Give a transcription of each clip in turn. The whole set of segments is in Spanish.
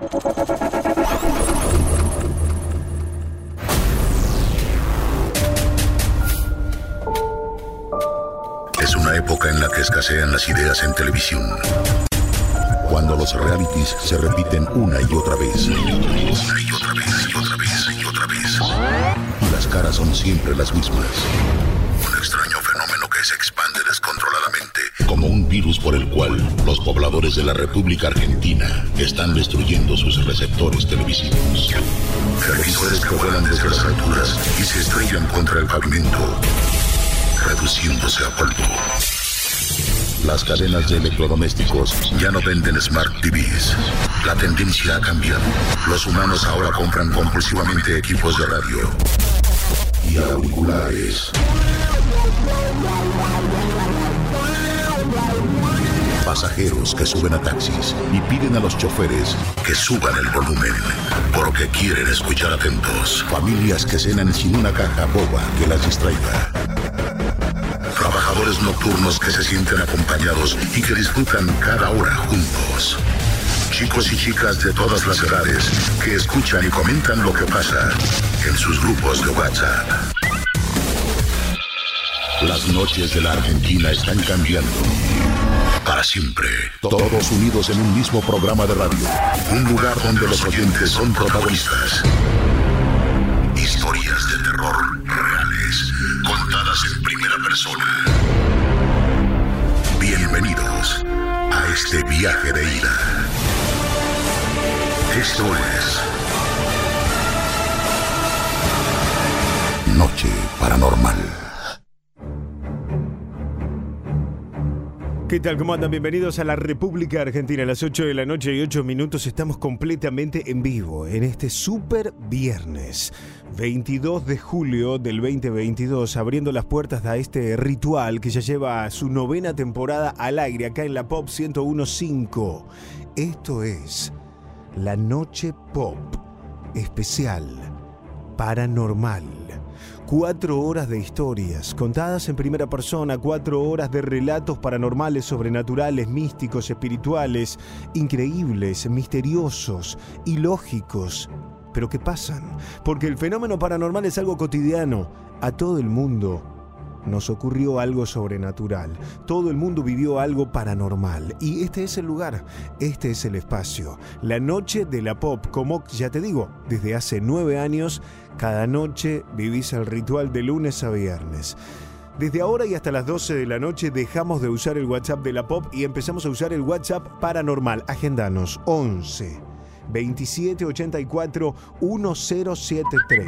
Es una época en la que escasean las ideas en televisión. Cuando los realities se repiten una y otra vez. Una y otra vez, y otra vez, y otra vez. Y las caras son siempre las mismas. Un extraño fenómeno que se expande descontroladamente. Como un virus por el cual los pobladores de la República Argentina están destruyendo sus receptores televisivos. Televisores que vuelan desde las alturas y se estrellan contra el pavimento, reduciéndose a polvo. Las cadenas de electrodomésticos ya no venden Smart TVs. La tendencia ha cambiado. Los humanos ahora compran compulsivamente equipos de radio y auriculares. Pasajeros que suben a taxis y piden a los choferes que suban el volumen porque quieren escuchar atentos. Familias que cenan sin una caja boba que las distraiga. Trabajadores nocturnos que se sienten acompañados y que disfrutan cada hora juntos. Chicos y chicas de todas las edades que escuchan y comentan lo que pasa en sus grupos de WhatsApp. Las noches de la Argentina están cambiando. Para siempre. Todos unidos en un mismo programa de radio. Un lugar donde los oyentes son protagonistas. Historias de terror reales, contadas en primera persona. Bienvenidos a este viaje de ida. Esto es Noche Paranormal. ¿Qué tal? ¿Cómo andan? Bienvenidos a la República Argentina. A las 8 de la noche y 8 minutos estamos completamente en vivo en este super viernes 22 de julio del 2022, abriendo las puertas a este ritual que ya lleva su novena temporada al aire acá en la Pop 1015. Esto es la Noche Pop especial paranormal. Cuatro horas de historias, contadas en primera persona, cuatro horas de relatos paranormales, sobrenaturales, místicos, espirituales, increíbles, misteriosos, ilógicos, pero que pasan, porque el fenómeno paranormal es algo cotidiano, a todo el mundo nos ocurrió algo sobrenatural. Todo el mundo vivió algo paranormal. Y este es el lugar, este es el espacio. La noche de la pop, como ya te digo, desde hace nueve años, cada noche vivís el ritual de lunes a viernes. Desde ahora y hasta las 12 de la noche dejamos de usar el WhatsApp de la pop y empezamos a usar el WhatsApp paranormal. Agendanos 11 2784 1073.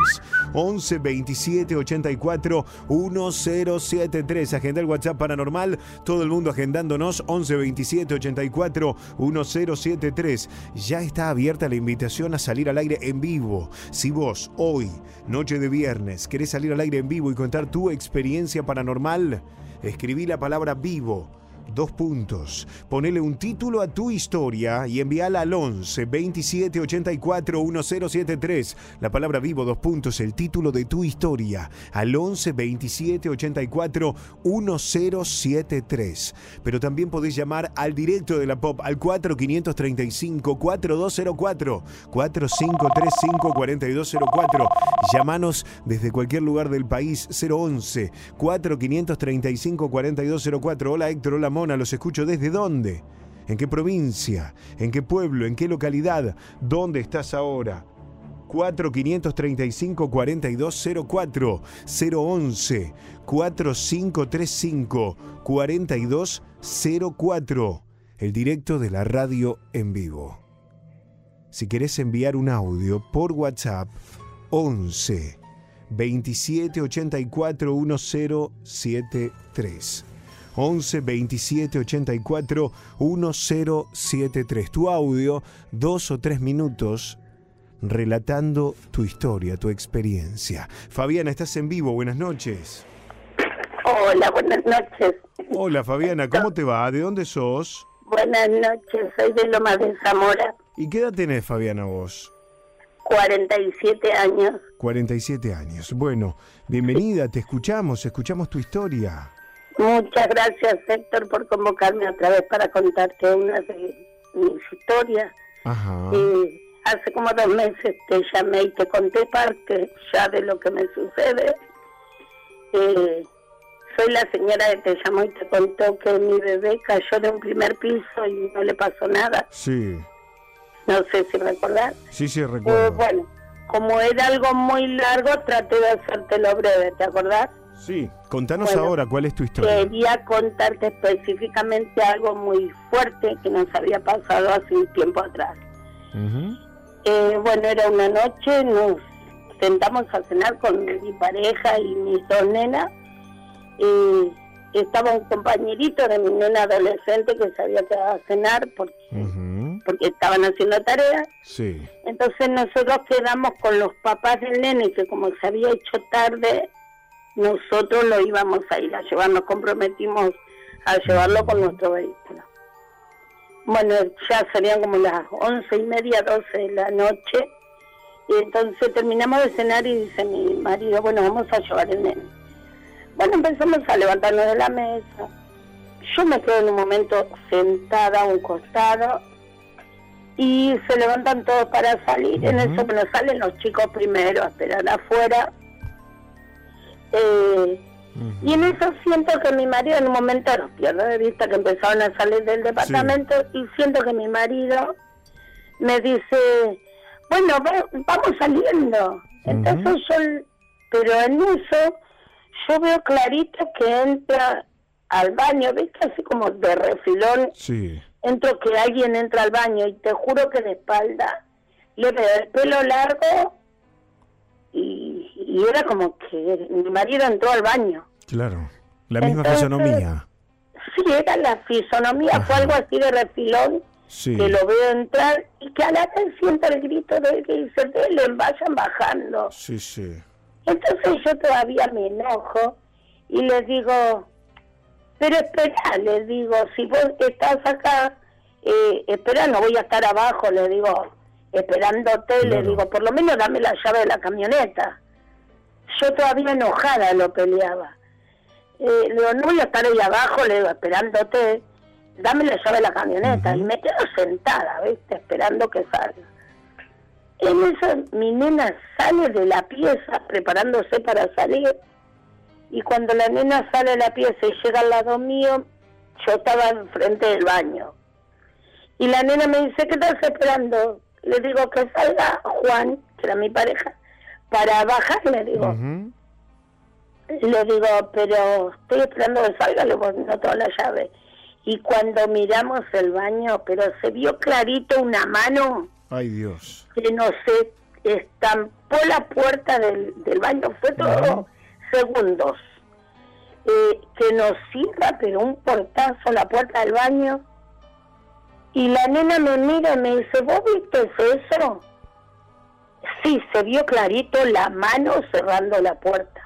11 27 84 1073. Agenda el WhatsApp paranormal. Todo el mundo agendándonos. 11 27 84 1073. Ya está abierta la invitación a salir al aire en vivo. Si vos hoy, noche de viernes, querés salir al aire en vivo y contar tu experiencia paranormal, escribí la palabra vivo dos puntos. Ponele un título a tu historia y envíala al 11 27 84 1073. La palabra vivo, dos puntos, el título de tu historia al 11 27 84 1073. Pero también podés llamar al directo de la pop al 4535 4204 4535 4204. Llámanos desde cualquier lugar del país 011 4535 4204. Hola Héctor, hola Mona, los escucho desde dónde? ¿En qué provincia? ¿En qué pueblo? ¿En qué localidad? ¿Dónde estás ahora? 4535 4204 011 4535 4204 el directo de la radio en vivo. Si querés enviar un audio por WhatsApp 11 27 84 1073 11 27 84 1073 tu audio dos o tres minutos relatando tu historia, tu experiencia. Fabiana, estás en vivo, buenas noches. Hola, buenas noches. Hola Fabiana, ¿cómo te va? ¿De dónde sos? Buenas noches, soy de Loma de Zamora. ¿Y qué edad tenés Fabiana vos? 47 años. 47 años. Bueno, bienvenida, te escuchamos, escuchamos tu historia. Muchas gracias Héctor por convocarme otra vez para contarte una de mis historias. Ajá. Y hace como dos meses te llamé y te conté parte ya de lo que me sucede. Eh, soy la señora que te llamó y te contó que mi bebé cayó de un primer piso y no le pasó nada. Sí, No sé si recordás. sí, sí, Eh, recuerdo. bueno, como era algo muy largo, traté de hacértelo breve, ¿te acordás? Sí, contanos Bueno, ahora cuál es tu historia. Quería contarte específicamente algo muy fuerte que nos había pasado hace un tiempo atrás. Eh, bueno, era una noche, nos sentamos a cenar con mi pareja y mis dos nenas. Y estaba un compañerito de mi nena adolescente que se había quedado a cenar porque estaban haciendo tareas. Sí, Entonces nosotros quedamos con los papás del nene que como se había hecho tarde, nosotros lo íbamos a ir a llevar, nos comprometimos a llevarlo con nuestro vehículo. Bueno, ya serían como las once y media, doce de la noche, y entonces terminamos de cenar y dice mi marido, bueno, vamos a llevar el nene. Bueno, empezamos a levantarnos de la mesa. Yo me quedo en un momento sentada a un costado y se levantan todos para salir. En eso bueno, salen los chicos primero a esperar afuera. Eh, y en eso siento que mi marido en un momento los pierde de vista que empezaron a salir del departamento y siento que mi marido me dice, bueno, va- vamos saliendo. Entonces yo, pero en eso yo veo clarito que entra al baño, ¿viste? Así como de refilón sí, entro que alguien entra al baño y te juro que de espalda le veo el pelo largo y, y era como que mi marido entró al baño. claro. La misma Entonces- fisonomía. Sí, era la fisonomía, fue algo así de refilón, Sí. que lo veo entrar y que a la vez siento el grito de él que dice, "Delen, vayan bajando. Sí, sí. Entonces yo todavía me enojo y le digo, pero espera, le digo, si vos estás acá, eh, espera, no voy a estar abajo, le digo, esperándote, le Claro. digo, por lo menos dame la llave de la camioneta. Yo todavía enojada lo peleaba. Eh, le digo, no voy a estar ahí abajo, le digo, esperándote, dame la llave de la camioneta. Y me quedo sentada, ¿viste? Esperando que salga. En eso mi nena sale de la pieza preparándose para salir y cuando la nena sale de la pieza y llega al lado mío, yo estaba enfrente del baño. Y la nena me dice, ¿qué estás esperando? Le digo que salga Juan, que era mi pareja, para bajar, le digo. Le digo, pero estoy esperando que salga, le no tengo la llave. Y cuando miramos el baño, pero se vio clarito una mano Ay, Dios. que no se estampó la puerta del, del baño, fue todo segundos. Eh, que nos cierra, pero un portazo la puerta del baño. Y la nena me mira y me dice, ¿vos viste eso? Sí, se vio clarito la mano cerrando la puerta.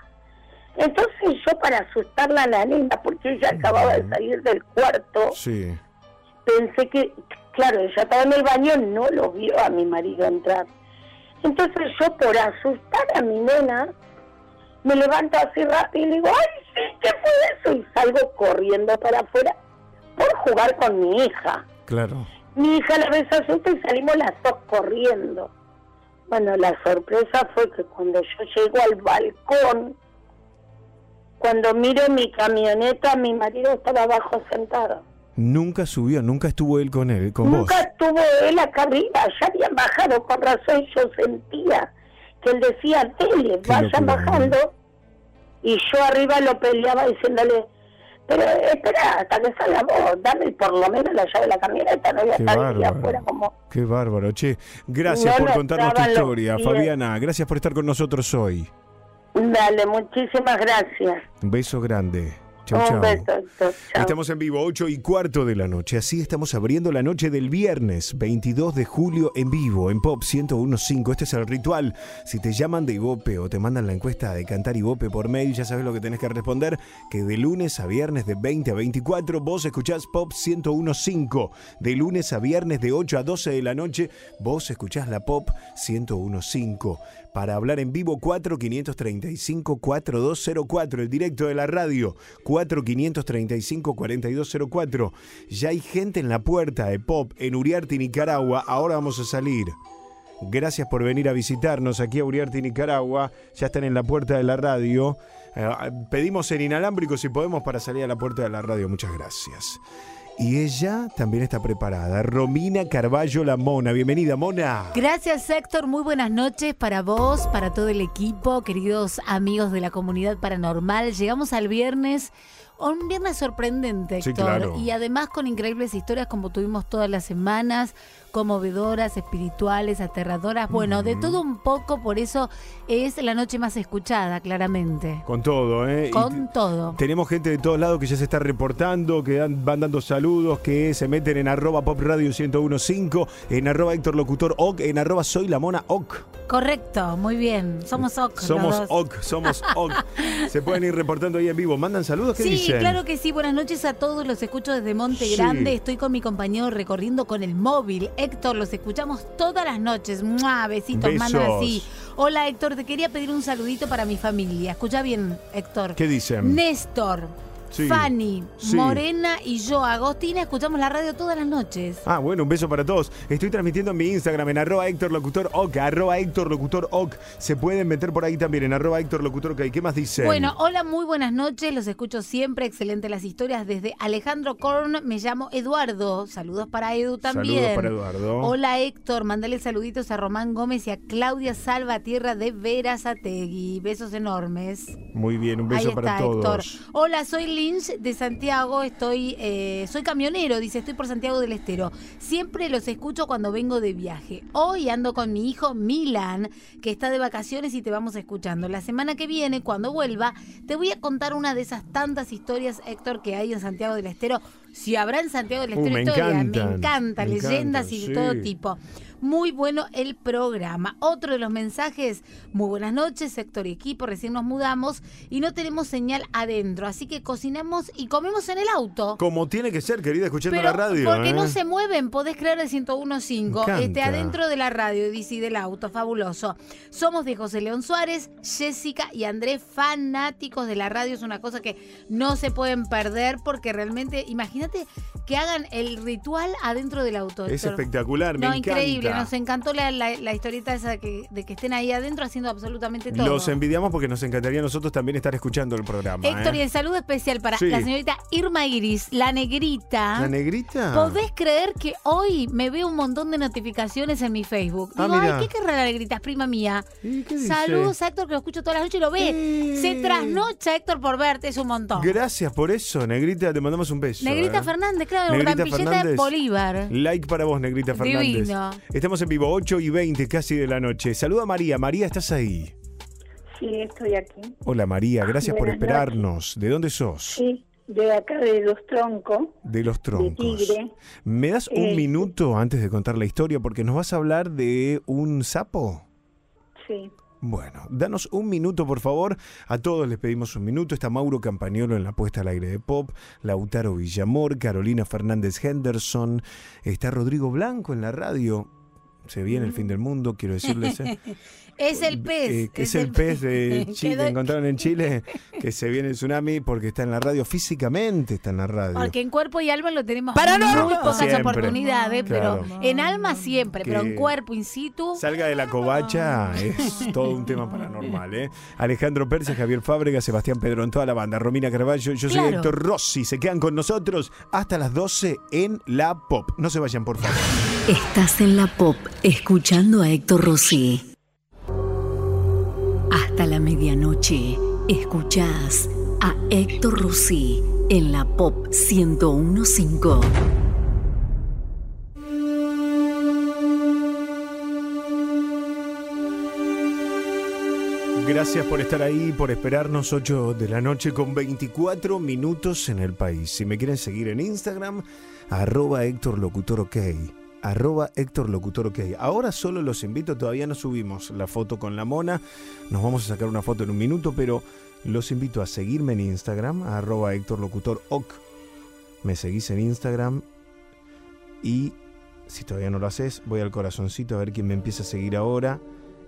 Entonces yo para asustarla a la nena, porque ella acababa de salir del cuarto, Sí. pensé que, claro, ella estaba en el baño, no lo vio a mi marido entrar. Entonces yo por asustar a mi nena, me levanto así rápido y le digo, ay, sí, ¿qué fue eso? Y salgo corriendo para afuera por jugar con mi hija. Claro. Mi hija la vez asusta y salimos las dos corriendo. Bueno, la sorpresa fue que cuando yo llego al balcón, cuando miro mi camioneta, mi marido estaba abajo sentado. Nunca subió, nunca estuvo él con él, con vos. Nunca estuvo él acá arriba, ya habían bajado, con razón yo sentía que él decía, tele, vayan bajando, y yo arriba lo peleaba diciéndole, pero espera hasta que salga vos, dame por lo menos la llave de la camioneta, no voy a Qué estar afuera como... Qué bárbaro, che. Gracias No por contarnos tu historia, pies. Fabiana. Gracias por estar con nosotros hoy. Dale, muchísimas gracias. Un beso grande. Chau, Un chau. beso. Estamos en vivo, 8 y cuarto de la noche. Así estamos abriendo la noche del viernes, 22 de julio, en vivo, en Pop 1015. Este es el ritual. Si te llaman de Ibope o te mandan la encuesta de cantar Ibope por mail, ya sabes lo que tenés que responder. Que de lunes a viernes de 20 a 24, vos escuchás Pop 1015. De lunes a viernes de 8 a 12 de la noche, vos escuchás la Pop 1015. Para hablar en vivo, 4535-4204, el directo de la radio, 4535-4204. Ya hay gente en la puerta de Pop en Uriarte, Nicaragua. Ahora vamos a salir. Gracias por venir a visitarnos aquí a Uriarte, Nicaragua. Ya están en la puerta de la radio. Eh, pedimos en inalámbrico si podemos para salir a la puerta de la radio. Muchas gracias. Y ella también está preparada. Romina Carballo La Mona. Bienvenida, Mona. Gracias Héctor, muy buenas noches para vos, para todo el equipo, queridos amigos de la comunidad paranormal. Llegamos al viernes, un viernes sorprendente Sí, Héctor, claro. y además con increíbles historias como tuvimos todas las semanas, conmovedoras, espirituales, aterradoras, bueno, de todo un poco, por eso es la noche más escuchada, claramente. Con todo, ¿eh? Y Con todo. Tenemos gente de todos lados que ya se está reportando, que dan- van dando saludos, que se meten en arroba pop radio 1015, en arroba Héctor Locutor OC, en arroba soy la mona OC. Correcto, muy bien. Somos OC. Somos. OC, somos OC. se pueden ir reportando ahí en vivo. ¿Mandan saludos? ¿Qué Sí, dicen? claro que sí. Buenas noches a todos. Los escucho desde Monte Sí. Grande. Estoy con mi compañero recorriendo con el móvil. Héctor, los escuchamos todas las noches. ¡Mua! Besitos, Besos. manos así. Hola, Héctor. Te quería pedir un saludito para mi familia. Escucha bien, Héctor. ¿Qué dicen? Néstor, Sí. Fanny, Sí. Morena y yo, Agostina, escuchamos la radio todas las noches. Ah, bueno, un beso para todos. Estoy transmitiendo en mi Instagram en arroba Héctor Locutor OC, arroba Héctor Locutor OC. Se pueden meter por ahí también en arroba Héctor Locutor OK. ¿Qué más dicen? Bueno, hola, muy buenas noches. Los escucho siempre. Excelente las historias desde Alejandro Korn. Me llamo Eduardo. Saludos para Edu también. Saludos para Eduardo. Hola Héctor, mandale saluditos a Román Gómez y a Claudia Salvatierra de Verazategui. Besos enormes. Muy bien, un beso Ahí para está todos. Héctor. Hola, soy Lynch de Santiago. Estoy, eh, soy camionero, dice, estoy por Santiago del Estero. Siempre los escucho cuando vengo de viaje. Hoy ando con mi hijo Milan, que está de vacaciones y te vamos escuchando. La semana que viene, cuando vuelva, te voy a contar una de esas tantas historias, Héctor, que hay en Santiago del Estero. Si habrá en Santiago del Uh, Estero me historia, encantan, me encanta, me leyendas encantan, y de sí. todo tipo. Muy bueno el programa. Otro de los mensajes, muy buenas noches, sector y equipo, recién nos mudamos y no tenemos señal adentro, así que cocinamos y comemos en el auto. Como tiene que ser, querida, escuchando Pero la radio. porque ¿eh? no se mueven, podés creer Me 101.5, encanta. este, adentro de la radio, dice del auto, fabuloso. Somos de José León Suárez, Jessica y Andrés, fanáticos de la radio, es una cosa que no se pueden perder porque realmente, imagínate que hagan el ritual adentro del auto. Es espectacular, me No, encanta. increíble, nos encantó la, la, la historieta esa de que, de que estén ahí adentro haciendo absolutamente todo. Los envidiamos porque nos encantaría a nosotros también estar escuchando el programa. Héctor, y ¿eh? el saludo especial para Sí. la señorita Irma Iris, la negrita. ¿La negrita? ¿Podés creer que hoy me veo un montón de notificaciones en mi Facebook? Ah, Digo, ay, mira. ¿qué querrá la negrita? Es prima mía. ¿Y qué dice? Saludos a Héctor, que lo escucho todas las noches y lo ve. Eh. Se trasnocha Héctor por verte, es un montón. Gracias por eso, Negrita, te mandamos un beso. Negrita ¿eh? Fernández, claro, Negrita Fernández. de Bolívar. Like para vos, Negrita Fernández. Divino. Estamos en vivo, 8 y 20 casi de la noche. Saluda a María. María, ¿estás ahí? Sí, estoy aquí. Hola María, gracias por esperarnos. ¿De dónde sos? Sí, de acá de Los Troncos. De los troncos. Tigre. ¿Me das un Eh, minuto antes de contar la historia? Porque nos vas a hablar de un sapo. Sí. Bueno, danos un minuto, por favor. A todos les pedimos un minuto. Está Mauro Campagnolo en la puesta al aire de Pop, Lautaro Villamor, Carolina Fernández Henderson, está Rodrigo Blanco en la radio. Se viene el fin del mundo, quiero decirles. ¿eh? Es el pez. Eh, que es, el pez de Chile, que encontraron en Chile, que se viene el tsunami porque está en la radio, físicamente está en la radio. Porque en cuerpo y alma lo tenemos Paranormal. muy pocas Siempre. oportunidades, pero en alma siempre, pero en cuerpo in situ. Salga de la covacha, es todo un tema paranormal, ¿eh? Alejandro Persia, Javier Fábrega, Sebastián Pedrón, toda la banda, Romina Carballo, yo soy Claro. Héctor Rossi. Se quedan con nosotros hasta las 12 en la pop. No se vayan, por favor. Estás en la pop escuchando a Héctor Rossi. Hasta la medianoche escuchás a Héctor Rossi en la pop 1015. Gracias por estar ahí, por esperarnos 8 de la noche con 24 minutos en el país. Si me quieren seguir en Instagram, arroba Héctor Locutor. Arroba Héctor Locutor OK. Ahora solo los invito, todavía no subimos la foto con la mona. Nos vamos a sacar una foto en un minuto, pero los invito a seguirme en Instagram, arroba Héctor Locutor OK. Me seguís en Instagram y si todavía no lo haces, voy al corazoncito a ver quién me empieza a seguir ahora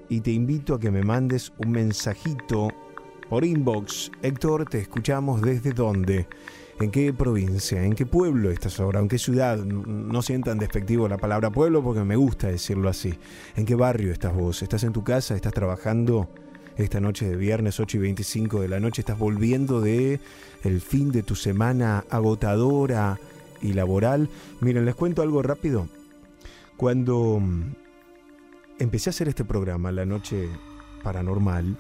y te invito a que me mandes un mensajito por inbox. Héctor, te escuchamos desde dónde, en qué provincia, en qué pueblo estás ahora, en qué ciudad. No sientan despectivo la palabra pueblo porque me gusta decirlo así. ¿En qué barrio estás vos? ¿Estás en tu casa? ¿Estás trabajando? Esta noche de viernes 8 y 25 de la noche estás volviendo de el fin de tu semana agotadora y laboral. Miren, les cuento algo rápido. Cuando mm, empecé a hacer este programa, La Noche Paranormal,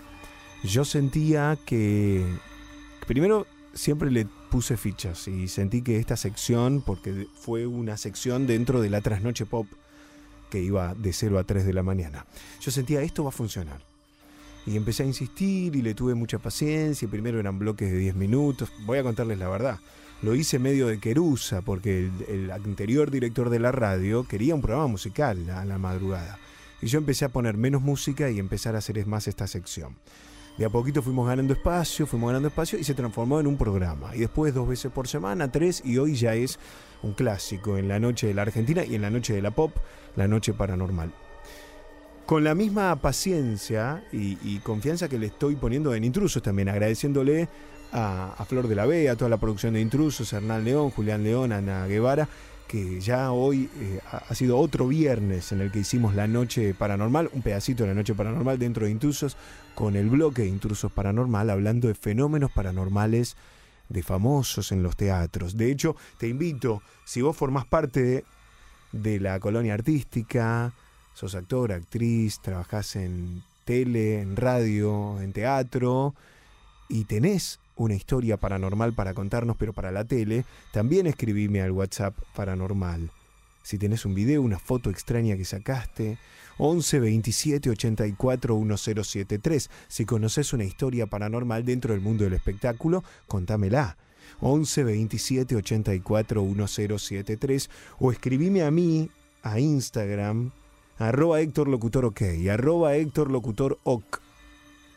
yo sentía que, primero, siempre le puse fichas y sentí que esta sección, porque fue una sección dentro de la trasnoche pop que iba de 0 a 3 de la mañana, yo sentía esto va a funcionar. Y empecé a insistir y le tuve mucha paciencia. Primero eran bloques de 10 minutos. Voy a contarles la verdad. Lo hice medio de querusa porque el, el anterior director de la radio quería un programa musical a la madrugada. Y yo empecé a poner menos música y empezar a hacer más esta sección. De a poquito fuimos ganando espacio, fuimos ganando espacio y se transformó en un programa. Y después dos veces por semana, tres, y hoy ya es un clásico en la noche de la Argentina y en la noche de la pop, la noche paranormal. Con la misma paciencia y, confianza que le estoy poniendo en Intrusos también, agradeciéndole a, Flor de la B, a toda la producción de Intrusos, Hernán León, Julián León, Ana Guevara, que ya hoy eh, ha sido otro viernes en el que hicimos la noche paranormal, un pedacito de la noche paranormal dentro de Intrusos, con el bloque de Intrusos Paranormal, hablando de fenómenos paranormales de famosos en los teatros. De hecho, te invito, si vos formás parte de, de la colonia artística, sos actor, actriz, trabajás en tele, en radio, en teatro y tenés una historia paranormal para contarnos, pero para la tele, también escribime al WhatsApp paranormal. Si tenés un video, una foto extraña que sacaste, 11 27 84 1073. Si conoces una historia paranormal dentro del mundo del espectáculo, contámela. 11 27 84 1073 o escribime a mí a Instagram arroba Héctor Locutor OK, arroba Héctor Locutor OK,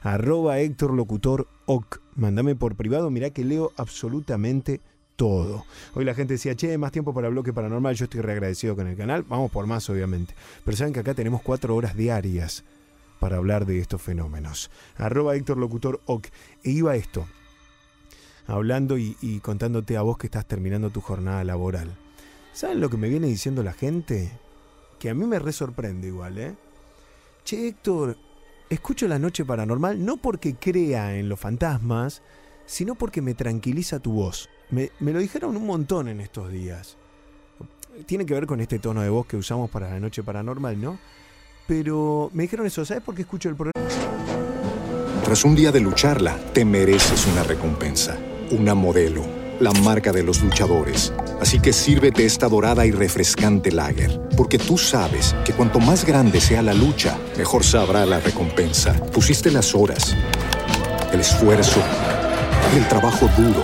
arroba Héctor Locutor OK. Mándame por privado, mirá que leo absolutamente todo. Hoy la gente decía, che, más tiempo para bloque paranormal, yo estoy reagradecido con el canal, vamos por más obviamente. Pero saben que acá tenemos cuatro horas diarias para hablar de estos fenómenos. Arroba Héctor Locutor OK. E iba esto, hablando y, y contándote a vos que estás terminando tu jornada laboral. ¿Saben lo que me viene diciendo la gente? Que a mí me re sorprende igual, ¿eh? Che, Héctor, escucho la noche paranormal no porque crea en los fantasmas, sino porque me tranquiliza tu voz. Me, me lo dijeron un montón en estos días. Tiene que ver con este tono de voz que usamos para la noche paranormal, ¿no? Pero me dijeron eso, ¿sabes por qué escucho el programa? Tras un día de lucharla, te mereces una recompensa, una modelo, la marca de los luchadores. Así que sírvete esta dorada y refrescante lager, porque tú sabes que cuanto más grande sea la lucha, mejor sabrá la recompensa. Pusiste las horas, el esfuerzo, el trabajo duro.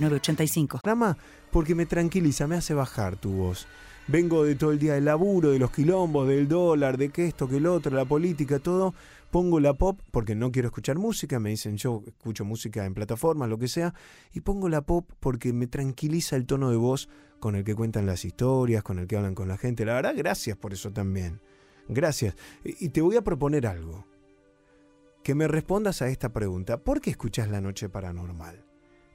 906985. Programa porque me tranquiliza, me hace bajar tu voz. Vengo de todo el día del laburo, de los quilombos, del dólar, de que esto, que el otro, la política, todo. Pongo la pop porque no quiero escuchar música, me dicen yo escucho música en plataformas, lo que sea, y pongo la pop porque me tranquiliza el tono de voz con el que cuentan las historias, con el que hablan con la gente. La verdad, gracias por eso también. Gracias. Y te voy a proponer algo. Que me respondas a esta pregunta. ¿Por qué escuchas La Noche Paranormal?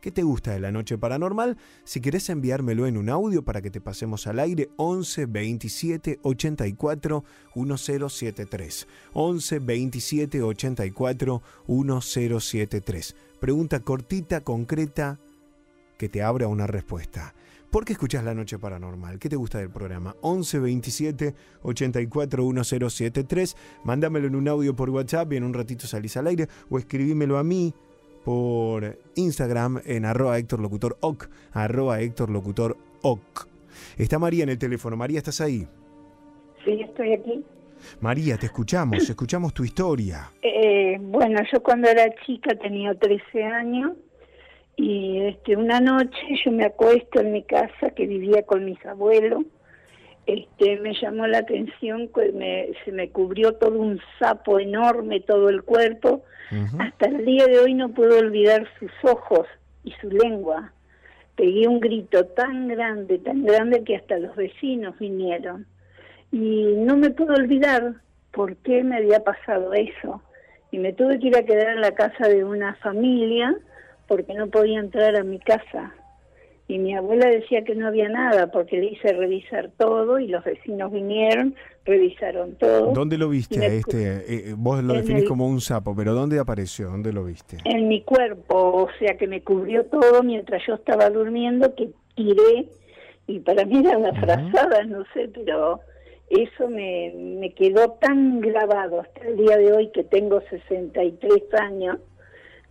¿Qué te gusta de La Noche Paranormal? Si querés enviármelo en un audio para que te pasemos al aire, 11 27 84 1073. 11 27 84 1073. Pregunta cortita, concreta, que te abra una respuesta. ¿Por qué escuchás La Noche Paranormal? ¿Qué te gusta del programa? 11 27 84 1073. Mándamelo en un audio por WhatsApp y en un ratito salís al aire o escribímelo a mí por Instagram en arroba Héctor Locutor Oc, arroba Héctor Locutor Oc. Está María en el teléfono. María, ¿estás ahí? Sí, estoy aquí. María, te escuchamos, escuchamos tu historia. Eh, bueno, yo cuando era chica tenía 13 años y este, una noche yo me acuesto en mi casa que vivía con mis abuelos. Este, me llamó la atención que me, se me cubrió todo un sapo enorme todo el cuerpo. Hasta el día de hoy no puedo olvidar sus ojos y su lengua. Pegué un grito tan grande, tan grande que hasta los vecinos vinieron. Y no me puedo olvidar por qué me había pasado eso. Y me tuve que ir a quedar en la casa de una familia porque no podía entrar a mi casa. Y mi abuela decía que no había nada porque le hice revisar todo y los vecinos vinieron, revisaron todo. ¿Dónde lo viste a este? eh, eh, vos lo definís el- como un sapo, pero ¿dónde apareció? ¿Dónde lo viste? En mi cuerpo, o sea que me cubrió todo mientras yo estaba durmiendo, que tiré y para mí eran las frazadas, no sé, pero eso me, me quedó tan grabado hasta el día de hoy que tengo 63 años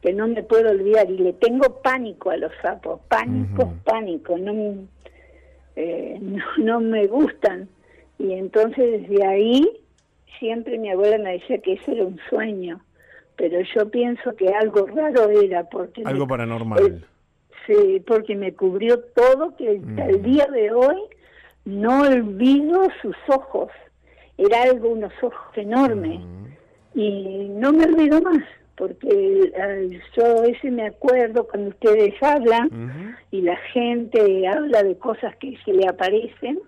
que no me puedo olvidar y le tengo pánico a los sapos, pánico, pánico, no, me- eh, no, no me gustan. Y entonces desde ahí siempre mi abuela me decía que eso era un sueño, pero yo pienso que algo raro era porque Algo me- paranormal. Sí, porque me cubrió todo, que hasta el día de hoy no olvido sus ojos. Era algo, unos ojos enormes. Y no me olvido más, porque eh, yo a veces me acuerdo cuando ustedes hablan y la gente habla de cosas que se le aparecen,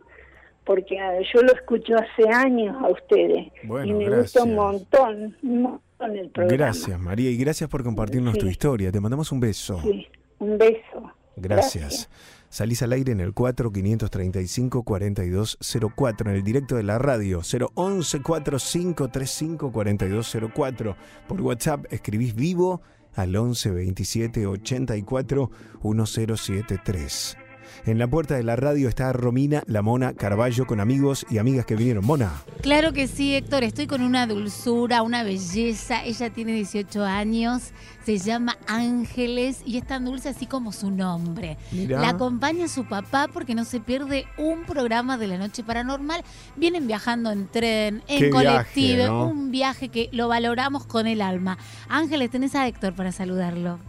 porque ah, yo lo escucho hace años a ustedes Bueno, y me gracias. gusta un montón, un montón el programa. Gracias, María, y gracias por compartirnos tu historia. Te mandamos un beso. Sí, un beso. Gracias. Salís al aire en el 4535-4204, en el directo de la radio, 011-4535-4204. Por WhatsApp escribís vivo al 11 27 84 1073. En la puerta de la radio está Romina La Mona Carballo con amigos y amigas que vinieron. Mona, Claro que sí, Héctor. Estoy con una dulzura, una belleza. Ella tiene 18 años, se llama Ángeles y es tan dulce así como su nombre. Mirá. La acompaña su papá porque no se pierde un programa de la noche paranormal. Vienen viajando en tren, en Qué colectivo, viaje, ¿no? un viaje que lo valoramos con el alma. Ángeles, tenés a Héctor para saludarlo.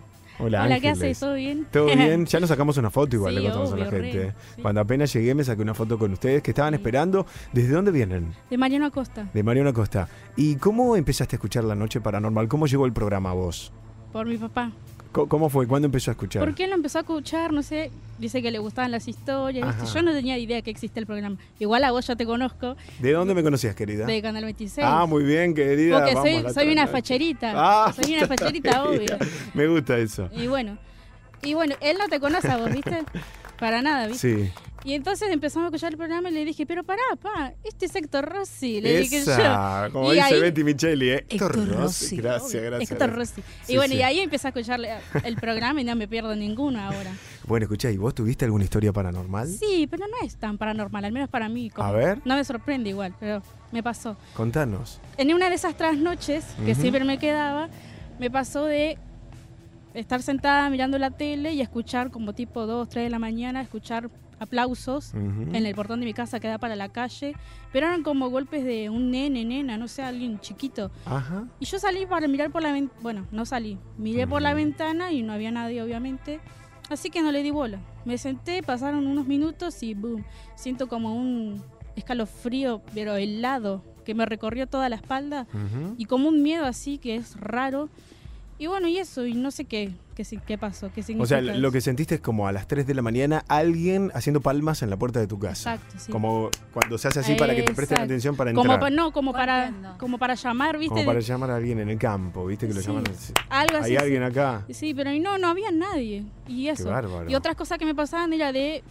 Hola, Hola, ¿qué haces? ¿Todo bien? Todo bien, ya nos sacamos una foto igual, Sí, le contamos a la gente. re, sí. Cuando apenas llegué me saqué una foto con ustedes que estaban esperando. ¿Desde dónde vienen? De Mariano Acosta, De Mariano Costa. ¿Y cómo empezaste a escuchar La Noche Paranormal? ¿Cómo llegó el programa a vos? por mi papá. ¿Cómo fue? ¿Cuándo empezó a escuchar? Porque él lo empezó a escuchar, no sé, dice que le gustaban las historias, ¿viste? Yo no tenía idea que existía el programa. Igual a vos ya te conozco, ¿De dónde me conocías, querida? de Canal 26. Ah, muy bien, querida. Porque Vamos, soy, una facherita. Ah, soy una facherita, obvio. Me gusta eso. Y bueno, y bueno, él no te conoce a vos, ¿viste? Para nada, ¿viste? Sí. Y entonces empezamos a escuchar el programa y le dije, pero pará, pa, este es Héctor Rossi. Le dije yo. como Y dice ahí- Betty Micheli, ¿eh? Héctor Héctor Rossi. Gracias, gracias. Héctor. Rossi. Sí, y bueno, sí. y ahí empecé a escuchar el programa y no me pierdo ninguno ahora. Bueno, escuchá, ¿y vos tuviste alguna historia paranormal? Sí, pero no es tan paranormal, al menos para mí. como- A ver. No me sorprende igual, pero me pasó. Contanos. En una de esas trasnoches que siempre me quedaba, me pasó de estar sentada mirando la tele y escuchar como tipo 2, 3 de la mañana, escuchar aplausos Ujú. en el portón de mi casa que da para la calle, pero eran como golpes de un nene, nena, no sé, alguien chiquito. Ajá. Y yo salí para mirar por la ventana, bueno, no salí, miré por la ventana y no había nadie, obviamente. Así que no le di bola. Me senté, pasaron unos minutos y boom, siento como un escalofrío, pero helado, que me recorrió toda la espalda Ujú. y como un miedo así que es raro. Y bueno, y eso, y no sé qué, qué, pasó, qué O significa. sea, lo que sentiste es como a las 3 de la mañana alguien haciendo palmas en la puerta de tu casa. Exacto, sí. Como cuando se hace así para que te presten Exacto. atención para como entrar. pa- no, como para, como para llamar, ¿viste? como para llamar a alguien en el campo, ¿viste? Que lo Sí. llaman así. algo así. ¿Hay alguien acá? Sí, pero no, no había nadie. Y eso. bárbaro. Y otras cosas que me pasaban era de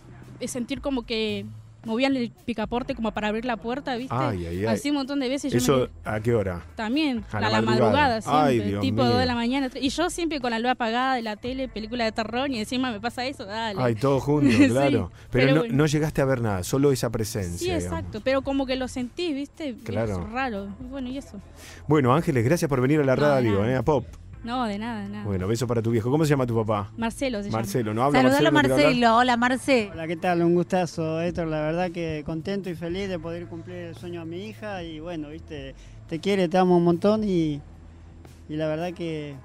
sentir como que movían el picaporte como para abrir la puerta, ¿viste? Ay, ay, ay. Así un montón de veces. Yo ¿Eso me- a qué hora? también, a la la, madrugada. madrugada, Ay, siempre, Dios tipo mío. 2 de la mañana. Y yo siempre con la luz apagada de la tele, película de terror, y encima me pasa eso, dale. Ay, todo junto, Sí, claro. Pero, pero no, bueno. no llegaste a ver nada, solo esa presencia. sí, digamos. exacto, pero como que lo sentí, ¿viste? Claro. Es raro. Bueno, y eso. Bueno, Ángeles, gracias por venir a la radio. ¿eh? a Pop. No, de nada, de nada. Bueno, beso para tu viejo. ¿Cómo se llama tu papá? Marcelo se llama. Marcelo, ¿no habla Saludalo a Marcelo? Marcelo. Hola, Marce. Hola, ¿qué tal? Un gustazo, Héctor. La verdad que contento y feliz de poder cumplir el sueño a mi hija. Y bueno, viste, te quiere, te amo un montón y, y la verdad que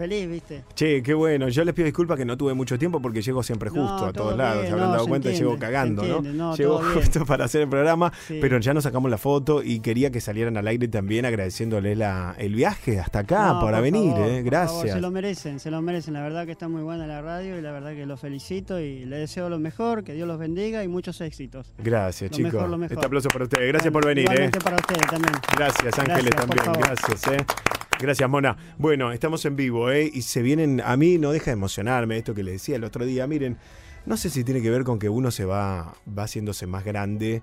feliz, viste. Che, qué bueno. Yo les pido disculpas que no tuve mucho tiempo porque llego siempre No, justo a todo todos lados. bien, Se habrán no, dado se cuenta, entiende, llego cagando, ¿no? entiende, no, llego bien. justo para hacer el programa, Sí. pero ya nos sacamos la foto y quería que salieran al aire también agradeciéndoles la, el viaje hasta acá para por venir, favor, ¿eh? por favor, Gracias. se lo merecen, se lo merecen. La verdad que está muy buena la radio y la verdad que los felicito y les deseo lo mejor, que Dios los bendiga y muchos éxitos. Gracias, chicos. Este aplauso para ustedes. Gracias por venir, ¿eh? para ustedes también. Gracias, Ángeles, Gracias, también. Gracias, ¿eh? Gracias, Mona. Bueno, estamos en vivo, ¿eh? Y se vienen. A mí no deja de emocionarme esto que les decía el otro día. Miren, no sé si tiene que ver con que uno se va, va haciéndose más grande.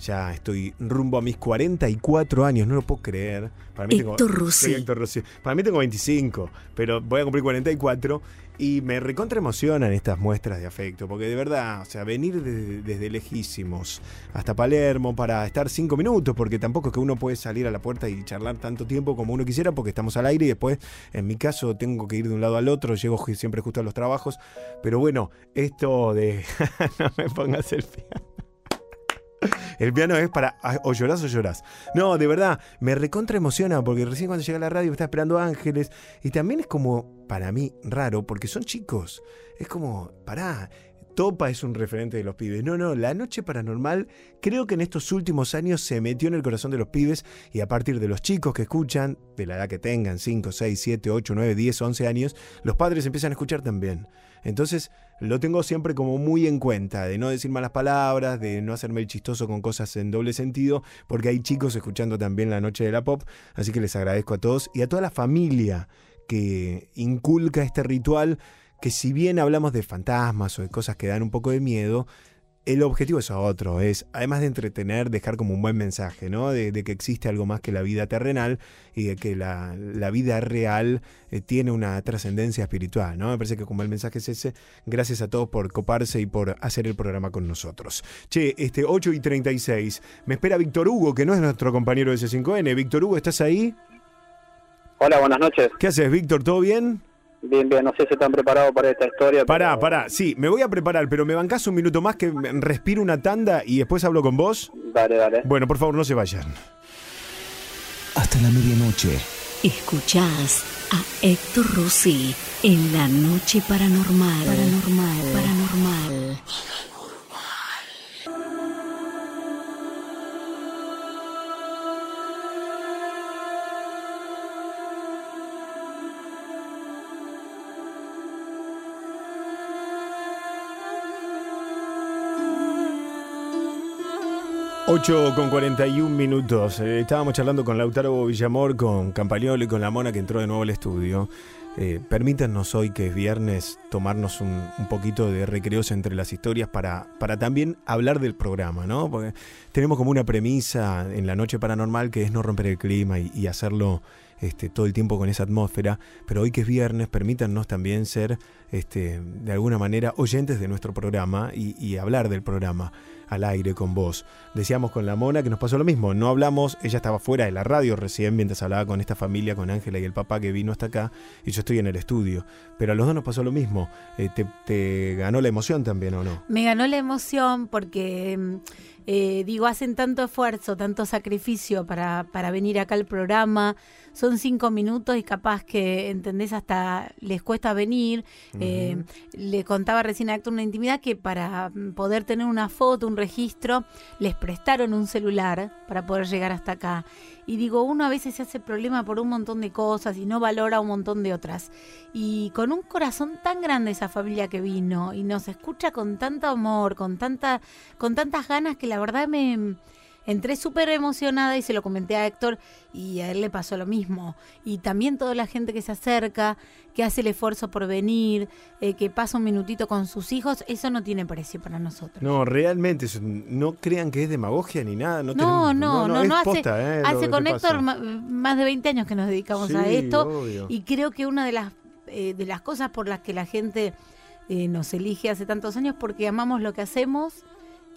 Ya estoy rumbo a mis 44 años, no lo puedo creer. Para mí tengo, Héctor Rossi. Soy Héctor Rossi. Para mí tengo 25, pero voy a cumplir 44 y me recontra emocionan estas muestras de afecto, porque de verdad, o sea, venir de- desde lejísimos hasta Palermo para estar cinco minutos, porque tampoco es que uno puede salir a la puerta y charlar tanto tiempo como uno quisiera, porque estamos al aire y después, en mi caso, tengo que ir de un lado al otro, llego siempre justo a los trabajos, pero bueno, esto de... no me pongas el piano. El piano es para ah, o llorás o llorás. No, de verdad, me recontra emociona porque recién cuando llega a la radio me está esperando Ángeles y también es como, para mí, raro porque son chicos. Es como, pará, Topa es un referente de los pibes. No, no, la noche paranormal creo que en estos últimos años se metió en el corazón de los pibes y a partir de los chicos que escuchan, de la edad que tengan, 5, 6, 7, 8, 9, 10, 11 años, los padres empiezan a escuchar también. Entonces lo tengo siempre como muy en cuenta, de no decir malas palabras, de no hacerme el chistoso con cosas en doble sentido, porque hay chicos escuchando también la noche de la pop, así que les agradezco a todos y a toda la familia que inculca este ritual, que si bien hablamos de fantasmas o de cosas que dan un poco de miedo, el objetivo es otro, es además de entretener, dejar como un buen mensaje, ¿no? De, de que existe algo más que la vida terrenal y de que la, la vida real eh, tiene una trascendencia espiritual, ¿no? Me parece que como el mensaje es ese, gracias a todos por coparse y por hacer el programa con nosotros. Che, este 8 y 36, me espera Víctor Hugo, que no es nuestro compañero de C5N. Víctor Hugo, ¿estás ahí? Hola, buenas noches. ¿Qué haces, Víctor? ¿Todo bien? Bien, bien, no sé si están preparados para esta historia. Pará, pero- pará, sí, me voy a preparar, pero me bancás un minuto más que respiro una tanda y después hablo con vos. Dale, dale. Bueno, por favor, no se vayan. Hasta la medianoche. Escuchás a Héctor Rossi en la noche paranormal. Paranormal. Paranormal. Ocho con 41 minutos. Eh, estábamos charlando con Lautaro Villamor, con Campagnolo y con la Mona que entró de nuevo al estudio. eh, permítanos hoy que es viernes tomarnos un, un poquito de recreos entre las historias para, para también hablar del programa, ¿no? Porque tenemos como una premisa en la noche paranormal que es no romper el clima y, hacerlo este, todo el tiempo con esa atmósfera, pero hoy que es viernes, permítanos también ser este, de alguna manera oyentes de nuestro programa y hablar del programa al aire con vos. Decíamos con la Mona que nos pasó lo mismo, no hablamos, ella estaba fuera de la radio recién mientras hablaba con esta familia, con Ángela y el papá que vino hasta acá, y yo estoy en el estudio. Pero a los dos nos pasó lo mismo. Eh, te, te ganó la emoción también o no? Me ganó la emoción porque, mm, eh, digo, hacen tanto esfuerzo, tanto sacrificio para, para venir acá al programa. Son cinco minutos y capaz que, ¿entendés? Hasta les cuesta venir. Eh, le contaba recién a Héctor una intimidad que para poder tener una foto, un registro, les prestaron un celular para poder llegar hasta acá. Y digo, uno a veces se hace problema por un montón de cosas y no valora un montón de otras. Y con un corazón tan grande esa familia que vino y nos escucha con tanto amor, con tanta, con tantas ganas que la verdad me entré súper emocionada y se lo comenté a Héctor y a él le pasó lo mismo. Y también toda la gente que se acerca, que hace el esfuerzo por venir, eh, que pasa un minutito con sus hijos, eso no tiene precio para nosotros. No, realmente, no crean que es demagogia ni nada. No, No, tenemos- no, no, es no, hace, posta, eh, hace con Héctor más de 20 años que nos dedicamos a Sí, esto obvio. y creo que una de las eh, de las cosas por las que la gente eh, nos elige hace tantos años porque amamos lo que hacemos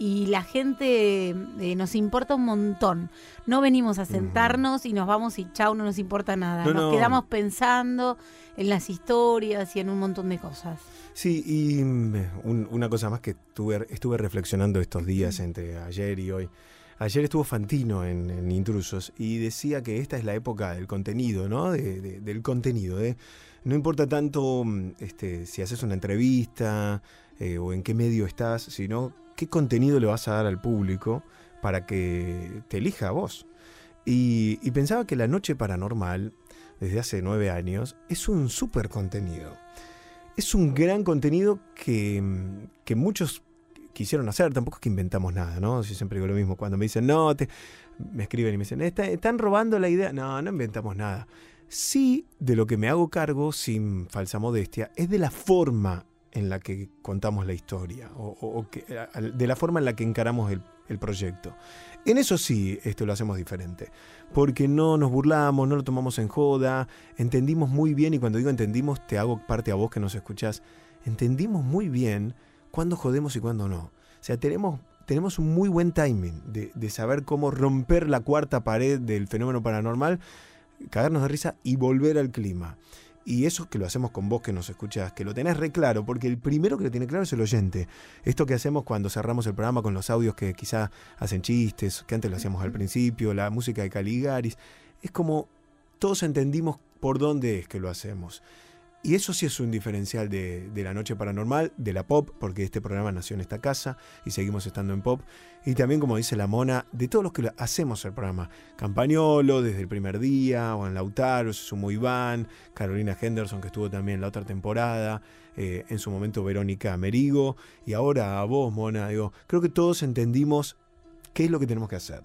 y la gente eh, nos importa un montón. No venimos a sentarnos y nos vamos y chau, no nos importa nada. No, nos no. quedamos pensando en las historias y en un montón de cosas. Sí, y mm, un- una cosa más que tuve, estuve reflexionando estos días Mm. entre ayer y hoy. Ayer estuvo Fantino en, en Intrusos y decía que esta es la época del contenido, ¿no? De- de- del contenido. de- no importa tanto mm, este, si haces una entrevista eh, o en qué medio estás, sino qué contenido le vas a dar al público para que te elija a vos. Y, pensaba que La Noche Paranormal, desde hace nueve años, es un súper contenido. Es un gran contenido que, que muchos quisieron hacer, tampoco es que inventamos nada, ¿no? Yo siempre digo lo mismo, cuando me dicen, no, te, me escriben y me dicen, "Está- están robando la idea. No, no inventamos nada. Sí, de lo que me hago cargo, sin falsa modestia, es de la forma en la que contamos la historia, o, o- o que- de la forma en la que encaramos el, el proyecto. En eso sí, esto lo hacemos diferente, porque no nos burlamos, no lo tomamos en joda, entendimos muy bien, y cuando digo entendimos, te hago parte a vos que nos escuchás, entendimos muy bien cuándo jodemos y cuándo no. O sea, tenemos, tenemos un muy buen timing de, de saber cómo romper la cuarta pared del fenómeno paranormal, cagarnos de risa y volver al clima. Y eso que lo hacemos con vos que nos escuchás, que lo tenés re claro, porque el primero que lo tiene claro es el oyente. Esto que hacemos cuando cerramos el programa con los audios que quizá hacen chistes, que antes lo hacíamos al principio, la música de Caligaris, es como todos entendimos por dónde es que lo hacemos. Y eso sí es un diferencial de, la noche paranormal, de la pop, porque este programa nació en esta casa y seguimos estando en pop. Y también, como dice la mona, de todos los que hacemos el programa. Campañolo, desde el primer día, Juan Lautaro, se sumó Iván, Carolina Henderson, que estuvo también la otra temporada, eh, en su momento Verónica Merigo, y ahora a vos, mona. Digo, creo que todos entendimos qué es lo que tenemos que hacer,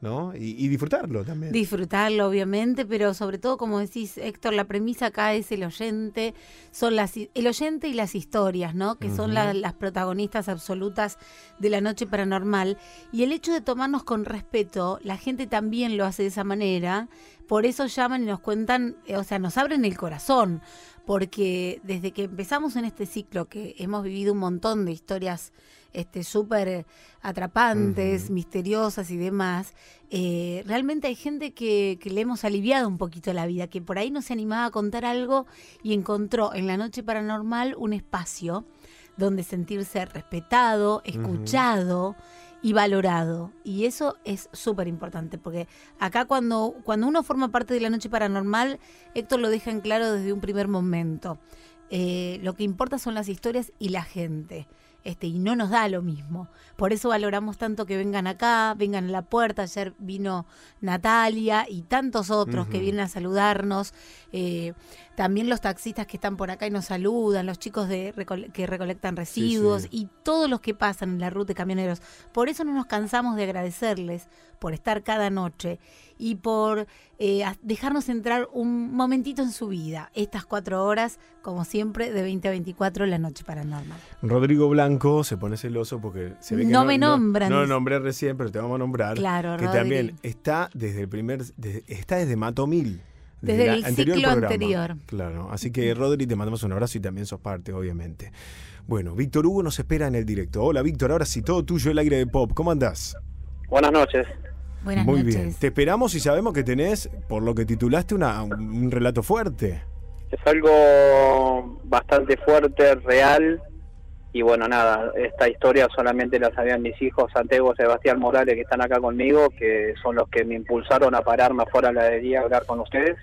¿no? Y, y disfrutarlo también. Disfrutarlo, obviamente, pero sobre todo, como decís, Héctor, la premisa acá es el oyente, son las, el oyente y las historias, ¿no? Que son la- las protagonistas absolutas de la noche paranormal. Y el hecho de tomarnos con respeto, la gente también lo hace de esa manera, por eso llaman y nos cuentan, eh, o sea, nos abren el corazón, porque desde que empezamos en este ciclo, que hemos vivido un montón de historias este súper atrapantes, misteriosas y demás, eh, realmente hay gente que, que le hemos aliviado un poquito la vida, que por ahí no se animaba a contar algo y encontró en la noche paranormal un espacio donde sentirse respetado, escuchado y valorado. Y eso es súper importante, porque acá cuando, cuando uno forma parte de la noche paranormal, Héctor lo deja en claro desde un primer momento. Eh, lo que importa son las historias y la gente. Este, y no nos da lo mismo. Por eso valoramos tanto que vengan acá, vengan a la puerta. Ayer vino Natalia y tantos otros que vienen a saludarnos. Eh, también los taxistas que están por acá y nos saludan, los chicos de recole- que recolectan residuos sí. y todos los que pasan en la ruta de camioneros. Por eso no nos cansamos de agradecerles por estar cada noche y por eh, dejarnos entrar un momentito en su vida, estas cuatro horas, como siempre, de 20 a 24 la noche paranormal. Rodrigo Blanco se pone celoso porque se ve que No me nombran, No, lo nombré recién, pero te vamos a nombrar. Claro, Que también está desde el primer. está desde Matomil. Desde el ciclo programa. anterior. Claro. Así que, Rodri, te mandamos un abrazo y también sos parte, obviamente. Bueno, Víctor Hugo nos espera en el directo. Hola, Víctor. Ahora sí, todo tuyo el aire de pop. ¿Cómo andás? Buenas noches. Buenas Muy noches. bien. Te esperamos y sabemos que tenés, por lo que titulaste, una, un relato fuerte. Es algo bastante fuerte, real. Y bueno, nada, esta historia solamente la sabían mis hijos, Santiago Sebastián Morales, que están acá conmigo, que son los que me impulsaron a pararme afuera de la heladería a hablar con ustedes.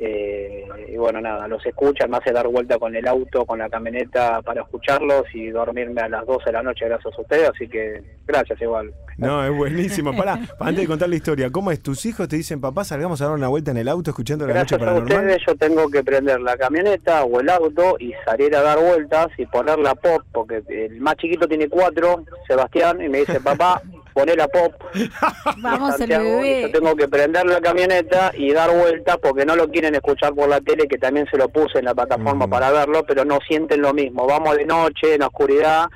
Eh, y bueno, nada, los escuchan, me hace dar vuelta con el auto, con la camioneta para escucharlos y dormirme a las 12 de la noche gracias a ustedes, así que gracias igual. No, es buenísimo. Pará, antes de contar la historia, ¿cómo es? ¿Tus hijos te dicen, papá, salgamos a dar una vuelta en el auto escuchando la noche Gracias a paranormal? ustedes yo tengo que prender la camioneta o el auto y salir a dar vueltas y poner la pop, porque el más chiquito tiene cuatro, Sebastián, y me dice, papá, poné la pop. Vamos el Santiago, bebé. Yo tengo que prender la camioneta y dar vueltas porque no lo quieren escuchar por la tele, que también se lo puse en la plataforma para verlo, pero no sienten lo mismo. Vamos de noche, en la oscuridad,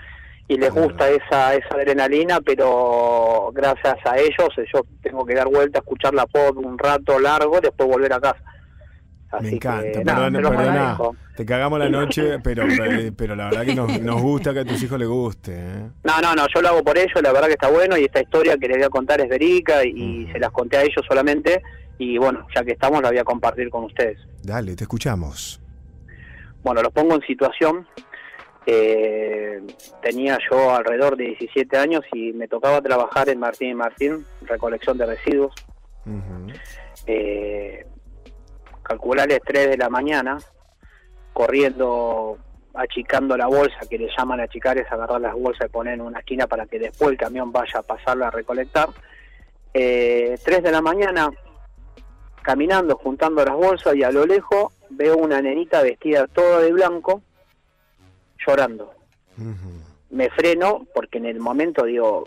y les gusta esa, esa adrenalina, pero gracias a ellos yo tengo que dar vueltas, escuchar la pop un rato largo, después volver a casa. Me encanta, que, perdona, agradezco. te cagamos la noche, pero, pero la verdad que nos, nos gusta que a tus hijos les guste. ¿eh? No, no, no, yo lo hago por ellos, la verdad que está bueno y esta historia que les voy a contar es verídica y se las conté a ellos solamente y bueno, ya que estamos la voy a compartir con ustedes. Dale, te escuchamos. Bueno, los pongo en situación. Eh, tenía yo alrededor de 17 años y me tocaba trabajar en Martín y Martín, recolección de residuos. Eh, calcularles 3 de la mañana, corriendo, achicando la bolsa, que le llaman achicar es agarrar las bolsas y poner en una esquina para que después el camión vaya a pasarla a recolectar. Eh, 3 de la mañana, caminando, juntando las bolsas y a lo lejos veo una nenita vestida toda de blanco, llorando. Me freno porque en el momento digo,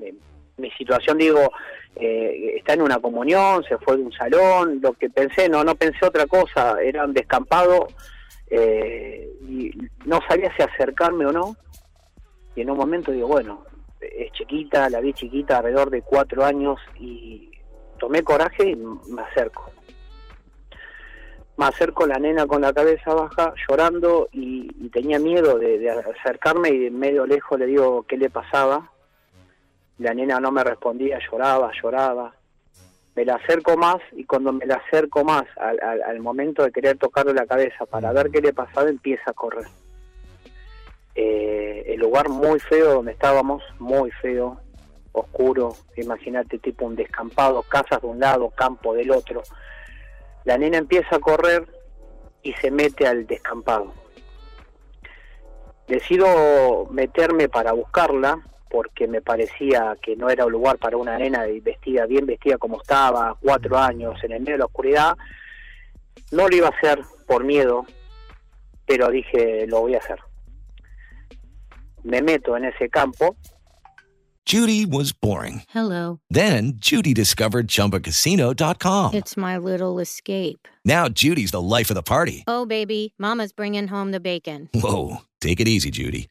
mi, mi situación digo, eh, está en una comunión, se fue de un salón, lo que pensé, no, no pensé otra cosa, era un descampado eh, y no sabía si acercarme o no. Y en un momento digo, bueno, es chiquita, la vi chiquita, alrededor de cuatro años y tomé coraje y me acerco. Me acerco la nena con la cabeza baja, llorando y, tenía miedo de, de acercarme y de medio lejos le digo qué le pasaba. La nena no me respondía, lloraba, lloraba. Me la acerco más y cuando me la acerco más al, al- momento de querer tocarle la cabeza para ver qué le pasaba, empieza a correr. Eh, el lugar muy feo donde estábamos, muy feo, oscuro, imagínate tipo un descampado, casas de un lado, campo del otro. La nena empieza a correr y se mete al descampado. Decido meterme para buscarla porque me parecía que no era un lugar para una nena vestida, bien vestida como estaba, cuatro años, en el medio de la oscuridad. No lo iba a hacer por miedo, pero dije, lo voy a hacer. Me meto en ese campo Judy was boring. Hello. Then Judy discovered ChumbaCasino.com. It's my little escape. Now Judy's the life of the party. Oh, baby, Mama's bringing home the bacon. Whoa, take it easy, Judy.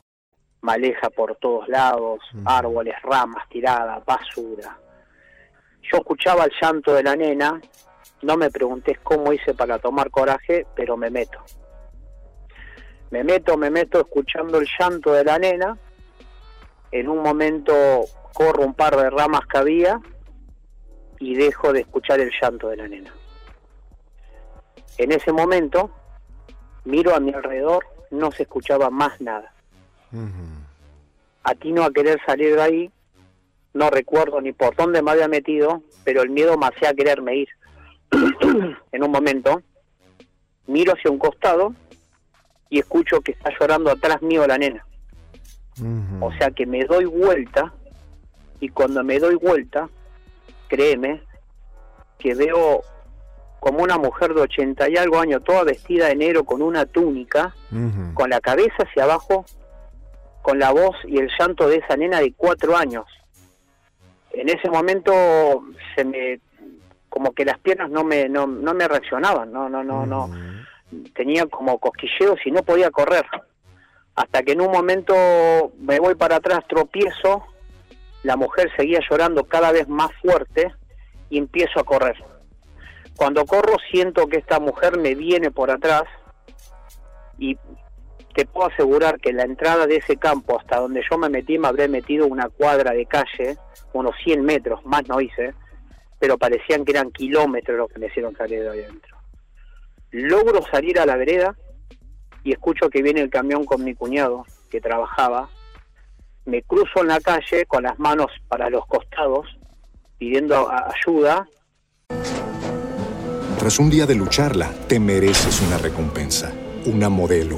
Maleja por todos lados, árboles, ramas tiradas, basura. Yo escuchaba el llanto de la nena, no me preguntes cómo hice para tomar coraje, pero me meto. Me meto, me meto escuchando el llanto de la nena. En un momento corro un par de ramas que había y dejo de escuchar el llanto de la nena. En ese momento miro a mi alrededor, no se escuchaba más nada. Atino a querer salir de ahí, no recuerdo ni por dónde me había metido, pero el miedo me hacía quererme ir. en un momento miro hacia un costado y escucho que está llorando atrás mío la nena. O sea que me doy vuelta y cuando me doy vuelta, créeme, que veo como una mujer de 80 y algo años, toda vestida de negro con una túnica, con la cabeza hacia abajo, con la voz y el llanto de esa nena de cuatro años. En ese momento se me como que las piernas no me no, no me reaccionaban, no no no no tenía como cosquilleos y no podía correr. Hasta que en un momento me voy para atrás, tropiezo, la mujer seguía llorando cada vez más fuerte y empiezo a correr. Cuando corro siento que esta mujer me viene por atrás y te puedo asegurar que la entrada de ese campo hasta donde yo me metí me habré metido una cuadra de calle, unos 100 metros, más no hice, pero parecían que eran kilómetros los que me hicieron salir de ahí adentro. Logro salir a la vereda y escucho que viene el camión con mi cuñado que trabajaba. Me cruzo en la calle con las manos para los costados pidiendo ayuda Tras un día de lucharla, te mereces una recompensa, una modelo,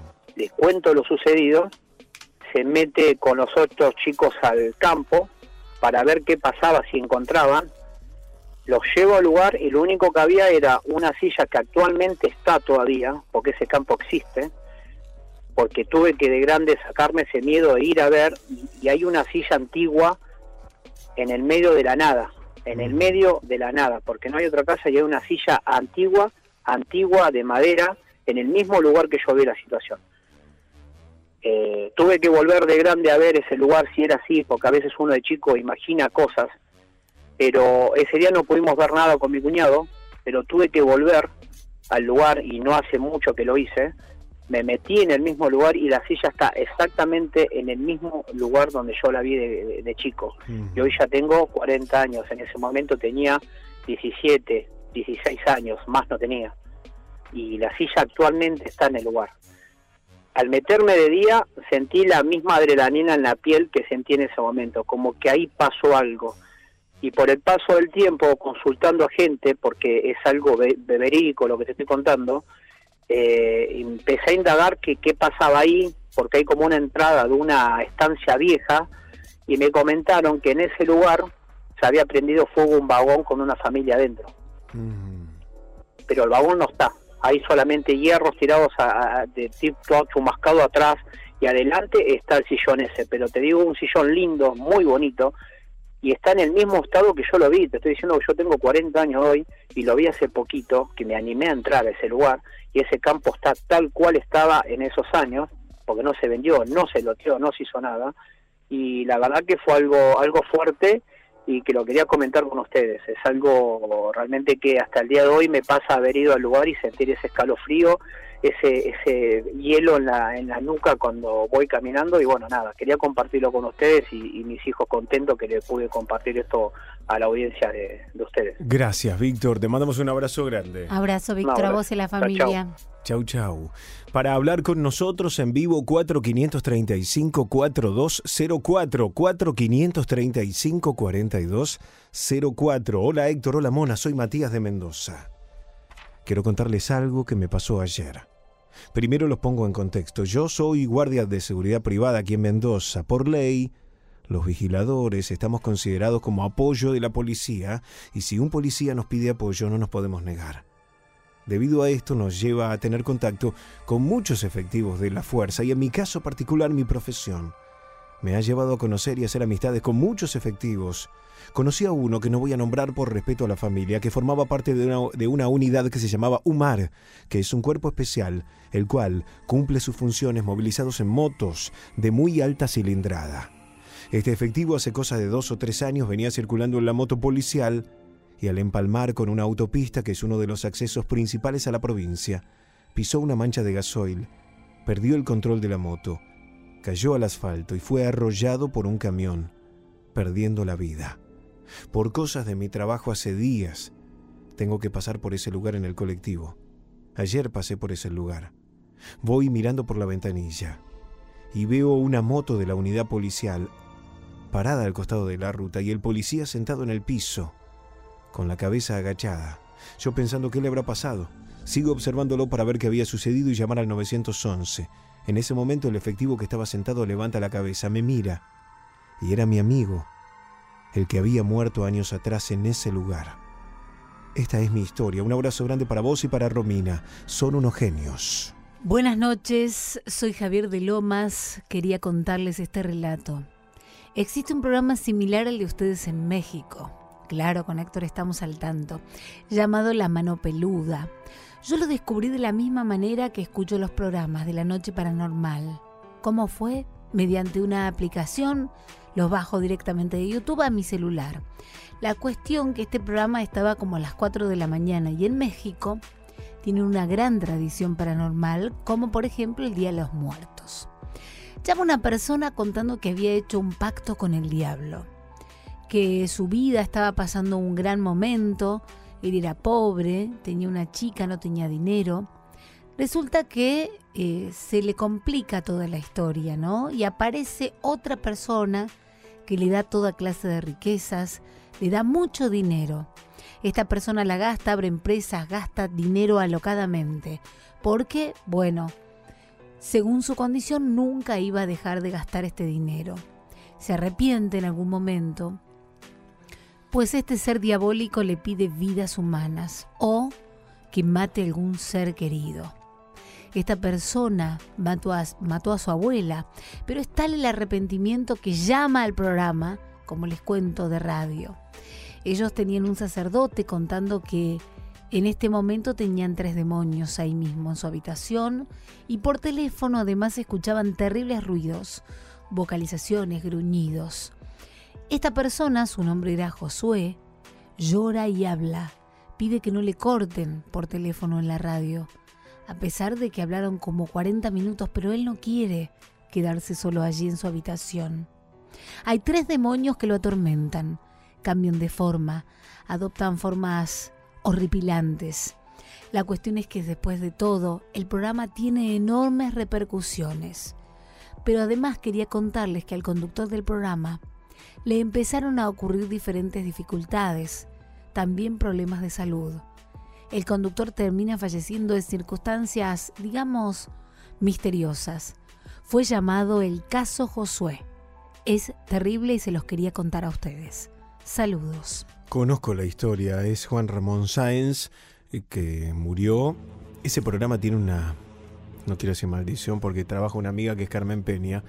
les cuento lo sucedido, se mete con los otros chicos al campo para ver qué pasaba, si encontraban, los llevo al lugar y lo único que había era una silla que actualmente está todavía, porque ese campo existe, porque tuve que de grande sacarme ese miedo de ir a ver, y, y hay una silla antigua en el medio de la nada, en el medio de la nada, porque no hay otra casa y hay una silla antigua, antigua de madera, en el mismo lugar que yo vi la situación. Eh, tuve que volver de grande a ver ese lugar si era así, porque a veces uno de chico imagina cosas, pero ese día no pudimos ver nada con mi cuñado, pero tuve que volver al lugar y no hace mucho que lo hice, me metí en el mismo lugar y la silla está exactamente en el mismo lugar donde yo la vi de, de- de chico. Y hoy ya tengo 40 años, en ese momento tenía 17, 16 años, más no tenía. Y la silla actualmente está en el lugar. Al meterme de día sentí la misma adrenalina en la piel que sentí en ese momento, como que ahí pasó algo. Y por el paso del tiempo, consultando a gente, porque es algo ve- verídico lo que te estoy contando, eh, empecé a indagar que qué pasaba ahí, porque hay como una entrada de una estancia vieja, y me comentaron que en ese lugar se había prendido fuego un vagón con una familia adentro. Pero el vagón no está, hay solamente hierros tirados a- de tipo chumascado atrás y adelante está el sillón ese, pero te digo un sillón lindo, muy bonito, y está en el mismo estado que yo lo vi. Te estoy diciendo que yo tengo 40 años hoy y lo vi hace poquito, que me animé a entrar a ese lugar y ese campo está tal cual estaba en esos años, porque no se vendió, no se loteó, no se hizo nada. Y la verdad que fue algo, algo fuerte y que lo quería comentar con ustedes. Es algo realmente que hasta el día de hoy me pasa haber ido al lugar y sentir ese escalofrío, ese, ese hielo en la, en la nuca cuando voy caminando y bueno, nada, quería compartirlo con ustedes y, y mis hijos contentos que les pude compartir esto a la audiencia de, de ustedes. Gracias, Víctor. Te mandamos un abrazo grande. Abrazo, Víctor, a vos y a la familia. Chau, chau. Para hablar con nosotros en vivo, 4535-4204, 4535-4204. Hola Héctor, hola Mona, soy Matías de Mendoza. Quiero contarles algo que me pasó ayer. Primero los pongo en contexto. Yo soy guardia de seguridad privada aquí en Mendoza. Por ley, los vigiladores estamos considerados como apoyo de la policía y si un policía nos pide apoyo no nos podemos negar. Debido a esto nos lleva a tener contacto con muchos efectivos de la fuerza y en mi caso particular mi profesión me ha llevado a conocer y hacer amistades con muchos efectivos. Conocí a uno que no voy a nombrar por respeto a la familia, que formaba parte de una, de una unidad que se llamaba UMAR, que es un cuerpo especial, el cual cumple sus funciones movilizados en motos de muy alta cilindrada. Este efectivo hace cosa de dos o tres años venía circulando en la moto policial y al empalmar con una autopista que es uno de los accesos principales a la provincia, pisó una mancha de gasoil, perdió el control de la moto, cayó al asfalto y fue arrollado por un camión, perdiendo la vida. Por cosas de mi trabajo hace días, tengo que pasar por ese lugar en el colectivo. Ayer pasé por ese lugar. Voy mirando por la ventanilla y veo una moto de la unidad policial parada al costado de la ruta y el policía sentado en el piso, con la cabeza agachada. Yo pensando qué le habrá pasado. Sigo observándolo para ver qué había sucedido y llamar al 911. En ese momento el efectivo que estaba sentado levanta la cabeza, me mira. Y era mi amigo, el que había muerto años atrás en ese lugar. Esta es mi historia. Un abrazo grande para vos y para Romina. Son unos genios. Buenas noches, soy Javier de Lomas. Quería contarles este relato. Existe un programa similar al de ustedes en México. Claro, con Héctor estamos al tanto. Llamado La Mano Peluda. Yo lo descubrí de la misma manera que escucho los programas de la noche paranormal. ¿Cómo fue? Mediante una aplicación, los bajo directamente de YouTube a mi celular. La cuestión que este programa estaba como a las 4 de la mañana y en México tiene una gran tradición paranormal, como por ejemplo el Día de los Muertos. Llama una persona contando que había hecho un pacto con el diablo, que su vida estaba pasando un gran momento, él era pobre, tenía una chica, no tenía dinero. Resulta que eh, se le complica toda la historia, ¿no? Y aparece otra persona que le da toda clase de riquezas, le da mucho dinero. Esta persona la gasta, abre empresas, gasta dinero alocadamente. Porque, bueno, según su condición nunca iba a dejar de gastar este dinero. Se arrepiente en algún momento, pues este ser diabólico le pide vidas humanas o que mate algún ser querido. Esta persona mató a su abuela, pero es tal el arrepentimiento que llama al programa, como les cuento, de radio. Ellos tenían un sacerdote contando que en este momento tenían tres demonios ahí mismo en su habitación y por teléfono además escuchaban terribles ruidos, vocalizaciones, gruñidos. Esta persona, su nombre era Josué, llora y habla, pide que no le corten por teléfono en la radio, a pesar de que hablaron como 40 minutos, pero él no quiere quedarse solo allí en su habitación. Hay tres demonios que lo atormentan, cambian de forma, adoptan formas horripilantes. La cuestión es que después de todo, el programa tiene enormes repercusiones. Pero además quería contarles que al conductor del programa le empezaron a ocurrir diferentes dificultades, también problemas de salud. El conductor termina falleciendo en circunstancias, digamos, misteriosas. Fue llamado el caso Josué. Es terrible y se los quería contar a ustedes. Saludos. Conozco la historia, es Juan Ramón Sáenz eh, que murió. Ese programa tiene una, no quiero decir maldición porque trabaja una amiga que es Carmen Peña.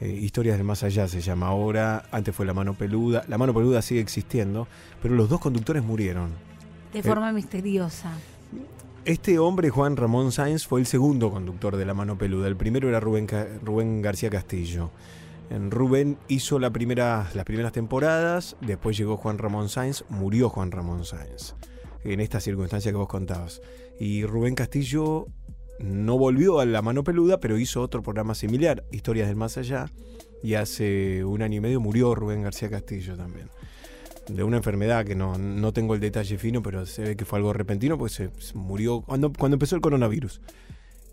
Eh, Historias del Más Allá se llama ahora, antes fue La Mano Peluda. La Mano Peluda sigue existiendo, pero los dos conductores murieron. De forma misteriosa. Este hombre, Juan Ramón Sáenz, fue el segundo conductor de La Mano Peluda. El primero era Rubén, Ca- Rubén García Castillo. En Rubén hizo la primera, las primeras temporadas, después llegó Juan Ramón Sáenz, murió Juan Ramón Sáenz, en esta circunstancia que vos contabas. Y Rubén Castillo no volvió a La Mano Peluda, pero hizo otro programa similar, Historias del Más Allá, y hace un año y medio murió Rubén García Castillo también. de una enfermedad que no, no tengo el detalle fino, pero se ve que fue algo repentino, pues se, murió cuando, cuando empezó el coronavirus.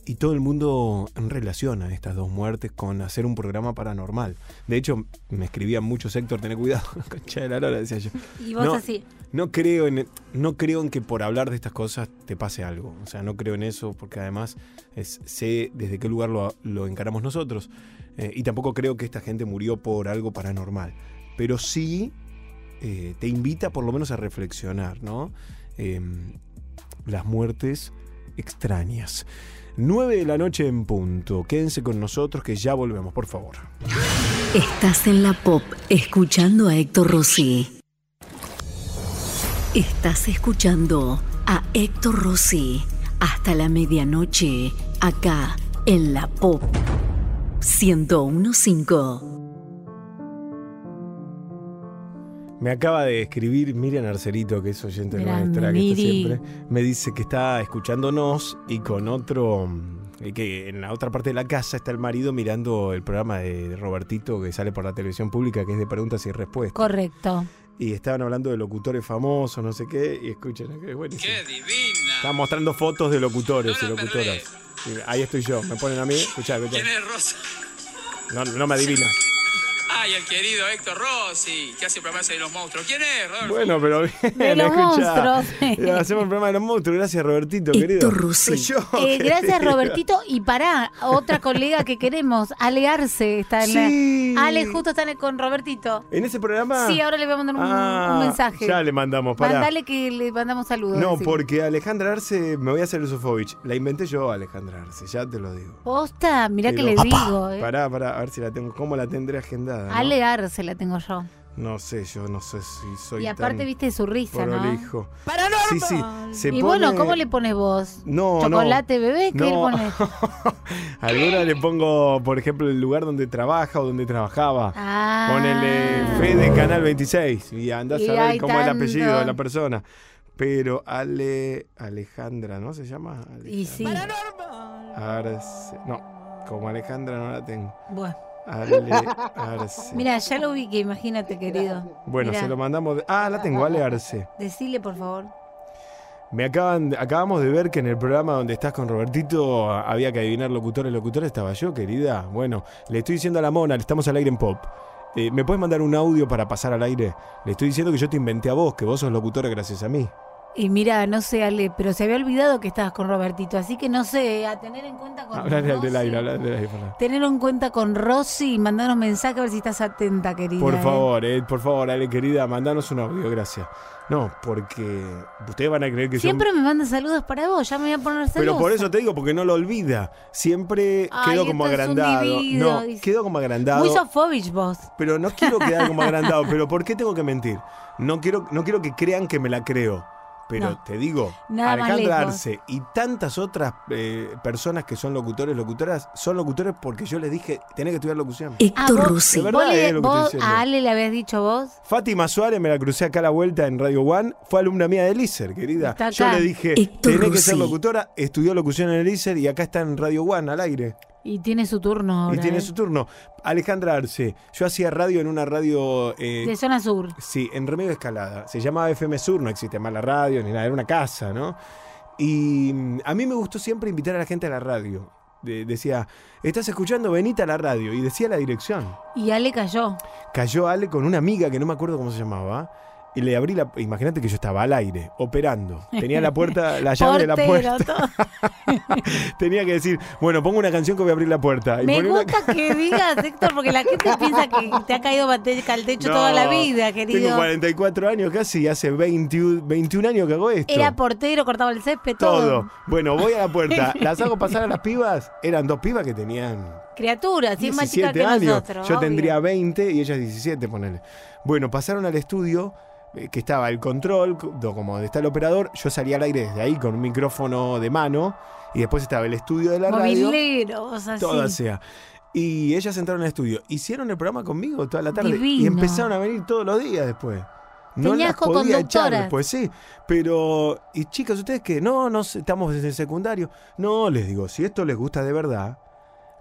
Y todo el mundo relaciona estas dos muertes con hacer un programa paranormal. De hecho, me escribían muchos, Héctor, tené cuidado, concha de la lora, decía yo. Y vos No, así. No creo, en, no creo en que por hablar de estas cosas te pase algo. O sea, no creo en eso porque además es- sé desde qué lugar lo, lo encaramos nosotros. Eh, y tampoco creo que esta gente murió por algo paranormal. Pero sí eh, te invita por lo menos a reflexionar, ¿no? Eh, las muertes extrañas. 9 de la noche en punto. Quédense con nosotros que ya volvemos, por favor. Estás en la pop escuchando a Héctor Rossi. Estás escuchando a Héctor Rossi hasta la medianoche acá en la pop 1015. Me acaba de escribir Miriam Arcerito, que es oyente Grande, nuestra, que está siempre. Me dice que está escuchándonos y con otro. que en la otra parte de la casa está el marido mirando el programa de Robertito que sale por la televisión pública, que es de preguntas y respuestas. Correcto. Y estaban hablando de locutores famosos, no sé qué, y escuchen, que es buenísimo. ¡Qué divina! Estaban mostrando fotos de locutores y locutoras. Y ahí estoy yo, me ponen a mí, escuchá, escuchá. ¿Quién es Rosa? No, no me adivinas. Ay, el querido Héctor Rossi, que hace programas de los monstruos. ¿Quién es, Rodolfo? Bueno, pero bien, los escuchá. monstruos. Ya, Hacemos el programa de los monstruos. Gracias, Robertito, querido. Soy yo, Eh, gracias. Robertito. Y pará, otra colega que queremos, Ale Arce, está en la- Sí. Ale justo está con Robertito. ¿En ese programa? Sí, ahora le voy a mandar un, Ah, un mensaje. Ya le mandamos, para. Mandale que le mandamos saludos. No, porque Alejandra Arce, me voy a hacer el Sofovich. La inventé yo, Alejandra Arce, ya te lo digo. Posta, mirá que le digo. eh. Pará, pará, a ver si la tengo. ¿Cómo la tendré agendada? No? Ale Arce la tengo yo. No sé, yo no sé si soy y aparte, tan viste su risa, ¿no? prolijo. Sí, sí. Se y pone- bueno, ¿cómo le pones vos? No, ¿Chocolate no. bebé? ¿Qué le No. pones? Alguna le pongo, por ejemplo, el lugar donde trabaja o donde trabajaba. Ah. Ponele Fede Canal 26 y andás Y a ver cómo es el apellido de la persona. Pero Ale Alejandra, ¿no se llama? Ale- Y sí. Arce. No, como Alejandra no la tengo. Bueno. Ale Arce. Mira, ya lo vi que imagínate, querido. Bueno, Mirá, se lo mandamos. de- Ah, la tengo, Ale Arce. Decile, por favor. Me acaban, de- acabamos de ver que en el programa donde estás con Robertito había que adivinar locutores, locutores estaba yo, querida. Bueno, le estoy diciendo a la mona, estamos al aire en pop. Eh, ¿Me puedes mandar un audio para pasar al aire? Le estoy diciendo que yo te inventé a vos, que vos sos locutora gracias a mí. Y mira, no sé, Ale, pero se había olvidado que estabas con Robertito, así que no sé, a tener en cuenta con Hablale al del aire, hablale al del aire. por favor. Tener en cuenta con Rosy y mandarnos mensaje a ver si estás atenta, querida. Por ¿eh? favor, eh, por favor, Ale, querida, mandanos un audio, gracias. No, porque ustedes van a creer que Siempre yo... me mandan saludos para vos, ya me voy a poner celosa. Pero por eso te digo, porque no lo olvida. Siempre Ay, quedo como agrandado. no, dice. quedo como agrandado. Muy Sofovich vos. Pero no quiero quedar como agrandado. pero ¿por qué tengo que mentir? No quiero, no quiero que crean que me la creo. Pero No. te digo, Alejandra. Arce y tantas otras eh, personas que son locutores, locutoras, son locutores porque yo les dije, tenés que estudiar locución. Ah, vos, De verdad vos le- a Ale le habías dicho vos. Fátima Suárez me la crucé acá a la vuelta en Radio One, fue alumna mía del ISER, querida. Yo le dije, Héctor tenés que ser locutora, estudió locución en el y acá está en Radio One al aire. Y tiene su turno ahora. y tiene ¿eh? su turno. Alejandra Arce, yo hacía radio en una radio... eh, De zona sur. Sí, en Remedio Escalada. Se llamaba FM Sur, no existe más la radio ni nada, era una casa, ¿no? Y mm, a mí me gustó siempre invitar a la gente a la radio. De- decía, ¿estás escuchando? Venite a la radio. Y decía la dirección. Y Ale cayó. Cayó Ale con una amiga que no me acuerdo cómo se llamaba. Y le abrí la. Imagínate que yo estaba al aire, operando. Tenía la puerta, la llave de la puerta. Tenía que decir, bueno, pongo una canción que voy a abrir la puerta. Y Me una gusta que digas, Héctor, porque la gente piensa que te ha caído al techo No, toda la vida, Tengo querido. 44 años casi, hace 21, 21 años que hago esto. Era portero, cortaba el césped, todo. todo. Bueno, voy a la puerta, las hago pasar a las pibas. Eran dos pibas que tenían Criatura, si es más chica 17 que años. nosotros. Yo obvio. tendría 20 y ellas 17, ponele. Bueno, pasaron al estudio que estaba el control, como donde está el operador. Yo salía al aire desde ahí con un micrófono de mano. Y después estaba el estudio de la radio. Mobileros, así. Toda sea. Y ellas entraron al estudio. Hicieron el programa conmigo toda la tarde. Y empezaron a venir todos los días después. No Tenías las podía echar después, sí. Pero, y chicas, ¿ustedes qué? No, no, estamos en el secundario. No, les digo, si esto les gusta de verdad,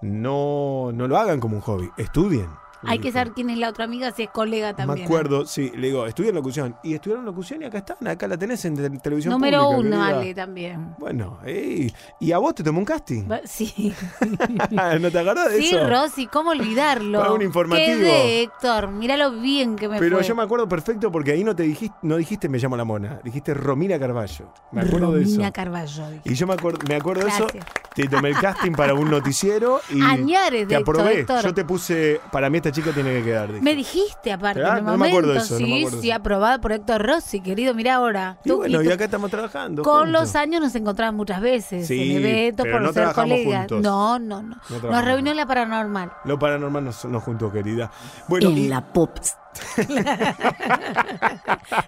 no, no lo hagan como un hobby. Estudien. Hay que saber quién es la otra amiga, si es colega también. Me acuerdo, sí, le digo, estudié en locución. Y estudié en locución y acá están, acá la tenés en te- televisión Número pública, uno, querida. Ale, también. Bueno, ey, ¿y a vos te tomó un casting? Sí. ¿No te acordás de Sí, eso? Rosy, ¿cómo olvidarlo? Para un informativo. ¿Qué de Héctor? Mira lo bien que me Pero fue. yo me acuerdo perfecto porque ahí no te dijiste, no dijiste me llamo la mona, dijiste Romina Carballo. Me acuerdo de eso. Romina Carballo. Y yo me acuerdo, me acuerdo de eso. Te tomé el casting para un noticiero y Añares te de aprobé. Héctor. Yo te puse, para mí esta chica tiene que quedar. dije. Me dijiste aparte Ah, en el no me acuerdo de momento, eso, no me sí, acuerdo de sí, eso. aprobada por Héctor Rossi, querido, mira ahora. Y Tú- bueno, y y tú- acá estamos trabajando. con juntos. los años nos encontramos muchas veces Sí, en eventos pero por no ser trabajamos colegas. juntos. No, no, no. No Nos reunió en la paranormal. Lo paranormal nos, nos juntó, querida. Bueno, en y- la pop.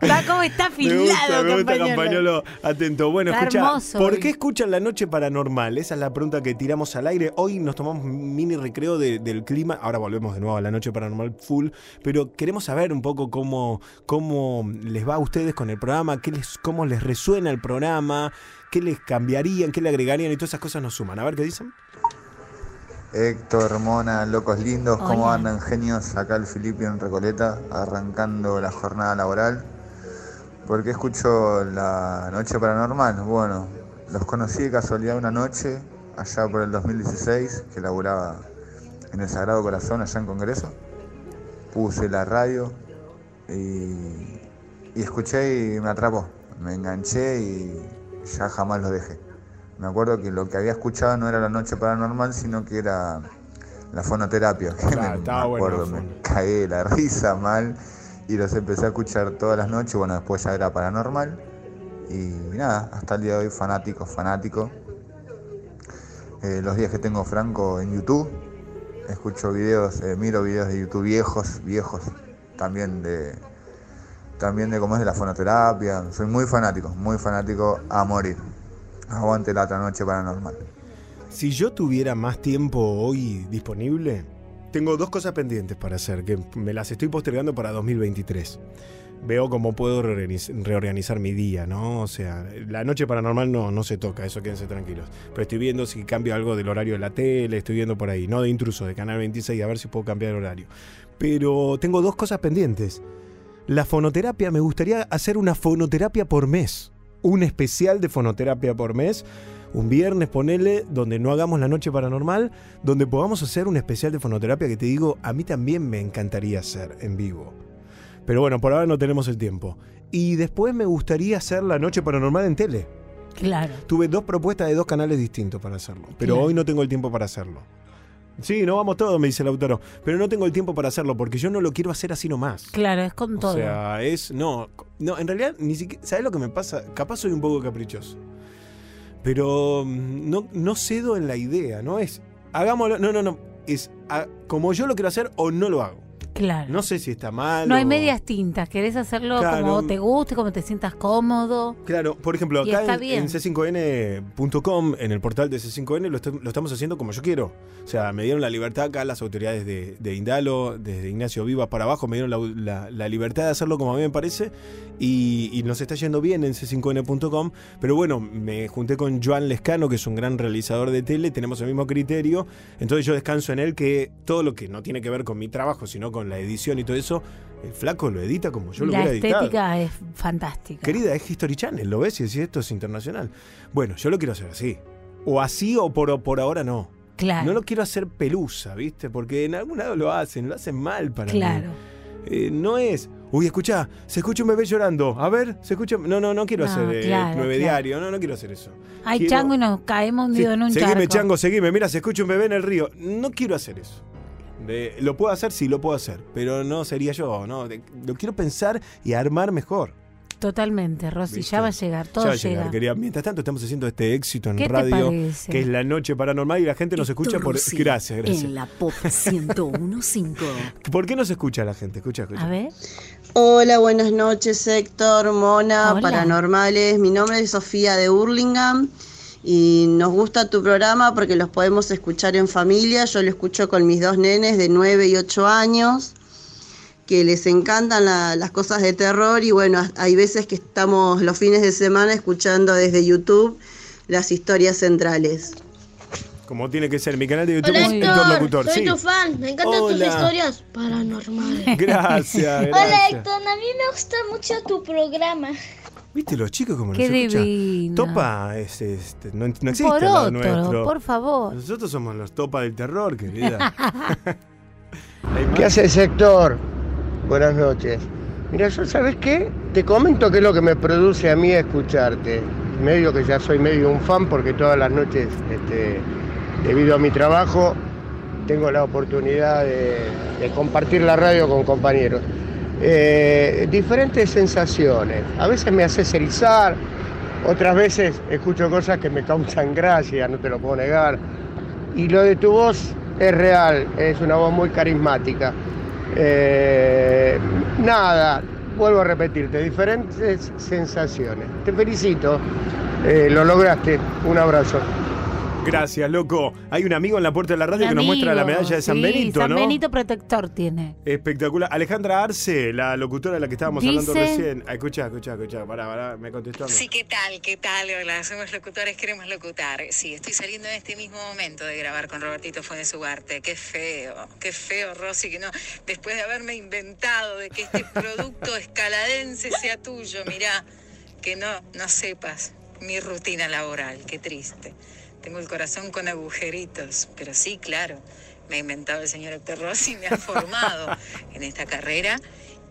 Va como está Me gusta, afilado, me gusta. Campañolo. Atento. Bueno, Está escucha, hermoso ¿por hoy. qué escuchan la noche paranormal? Esa es la pregunta que tiramos al aire. Hoy nos tomamos un mini recreo de- del clima. Ahora volvemos de nuevo a la noche paranormal full. Pero queremos saber un poco cómo, cómo les va a ustedes con el programa, qué les, cómo les resuena el programa, qué les cambiarían, qué le agregarían y todas esas cosas nos suman. A ver qué dicen. Héctor, Mona, locos lindos, ¿cómo Hola. andan genios? Acá el Filipe en Recoleta, arrancando la jornada laboral. ¿Por qué escucho la noche paranormal? Bueno, los conocí de casualidad una noche, allá por el 2016, que laburaba en el Sagrado Corazón, allá en Congreso. Puse la radio y, y escuché y me atrapó. Me enganché y ya jamás lo dejé. Me acuerdo que lo que había escuchado no era la noche paranormal, sino que era la fonoterapia. Que Claro, me, bueno acuerdo, la me cagué de la risa mal y los empecé a escuchar todas las noches. Bueno, después ya era paranormal. Y nada, hasta el día de hoy fanático, fanático. Eh, los días que tengo Franco en YouTube, escucho videos, eh, miro videos de YouTube viejos, viejos, también de también de cómo es de la fonoterapia. Soy muy fanático, muy fanático a morir. Aguante la otra noche paranormal. Si yo tuviera más tiempo hoy disponible, tengo dos cosas pendientes para hacer, que me las estoy postergando para 2023. Veo cómo puedo reorganiz- reorganizar mi día, ¿no? O sea, la noche paranormal no, no se toca, eso quédense tranquilos. Pero estoy viendo si cambio algo del horario de la tele, estoy viendo por ahí, no de intruso, de Canal 26, a ver si puedo cambiar el horario. Pero tengo dos cosas pendientes. La fonoterapia, me gustaría hacer una fonoterapia por mes. Un especial de fonoterapia por mes. Un viernes, ponele, donde no hagamos la noche paranormal, donde podamos hacer un especial de fonoterapia que te digo, a mí también me encantaría hacer en vivo. Pero bueno, por ahora no tenemos el tiempo. Y después me gustaría hacer la noche paranormal en tele. Claro. Tuve dos propuestas de dos canales distintos para hacerlo, pero Claro. hoy no tengo el tiempo para hacerlo. Sí, no vamos todos, me dice el autor, pero no tengo el tiempo para hacerlo porque yo no lo quiero hacer así nomás. Claro, es con todo. O sea, es. No, no, en realidad ni siquiera. ¿Sabes lo que me pasa? Capaz soy un poco caprichoso. Pero mm, no, no cedo en la idea, ¿no? Es. Hagámoslo. No, no, no. Es como yo lo quiero hacer o no lo hago. Claro. No sé si está mal. No hay medias tintas, querés hacerlo Claro. como te guste, como te sientas cómodo. Claro, por ejemplo, acá en, bien. en c5n.com, en el portal de C5N, lo, estamos haciendo como yo quiero. O sea, me dieron la libertad acá las autoridades de, de Indalo, desde Ignacio Vivas para abajo, me dieron la, la- la libertad de hacerlo como a mí me parece. Y, y nos está yendo bien en c5n.com. Pero bueno, me junté con Joan Lescano, que es un gran realizador de tele, tenemos el mismo criterio. Entonces yo descanso en él que todo lo que no tiene que ver con mi trabajo, sino con la edición y todo eso, el flaco lo edita como yo lo la hubiera editado. estética es fantástica. Querida, es History Channel, lo ves y decís esto es internacional. Bueno, yo lo quiero hacer así. O así o por, por ahora no. Claro. No lo quiero hacer pelusa, ¿viste? Porque en algún lado lo hacen, lo hacen mal para mí. Claro. Eh, no es, uy, escucha, se escucha un bebé llorando. A ver, se escucha. No, no, no quiero No, hacer eh, claro, nueve claro. diario, no, no quiero hacer eso. Quiero- chango y nos caemos hundidos en un seguime, charco. chango, seguime. Mira, se escucha un bebé en el río. No quiero hacer eso. De- ¿Lo puedo hacer? Sí, lo puedo hacer. Pero no sería yo, ¿no? De- lo quiero pensar y armar mejor. Totalmente, Rosy, ¿Viste? ya va a llegar, todo Ya va a llega. llegar, querida. Mientras tanto, estamos haciendo este éxito en ¿Qué te radio, que es la noche paranormal y la gente nos escucha por. Gracias, gracias. En la pop 1015. ¿Por qué nos escucha la gente? Escucha, escucha. A ver. Hola, buenas noches, Héctor, Mona, Hola. Paranormales. Mi nombre es Sofía de Hurlingham y nos gusta tu programa porque los podemos escuchar en familia. Yo lo escucho con mis dos nenes de 9 y 8 años que les encantan la- las cosas de terror y bueno, hay veces que estamos los fines de semana escuchando desde YouTube las historias centrales. Como tiene que ser. Mi canal de YouTube Hola es Héctor Héctor, Locutor. soy Sí. tu fan, me encantan tus Hola. historias paranormales. Gracias, Hola gracias. Héctor, a mí me gusta mucho tu programa. ¿Viste los chicos como Qué nos escuchan? divino. Topa es, este, no, no existe Por otro, nuestro. por favor. Nosotros somos los topa del terror, querida. ¿Qué haces, Héctor? Buenas noches. Mira, yo, ¿sabes qué? Te comento qué es lo que me produce a mí escucharte. Medio que ya soy medio un fan porque todas las noches, este, debido a mi trabajo, tengo la oportunidad de, de compartir la radio con compañeros. Eh, diferentes sensaciones. A veces me haces erizar, otras veces escucho cosas que me causan gracia, no te lo puedo negar. Y lo de tu voz es real, es una voz muy carismática. Eh, nada, vuelvo a repetirte, diferentes sensaciones. Te felicito, eh, lo lograste. Un abrazo. Gracias, loco. Hay un amigo en la puerta de la radio Un que nos muestra la medalla de San sí, Benito, San ¿no? Benito protector tiene. Espectacular. Alejandra Arce, la locutora de la que estábamos hablando recién. Ah, Escucha, escucha, escucha. Pará, pará, me contestó. a mí. Sí, ¿qué tal? ¿Qué tal? Hola, somos locutores, queremos locutar. Sí, estoy saliendo en este mismo momento de grabar con Robertito Funes Ugarte. Qué feo, qué feo, Rosy, que no, después de haberme inventado de que este producto escaladense sea tuyo, mirá, que no, no sepas mi rutina laboral, qué triste. Tengo el corazón con agujeritos, pero sí, claro, me ha inventado el señor Héctor Rossi, me ha formado en esta carrera.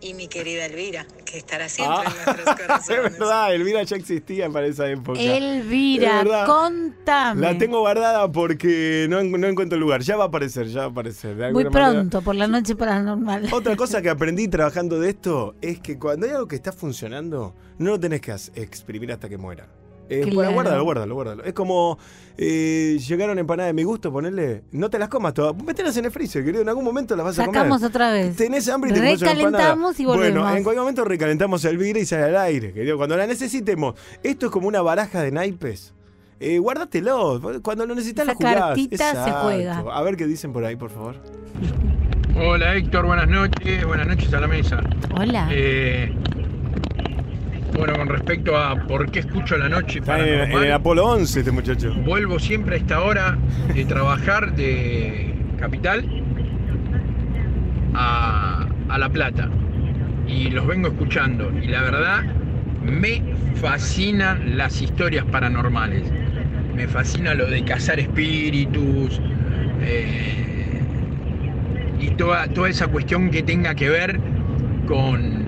Y mi querida Elvira, que estará siempre en nuestros es corazones. verdad, Elvira ya existía para esa época. Elvira, Es verdad. contame. La tengo guardada porque no, no encuentro lugar. Ya va a aparecer, ya va a aparecer. de Muy manera. pronto, por la noche paranormal. Otra cosa que aprendí trabajando de esto es que cuando hay algo que está funcionando, no lo tenés que exprimir hasta que muera. Eh, Claro. bueno, guárdalo, guárdalo, guárdalo. Es como eh, llegaron empanadas de mi gusto, ponerle, no te las comas todas, mételas en el freezer, querido, en algún momento las vas a comer. Sacamos otra vez. Tenés hambre y te comes una empanada. Recalentamos y volvemos. Bueno, en cualquier momento recalentamos el vidrio y sale al aire, querido. Cuando la necesitemos, esto es como una baraja de naipes. Eh, guárdatelo, cuando lo necesitas lo jugás. cartita se juega. A ver qué dicen por ahí, por favor. Hola Héctor, buenas noches, buenas noches a la mesa. Hola. Eh, bueno, con respecto a por qué escucho la noche Está en, en el Apolo 11 este muchacho. vuelvo siempre a esta hora de trabajar de Capital a, a La Plata y los vengo escuchando y la verdad me fascinan las historias paranormales. Me fascina lo de cazar espíritus eh, y toda, toda esa cuestión que tenga que ver con,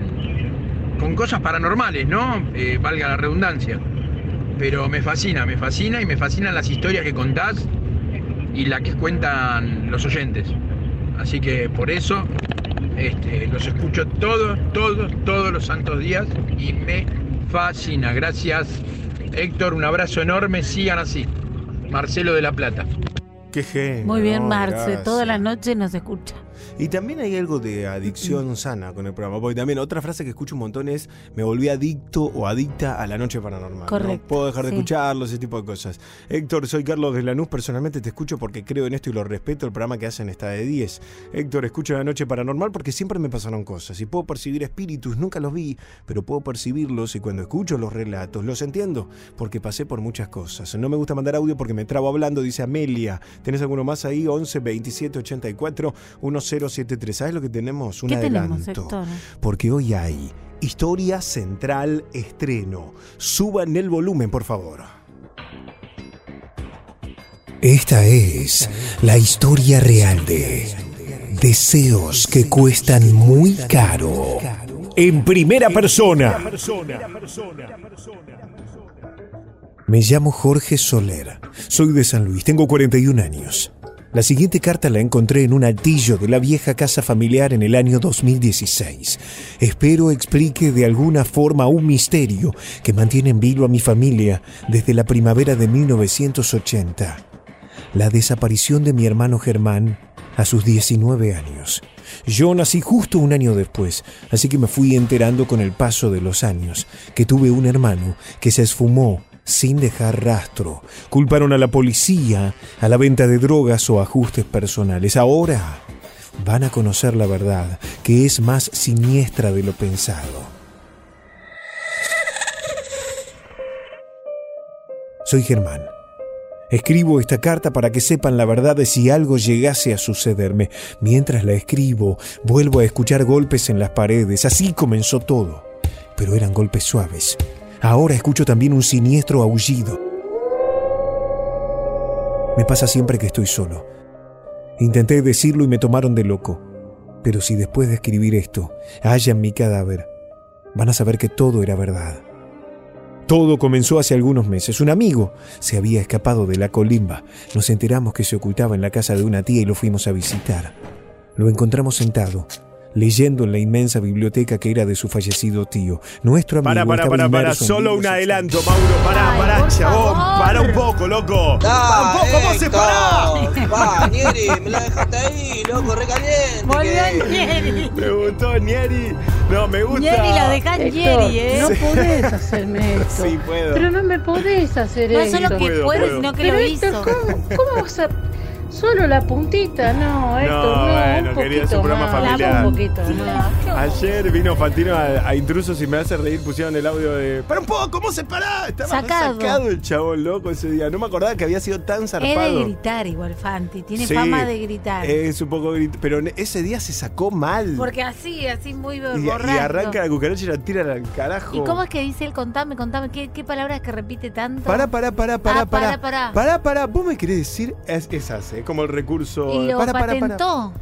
con cosas paranormales, ¿no? Eh, valga la redundancia. Pero me fascina, me fascina y me fascinan las historias que contás y las que cuentan los oyentes. Así que por eso este, los escucho todos, todos, todos los santos días y me fascina. Gracias Héctor, un abrazo enorme, sigan así. Marcelo de la Plata. Qué genio. Muy bien, Marce. gracias. Toda la noche nos escucha. Y también hay algo de adicción sana con el programa. Porque también otra frase que escucho un montón es me volví adicto o adicta a la noche paranormal. ¿no? Correcto, Puedo dejar de sí. escucharlo, ese tipo de cosas. Héctor, soy Carlos de Lanús. Personalmente te escucho porque creo en esto y lo respeto. El programa que hacen está de 10. Héctor, escucho la noche paranormal porque siempre me pasaron cosas. Y puedo percibir espíritus, nunca los vi, pero puedo percibirlos. Y cuando escucho los relatos, los entiendo porque pasé por muchas cosas. No me gusta mandar audio porque me trabo hablando, dice Amelia. ¿Tenés alguno más ahí? 11 27 84 1073. ¿Sabes lo que tenemos? Un ¿Qué adelanto. tenemos, Héctor? Porque hoy hay Historia Central Estreno. Suban el volumen, por favor. Esta es la historia real de deseos que cuestan muy caro. En primera persona. Me llamo Jorge Soler. Soy de San Luis. Tengo 41 años. La siguiente carta la encontré en un altillo de la vieja casa familiar en el año 2016. Espero explique de alguna forma un misterio que mantiene en vilo a mi familia desde la primavera de 1980. La desaparición de mi hermano Germán a sus 19 años. Yo nací justo un año después, así que me fui enterando con el paso de los años que tuve un hermano que se esfumó sin dejar rastro. Culparon a la policía, a la venta de drogas o ajustes personales. Ahora van a conocer la verdad, que es más siniestra de lo pensado. Soy Germán. Escribo esta carta para que sepan la verdad de si algo llegase a sucederme. Mientras la escribo, vuelvo a escuchar golpes en las paredes. Así comenzó todo. Pero eran golpes suaves. Ahora escucho también un siniestro aullido. Me pasa siempre que estoy solo. Intenté decirlo y me tomaron de loco. Pero si después de escribir esto hallan mi cadáver, van a saber que todo era verdad. Todo comenzó hace algunos meses. Un amigo se había escapado de la colimba. Nos enteramos que se ocultaba en la casa de una tía y lo fuimos a visitar. Lo encontramos sentado, leyendo en la inmensa biblioteca que era de su fallecido tío. Nuestro amigo Para, para, estaba para, para. Solo un adelanto, Mauro. Pará, pará, chabón. Para un poco, loco. Para un poco, vos se pará. Va, Nieri, me la dejaste ahí, loco, recaliente. Volvió Nieri. Me gustó Nieri. No, me gusta. Nieri lo deja Héctor, Nieri, ¿eh? No podés hacerme esto. Sí, puedo. Pero no me podés hacer No esto. solo que Puedo, sino que Pero lo Héctor, hizo. ¿cómo, ¿cómo vas a...? Solo la puntita, no, Héctor, no, bueno, un quería poquito su programa más, familiar. un poquito más. Ayer vino Fantino a, a Intrusos y me hace reír, pusieron el audio de. ¡Para un poco! ¿Cómo se pará? Estaba Sacado. sacado el chabón loco ese día. No me acordaba que había sido tan Es de zarpado. gritar igual, Fanti. Tiene Sí, fama de gritar. Es un poco grit- Pero ese día se sacó mal. Porque así, así muy y, borracho. y arranca la cucaracha y la tira al carajo. ¿Y cómo es que dice él? Contame, contame. ¿Qué, qué palabras que repite tanto? Pará, pará, pará, pará, Ah, pará. pará, pará. Pará, pará. ¿Vos me querés decir? Es, esas, ¿eh? Como el recurso. Y lo patentó.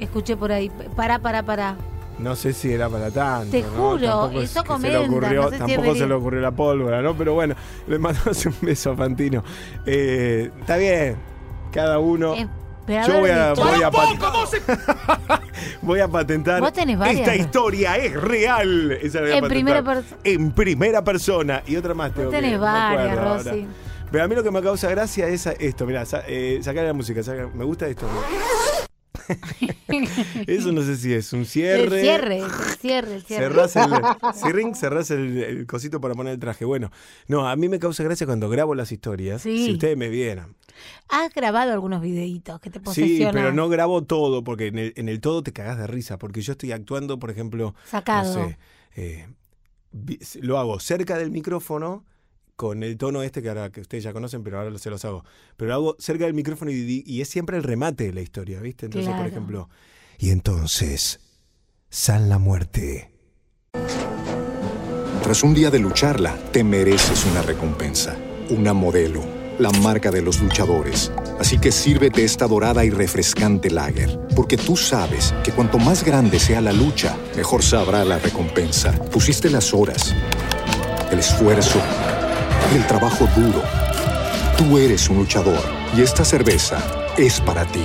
Escuché por ahí. Pará, pará, pará. No sé si era para tanto. Te ¿no? juro, es eso comenta, Se le ocurrió, no sé si es tampoco se le ocurrió la pólvora, ¿no? Pero bueno, le mandamos un beso a Fantino. Eh, está bien, cada uno. Eh, Yo voy a, voy, a pat- voy a patentar. Vos tenés varias. Esta historia es real. Esa la voy a En patentar. primera persona. En primera persona. Y otra más tengo Vos tenés que- no varias, ahora. Pero a mí lo que me causa gracia es esto. Mirá, sa, eh, sacar la música. saca- me gusta esto. Eso no sé si es un cierre. El cierre, el cierre, el cierre. Cerrás el, si ring, cerrás el, el cosito para poner el traje. Bueno, no, a mí me causa gracia cuando grabo las historias. Sí. Si ustedes me vieran. Has grabado algunos videitos que te Sí, posesionan. pero no grabo todo, porque en el, en el todo te cagás de risa. Porque yo estoy actuando, por ejemplo, Sacado. no sé, eh, lo hago cerca del micrófono con el tono este que ahora que ustedes ya conocen, pero ahora se los hago. Pero lo hago cerca del micrófono y, y es siempre el remate de la historia, ¿viste? Entonces, por Claro. ejemplo, y entonces, San la muerte. Tras un día de lucharla, te mereces una recompensa, una modelo, la marca de los luchadores. Así que sírvete esta dorada y refrescante lager, porque tú sabes que cuanto más grande sea la lucha, mejor sabrá la recompensa. Pusiste las horas, el esfuerzo, el trabajo duro. Tú eres un luchador y esta cerveza es para ti.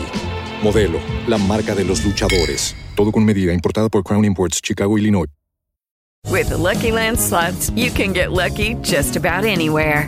Modelo, la marca de los luchadores. Todo con medida, importada por Crown Imports, Chicago, Illinois. With the Lucky Land slots, you can get lucky just about anywhere.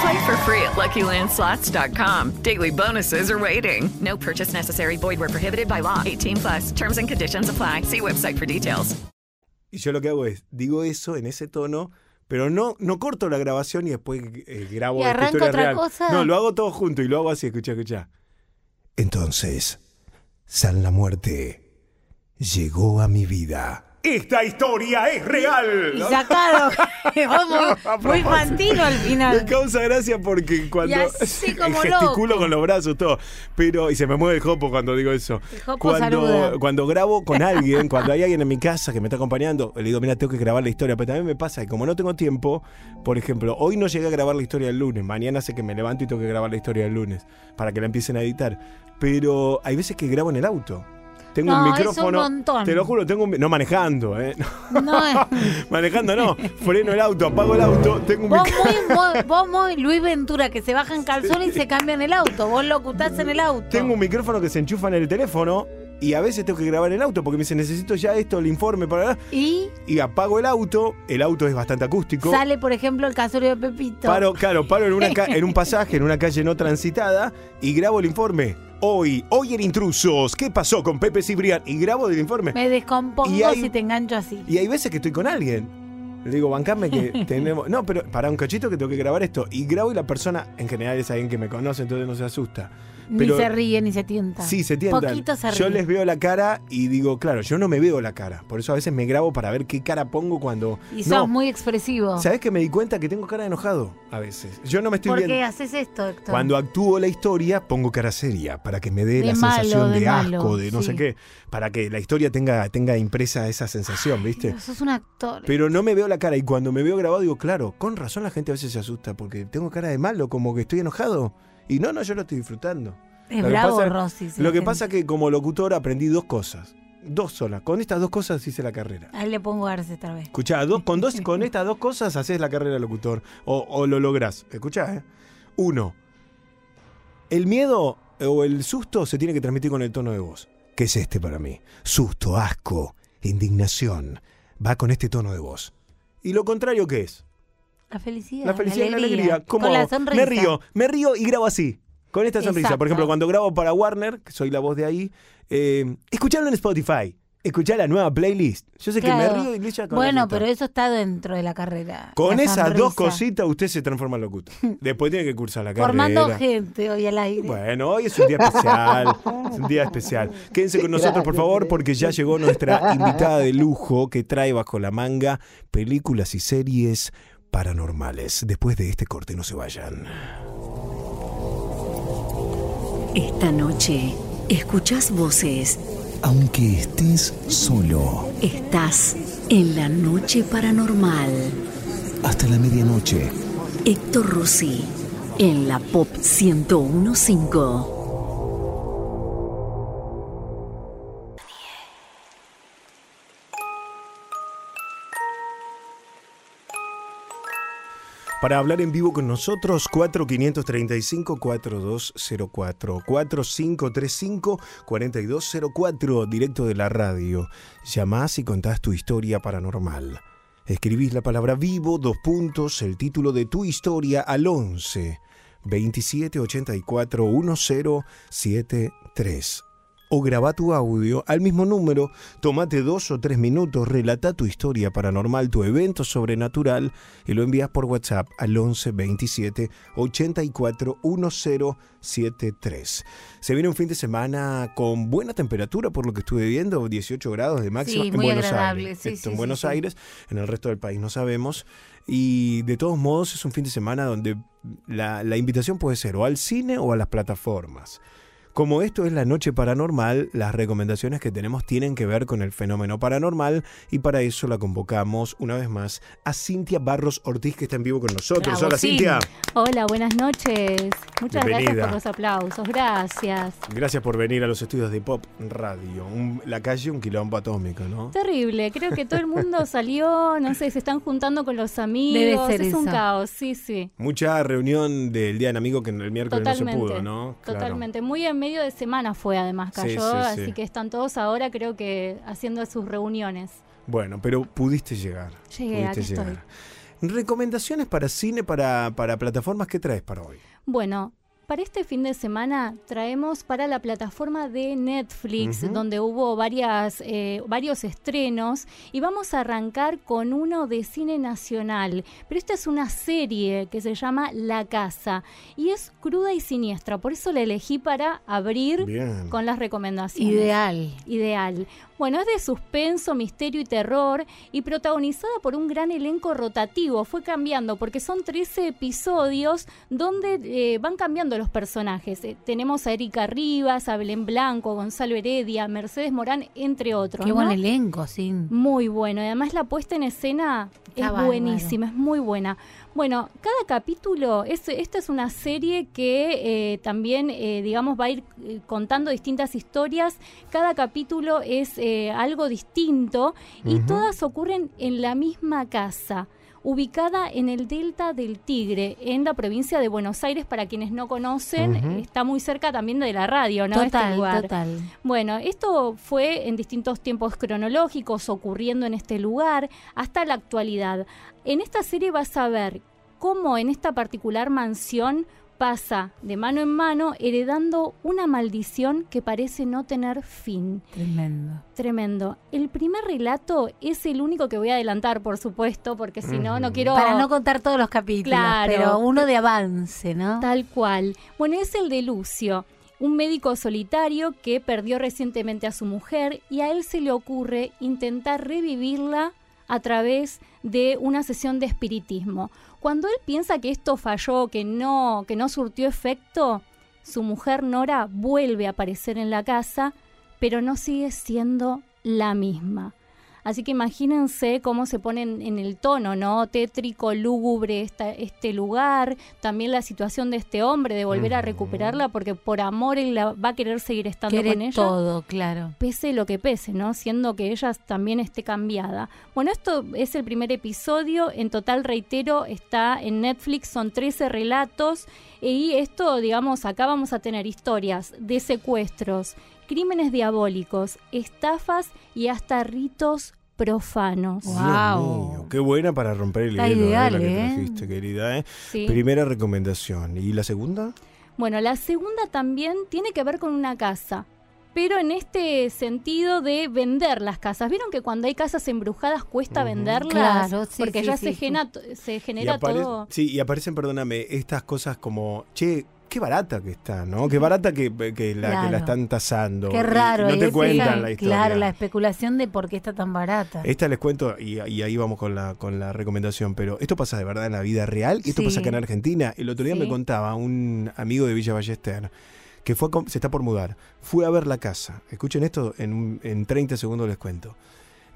Play for free at LuckyLandSlots.com. Daily bonuses are waiting. No purchase necessary. Void where prohibited by law. 18 plus. Terms and conditions apply. See website for details. Y yo lo que hago es, digo eso en ese tono, pero no, no corto la grabación y después eh, grabo ¿Y historia otra real. cosa? No, lo hago todo junto y lo hago así, escucha, escucha. Entonces, San la muerte llegó a mi vida. Esta historia es real. Y sacado. Vamos, muy infantil al Me final. causa gracia porque cuando Y así como gesticulo loco. con los brazos todo, pero y se me mueve el jopo cuando digo eso. El jopo Cuando saluda. cuando grabo con alguien, cuando hay alguien en mi casa que me está acompañando, le digo, "Mira, tengo que grabar la historia", pero también me pasa que como no tengo tiempo, por ejemplo, hoy no llegué a grabar la historia el lunes, mañana sé que me levanto y tengo que grabar la historia el lunes para que la empiecen a editar, pero hay veces que grabo en el auto. Tengo No, un es un micrófono, montón. te lo juro, tengo un, no manejando, eh. No, es- manejando no, freno el auto, apago el auto, tengo un Vos micrófono. muy, muy- vos muy Luis Ventura, que se baja en calzón y se cambia en el auto. Vos locutás en el auto. Tengo un micrófono que se enchufa en el teléfono y a veces tengo que grabar el auto porque me dice necesito ya esto, el informe para Y y apago el auto, el auto es bastante acústico. sale, por ejemplo, el casorio de Pepito. Paro, claro, paro en, una ca- en un pasaje, en una calle no transitada y grabo el informe. Hoy, hoy en Intrusos, ¿qué pasó con Pepe Cibrián? Y grabo el informe. Me descompongo hay- si te engancho así. Y hay veces que estoy con alguien. Le digo, bancame que tenemos. No, pero para un cachito que tengo que grabar esto. Y grabo y la persona, en general, es alguien que me conoce, entonces no se asusta. Ni se ríe ni se tienta. Sí, se tientan. Poquito se ríe. Yo les veo la cara y digo, claro, yo no me veo la cara. Por eso a veces me grabo para ver qué cara pongo cuando. Y sos no. muy expresivo. ¿Sabes que me di cuenta que tengo cara de enojado a veces? Yo no me estoy ¿Por viendo. qué haces esto, Héctor? Cuando actúo la historia, pongo cara seria para que me dé De la malo, sensación de, de malo, asco, de no sí. sé qué. Para que la historia tenga, tenga impresa esa sensación, ¿viste? Sos un actor. Pero no me veo la cara y cuando me veo grabado digo, claro, con razón la gente a veces se asusta porque tengo cara de malo, como que estoy enojado. Y no, no, yo lo estoy disfrutando. Es Lo que bravo, pasa- Rosy. si Lo que gente- pasa que como locutor aprendí dos cosas. Dos solas. Con estas dos cosas hice la carrera. Ahí le pongo Arce otra vez. Escuchá, dos, con, dos, con estas dos cosas haces la carrera de locutor. O, o lo lográs. Escuchá, ¿eh? Uno. El miedo o el susto se tiene que transmitir con el tono de voz. ¿Qué es este para mí? Susto, asco, indignación. Va con este tono de voz. ¿Y lo contrario qué es? La felicidad. La felicidad y la alegría. ¿Cómo? Con la sonrisa. Me río, me río y grabo así. Con esta sonrisa. Exacto. Por ejemplo, cuando grabo para Warner, que soy la voz de ahí, eh, escuchalo en Spotify. Escuchá la nueva playlist. Yo sé que me río y ya con Bueno, pero eso está dentro de la carrera. Con La esas dos cositas usted se transforma en locutor. Después tiene que cursar la carrera. Formando gente hoy al aire. Bueno, hoy es un día especial. es un día especial. Quédense con nosotros, por favor, porque ya llegó nuestra invitada de lujo que trae bajo la manga películas y series paranormales. Después de este corte, no se vayan. Esta noche escuchás voces. Aunque estés solo, Estás en la noche paranormal. hasta la medianoche. Héctor Rossi en la Pop 1015. Para hablar en vivo con nosotros, 4535-4204, 4535-4204, directo de la radio. Llamás y contás tu historia paranormal. Escribís la palabra vivo, dos puntos, el título de tu historia al 11 2784 1073. O graba tu audio al mismo número, tomate dos o tres minutos, relata tu historia paranormal, tu evento sobrenatural y lo envías por WhatsApp al 11 27 84 1073. Se viene un fin de semana con buena temperatura, por lo que estuve viendo, 18 grados de máxima Sí, en muy Buenos agradable, Aires. sí, Esto sí, en Buenos. Aires, en el resto del país no sabemos. Y de todos modos es un fin de semana donde la, la invitación puede ser o al cine o a las plataformas. Como esto es la noche paranormal, las recomendaciones que tenemos tienen que ver con el fenómeno paranormal y para eso la convocamos una vez más a Cintia Barros Ortiz que está en vivo con nosotros. Bravo, Hola sí. Cintia. Hola, buenas noches. Muchas gracias por los aplausos. Gracias. Gracias por venir a los estudios de Pop Radio. Un- la calle un quilombo atómico, ¿no? Terrible. Creo que todo el mundo salió, no sé, se están juntando con los amigos. Debe ser es un caos, sí, sí. Mucha reunión del Día del Amigo que el miércoles no se pudo, ¿no? Claro. Totalmente. Muy en medio de semana fue, además, cayó. sí, así sí. que están todos ahora, creo que, haciendo sus reuniones. Bueno, pero pudiste llegar. Llegué, pudiste aquí estoy. llegar. Recomendaciones para cine, para, para plataformas, ¿qué traes para hoy? Bueno, para este fin de semana traemos para la plataforma de Netflix, donde hubo varias, eh, varios estrenos, y vamos a arrancar con uno de cine nacional. Pero esta es una serie que se llama La Casa, y es cruda y siniestra, por eso la elegí para abrir Bien. con las recomendaciones. Ideal. Ideal. Bueno, es de suspenso, misterio y terror y protagonizada por un gran elenco rotativo. Fue cambiando porque son 13 episodios donde eh, van cambiando los personajes. Eh, tenemos a Erika Rivas, a Belén Blanco, Gonzalo Heredia, Mercedes Morán, entre otros. Qué buen elenco, sí. Muy bueno. Y además la puesta en escena Está es bárbaro. buenísima, es muy buena. Bueno, cada capítulo, es, esta es una serie que eh, también, eh, digamos, va a ir eh, contando distintas historias. Cada capítulo es eh, algo distinto y todas ocurren en la misma casa ubicada en el delta del Tigre, en la provincia de Buenos Aires, para quienes no conocen, está muy cerca también de la radio, ¿no? Este Total, lugar. total. Bueno, esto fue en distintos tiempos cronológicos ocurriendo en este lugar hasta la actualidad. En esta serie vas a ver cómo en esta particular mansión pasa de mano en mano heredando una maldición que parece no tener fin. Tremendo. Tremendo. El primer relato es el único que voy a adelantar, por supuesto, porque si no, no quiero... Para no contar todos los capítulos, Claro. pero uno de avance, ¿no? Tal cual. Bueno, es el de Lucio, un médico solitario que perdió recientemente a su mujer y a él se le ocurre intentar revivirla a través de una sesión de espiritismo. Cuando él piensa que esto falló, que no, que no surtió efecto, su mujer Nora vuelve a aparecer en la casa, pero no sigue siendo la misma. Así que imagínense cómo se ponen en el tono, ¿no? Tétrico, lúgubre esta- este lugar, también la situación de este hombre de volver a recuperarla porque por amor él la- va a querer seguir estando Quiere con ella. todo, claro. Pese lo que pese, ¿no? Siendo que ella también esté cambiada. Bueno, esto es el primer episodio. En total, reitero, está en Netflix, son 13 relatos. Y esto, digamos, acá vamos a tener historias de secuestros, crímenes diabólicos, estafas y hasta ritos profanos. Mío, qué buena para romper el Está hielo, eh, ideal, la que ¿eh? trajiste, querida. ¿eh? Sí. Primera recomendación. ¿Y la segunda? Bueno, la segunda también tiene que ver con una casa, pero en este sentido de vender las casas. ¿Vieron que cuando hay casas embrujadas cuesta venderlas? Claro, sí, Porque sí, ya sí, se, sí. gena- se genera todo. Sí, y aparecen, perdóname, estas cosas como, che, qué barata que está, ¿no? Qué barata que, que la, que Claro. la están tasando. Qué Y raro. no te cuentan la historia. Claro, la especulación de por qué está tan barata. Esta les cuento, y, y ahí vamos con la, con la recomendación, pero esto pasa de verdad en la vida real y esto Sí. pasa acá en Argentina. El otro día Sí. me contaba un amigo de Villa Ballester que fue a com- se está por mudar, fue a ver la casa. Escuchen esto, en, en 30 segundos les cuento.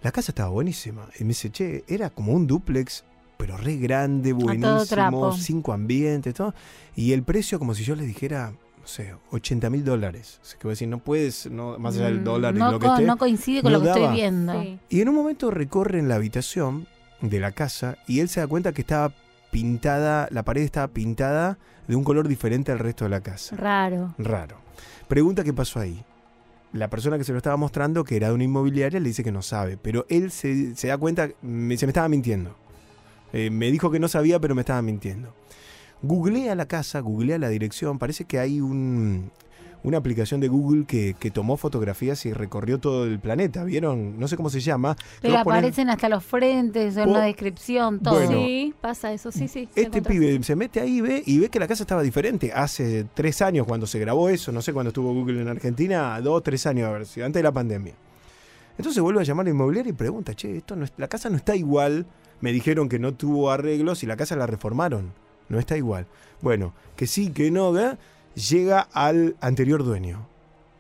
La casa estaba buenísima. Y me dice, che, era como un duplex, pero re grande, buenísimo, cinco ambientes, todo. Y el precio, como si yo les dijera, no sé, 80 mil dólares. O sea, que voy a decir, no puedes, no, más allá del Mm, dólar y no lo que co- esté. no coincide con lo que estoy viendo. Sí. Y en un momento recorren la habitación de la casa y él se da cuenta que estaba pintada, la pared estaba pintada de un color diferente al resto de la casa. Raro. Raro. Pregunta qué pasó ahí. La persona que se lo estaba mostrando, que era de una inmobiliaria, le dice que no sabe, pero él se, se da cuenta, me, se me estaba mintiendo. Eh, me dijo que no sabía, pero me estaba mintiendo. Googlea la casa, googlea la dirección, parece que hay un, una aplicación de Google que, que tomó fotografías y recorrió todo el planeta, ¿vieron? No sé cómo se llama. Pero aparecen hasta los frentes, en la descripción, todo. Bueno. Sí, pasa eso, sí, sí. Este pibe se mete ahí ve, y ve que la casa estaba diferente. Hace tres años cuando se grabó eso, no sé cuándo estuvo Google en Argentina, dos, tres años, a ver si antes de la pandemia. Entonces vuelve a llamar a la inmobiliaria y pregunta, che, esto no es- la casa no está igual. Me dijeron que no tuvo arreglos y la casa la reformaron. No está igual. Bueno, que sí, que no, llega al anterior dueño.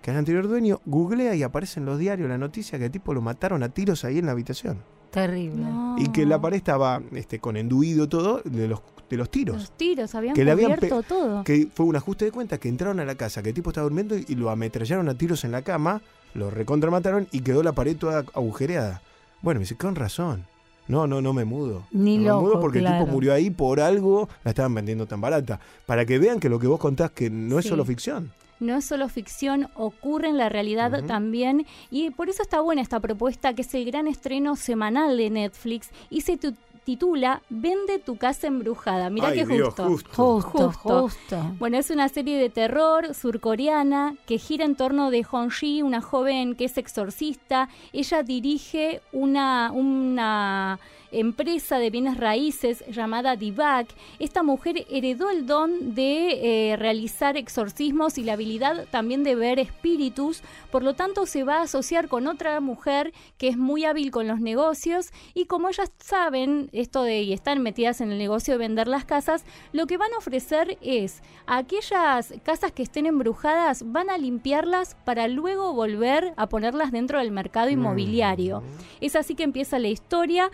Que al anterior dueño googlea y aparece en los diarios la noticia que el tipo lo mataron a tiros ahí en la habitación. Terrible. Y que la pared estaba este, con enduido todo de los, de los tiros. Los tiros habían que le habían todo. Que fue un ajuste de cuenta que entraron a la casa, que el tipo estaba durmiendo y lo ametrallaron a tiros en la cama, lo recontramataron y quedó la pared toda agujereada. Bueno, me dice, con razón. No, no, no me mudo. Ni no loco, me mudo porque el tipo murió ahí por algo, la estaban vendiendo tan barata. Para que vean que lo que vos contás que no es Sí. solo ficción. no es solo ficción, ocurre en la realidad también y por eso está buena esta propuesta que es el gran estreno semanal de Netflix y se tu- titula Vende tu casa embrujada. Mirá Ay, que Dios, justo. justo. Justo, justo. Bueno, es una serie de terror surcoreana que gira en torno de Hong-ji, una joven que es exorcista. Ella dirige una, una empresa de bienes raíces llamada Divac, esta mujer heredó el don de eh, realizar exorcismos y la habilidad también de ver espíritus, por lo tanto se va a asociar con otra mujer que es muy hábil con los negocios y como ellas saben esto de y están metidas en el negocio de vender las casas, lo que van a ofrecer es aquellas casas que estén embrujadas, van a limpiarlas para luego volver a ponerlas dentro del mercado inmobiliario. Es así que empieza la historia,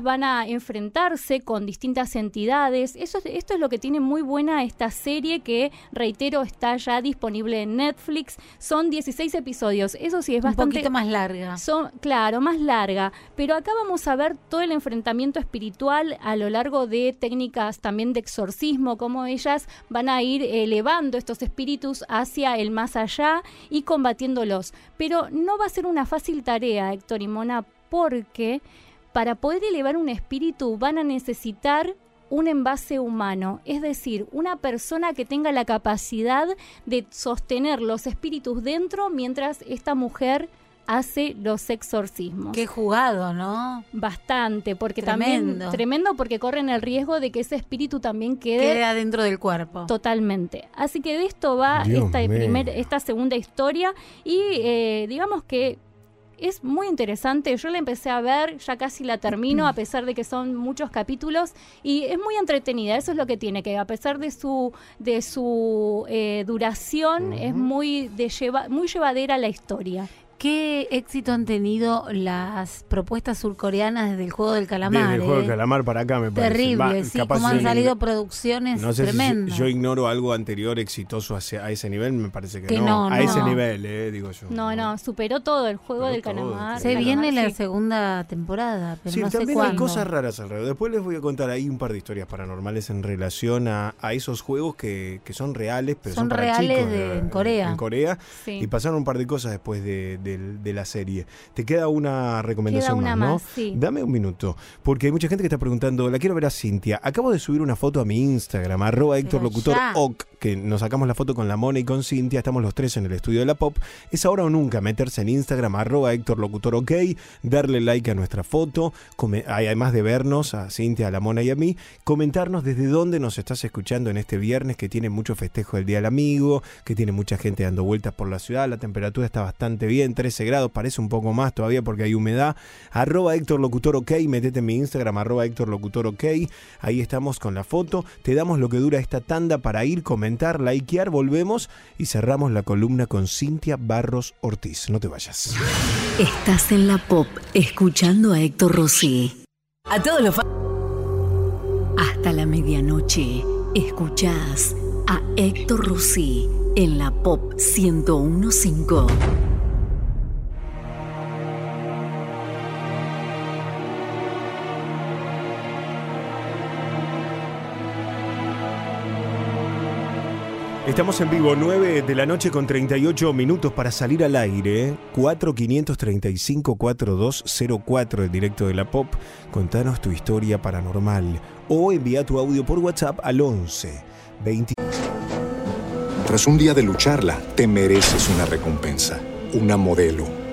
van a enfrentarse con distintas entidades, Eso, es- esto es lo que tiene muy buena esta serie que, reitero, está ya disponible en Netflix, son 16 episodios, eso sí es Un bastante... poquito más larga. Son, claro, más larga, pero acá vamos a ver todo el enfrentamiento espiritual a lo largo de técnicas también de exorcismo, cómo ellas van a ir elevando estos espíritus hacia el más allá y combatiéndolos. Pero no va a ser una fácil tarea, Héctor y Mona, porque para poder elevar un espíritu van a necesitar un envase humano, es decir, una persona que tenga la capacidad de sostener los espíritus dentro mientras esta mujer hace los exorcismos. Qué jugado, ¿no? Bastante, porque Tremendo. también tremendo porque corren el riesgo de que ese espíritu también quede, Quede adentro del cuerpo. Totalmente. Así que de esto va Dios esta mío. primer, esta segunda historia y eh, digamos que es muy interesante. Yo la empecé a ver, ya casi la termino, a pesar de que son muchos capítulos y es muy entretenida. Eso es lo que tiene, que a pesar de su de su eh, duración es muy de lleva, muy llevadera la historia. ¿Qué éxito han tenido las propuestas surcoreanas desde el juego del calamar? Desde el juego eh? del calamar para acá me parece. Terrible, Va, sí, como han salido producciones No sé si tremendas. yo ignoro algo anterior exitoso hacia- a ese nivel, me parece que, Que no. no, A no. ese nivel, eh, digo yo. No, no, superó todo el juego del calamar. Se viene la sí. segunda temporada, pero Sí, no sé también hay cosas raras alrededor. Después les voy a contar ahí un par de historias paranormales en relación a, a esos juegos que, que son reales, pero son, Son para reales chicos, de- eh, en Corea. En Corea. Sí. Y pasaron un par de cosas después de, de- de la serie. Te queda una recomendación Queda una más, ¿no? más, sí. Dame un minuto, porque hay mucha gente que está preguntando, la quiero ver a Cintia. Acabo de subir una foto a mi Instagram, arroba Héctor Locutor ya. Que nos sacamos la foto con la Mona y con Cintia, estamos los tres en el estudio de la Pop. Es ahora o nunca meterse en Instagram, arroba Héctor Locutor OK, darle like a nuestra foto, además de vernos, a Cintia, a la Mona y a mí, comentarnos desde dónde nos estás escuchando en este viernes que tiene mucho festejo del Día del Amigo, que tiene mucha gente dando vueltas por la ciudad, la temperatura está bastante bien, 13 grados, parece un poco más todavía porque hay humedad. Arroba Héctor Locutor OK, metete en mi Instagram, arroba Héctor Locutor OK, ahí estamos con la foto, te damos lo que dura esta tanda para ir, comentar, likear, volvemos y cerramos la columna con Cintia Barros Ortiz. No te vayas. Estás en la pop escuchando a Héctor Rossi. A todos los Hasta la medianoche escuchás a Héctor Rossi en la pop 1015. Estamos en vivo, 9 de la noche con 38 minutos para salir al aire. 4535-4204, el directo de la pop. Contanos tu historia paranormal o envía tu audio por WhatsApp al 11 20. Tras un día de lucharla, te mereces una recompensa, una modelo,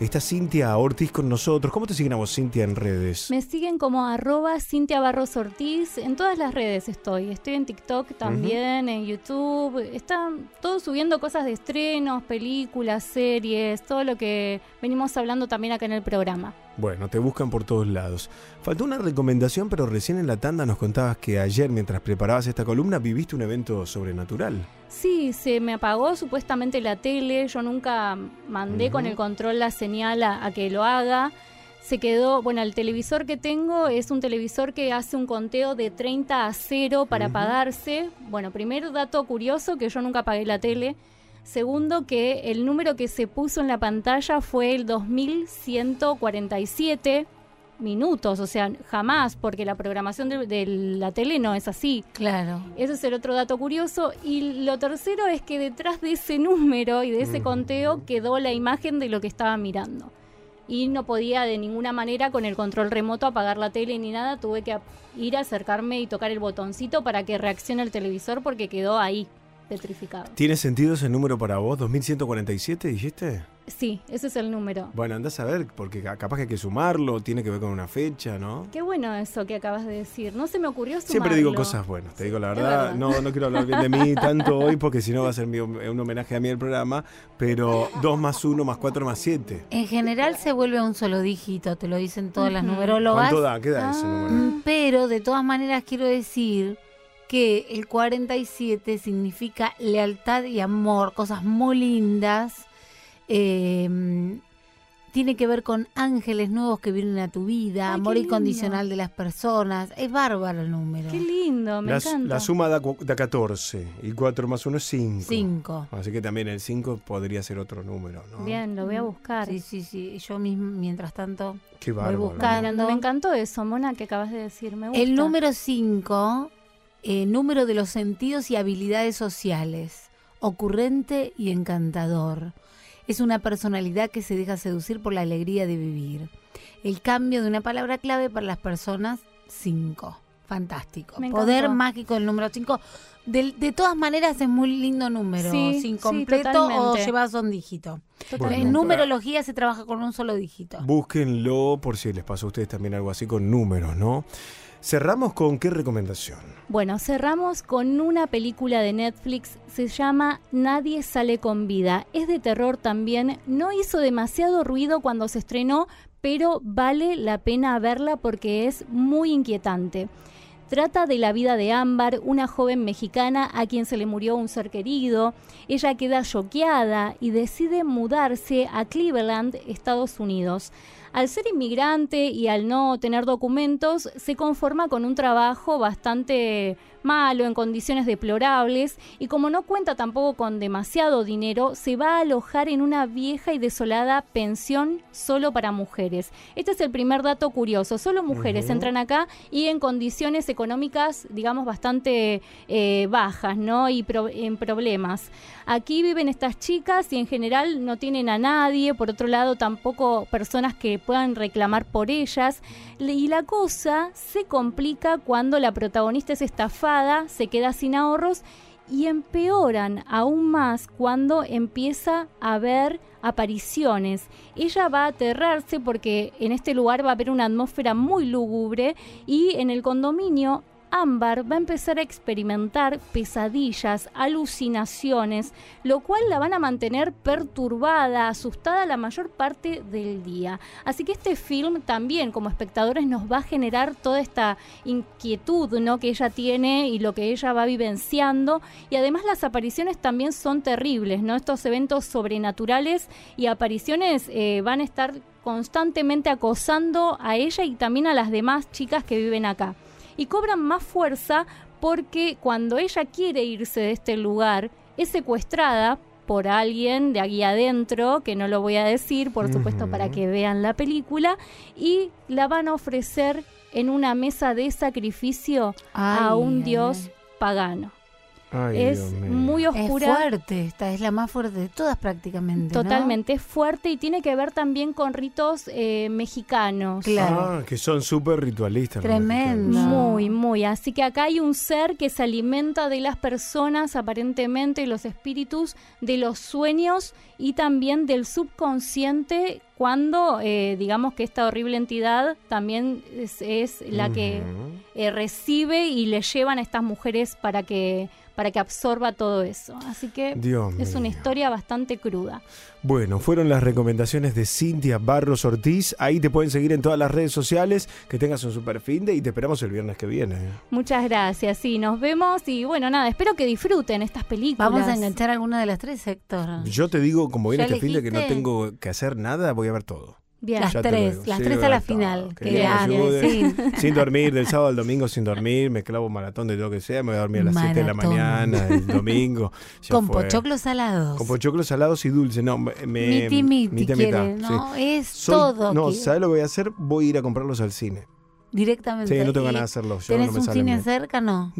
Está Cintia Ortiz con nosotros. ¿Cómo te siguen a vos, Cintia, en redes? Me siguen como arroba Cintia Barros Ortiz. En todas las redes estoy. Estoy en TikTok también, en YouTube. Están todos subiendo cosas de estrenos, películas, series, todo lo que venimos hablando también acá en el programa. Bueno, te buscan por todos lados. Faltó una recomendación, pero recién en la tanda nos contabas que ayer, mientras preparabas esta columna, viviste un evento sobrenatural. Sí, se me apagó supuestamente la tele. Yo nunca mandé con el control la señal a, a que lo haga. Se quedó, bueno, el televisor que tengo es un televisor que hace un conteo de 30 a 0 para apagarse. Bueno, primer dato curioso que yo nunca apagué la tele. Segundo, que el número que se puso en la pantalla fue el 2147. minutos, o sea, jamás, porque la programación de, de la tele no es así. Claro. Ese es el otro dato curioso. Y lo tercero es que detrás de ese número y de ese conteo quedó la imagen de lo que estaba mirando. Y no podía de ninguna manera con el control remoto apagar la tele ni nada. Tuve que ir a acercarme y tocar el botoncito para que reaccione el televisor porque quedó ahí, petrificado. ¿Tiene sentido ese número para vos? ¿2147 dijiste? Sí, ese es el número. Bueno, andás a ver, porque ca- capaz que hay que sumarlo, tiene que ver con una fecha, ¿no? Qué bueno eso que acabas de decir. No se me ocurrió sumarlo. Siempre digo cosas buenas, te digo la verdad. verdad. No, no quiero hablar bien de mí tanto hoy porque si no va a ser mi- un homenaje a mí el programa. Pero 2 más 1 más 4 más 7. En general se vuelve un solo dígito, te lo dicen todas las numerólogas. ¿Cuánto da? ¿Qué da ese número? Mm, Pero de todas maneras quiero decir que el 47 significa lealtad y amor, cosas muy lindas. Eh, tiene que ver con ángeles nuevos que vienen a tu vida, Ay, amor incondicional de las personas. Es bárbaro el número. Qué lindo, me La, encanta. la suma da, da 14 y 4 más 1 es 5. Cinco. Así que también el 5 podría ser otro número, ¿no? Bien, lo voy a buscar. Sí, sí, sí. Yo mismo, mientras tanto, Qué voy bárbaro. buscando. Me encantó eso, Mona, que acabas de decir. Me gusta. El número 5, número de los sentidos y habilidades sociales, ocurrente y encantador. Es una personalidad que se deja seducir por la alegría de vivir. El cambio de una palabra clave para las personas 5. Fantástico. Me Poder encantó. mágico del número 5. De, de todas maneras es muy lindo número. Sí, sin sí, completo o totalmente. llevas un dígito. En numerología se trabaja con un solo dígito. Búsquenlo por si les pasó a ustedes también algo así con números, ¿no? Cerramos con qué recomendación. Bueno, cerramos con una película de Netflix, se llama Nadie sale con vida. Es de terror también, no hizo demasiado ruido cuando se estrenó, pero vale la pena verla porque es muy inquietante. Trata de la vida de Ámbar, una joven mexicana a quien se le murió un ser querido. Ella queda choqueada y decide mudarse a Cleveland, Estados Unidos. Al ser inmigrante y al no tener documentos, se conforma con un trabajo bastante malo, en condiciones deplorables, y como no cuenta tampoco con demasiado dinero, se va a alojar en una vieja y desolada pensión solo para mujeres. Este es el primer dato curioso, solo mujeres entran acá y en condiciones económicas, digamos, bastante eh, bajas, ¿no? Y pro- en problemas. Aquí viven estas chicas y en general no tienen a nadie, por otro lado tampoco personas que puedan reclamar por ellas. Y la cosa se complica cuando la protagonista es estafada, se queda sin ahorros y empeoran aún más cuando empieza a ver apariciones. Ella va a aterrarse porque en este lugar va a haber una atmósfera muy lúgubre y en el condominio Ámbar va a empezar a experimentar pesadillas, alucinaciones, lo cual la van a mantener perturbada, asustada la mayor parte del día. Así que este film también como espectadores nos va a generar toda esta inquietud ¿no? que ella tiene y lo que ella va vivenciando. Y además las apariciones también son terribles, ¿no? Estos eventos sobrenaturales y apariciones eh, van a estar constantemente acosando a ella y también a las demás chicas que viven acá y cobran más fuerza porque cuando ella quiere irse de este lugar es secuestrada por alguien de aquí adentro, que no lo voy a decir, por supuesto, para que vean la película, y la van a ofrecer en una mesa de sacrificio a un ay, dios pagano. Ay, es muy oscura. Es fuerte, esta es la más fuerte de todas prácticamente. ¿no? Totalmente, es fuerte y tiene que ver también con ritos eh, mexicanos. Ah, que son súper ritualistas. Tremendo. Muy, muy. Así que acá hay un ser que se alimenta de las personas, aparentemente los espíritus, de los sueños y también del subconsciente cuando eh, digamos que esta horrible entidad también es, es la que eh, recibe y le llevan a estas mujeres para que para que absorba todo eso. Así que Dios es una historia bastante cruda. Bueno, fueron las recomendaciones de Cintia Barros Ortiz. Ahí te pueden seguir en todas las redes sociales. Que tengas un super fin de y te esperamos el viernes que viene. Muchas gracias, sí, nos vemos y bueno, nada, espero que disfruten estas películas. Vamos a enganchar alguna de las tres, Héctor. Yo te digo, como viene ¿Ya este fin de que no tengo que hacer nada, voy a ver todo. Bien. Las Ya tres, las Sí, tres a la está. final. Que Qué Dios me grande, ayude. sí. Sin dormir, del sábado al domingo sin dormir, me clavo un maratón de lo que sea, me voy a dormir a las 7 de la mañana, el domingo. ya Con fue. pochoclos salados. Con pochoclos salados y dulces, no, me... Miti miti mitad, quiere, mitad, ¿no? sí. Es Soy- todo. No, que- ¿sabes lo que voy a hacer? Voy a ir a comprarlos al cine. Directamente. Sí, no tengo ¿Y ganas de hacerlo, yo ¿Tenés no me un cine bien. cerca? No.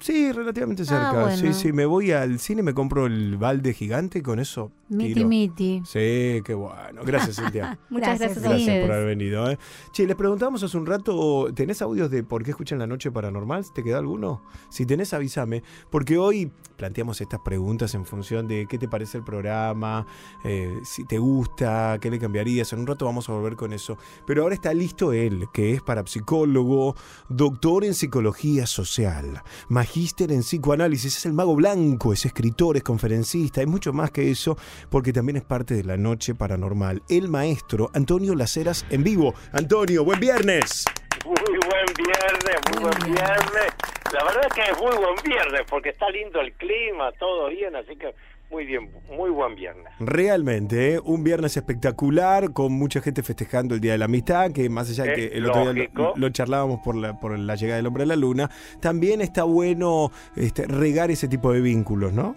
Sí, relativamente Ah, cerca. bueno. Sí, sí, me voy al cine, me compro el balde gigante y con eso Miti tiro. miti. Sí, qué bueno. Gracias, Cintia. Muchas gracias, a Gracias ustedes. por haber venido. ¿eh? Che, les preguntamos hace un rato, ¿tenés audios de por qué escuchan la noche paranormal? ¿Te queda alguno? Si tenés, avísame. Porque hoy planteamos estas preguntas en función de qué te parece el programa, eh, si te gusta, qué le cambiarías. En un rato vamos a volver con eso. Pero ahora está listo él, que es parapsicólogo, doctor en psicología social, magíster en psicoanálisis, es el mago blanco, es escritor, es conferencista, hay mucho más que eso, porque también es parte de la noche paranormal. El maestro Antonio Laceras en vivo. Antonio, buen viernes. Muy buen viernes, muy buen viernes. La verdad que es muy buen viernes porque está lindo el clima, todo bien, así que muy bien, muy buen viernes. Realmente, ¿eh? un viernes espectacular, con mucha gente festejando el Día de la Amistad, que más allá de que Es el otro día lo, lo charlábamos por la, por la llegada del hombre a la luna, también está bueno este, regar ese tipo de vínculos, ¿no?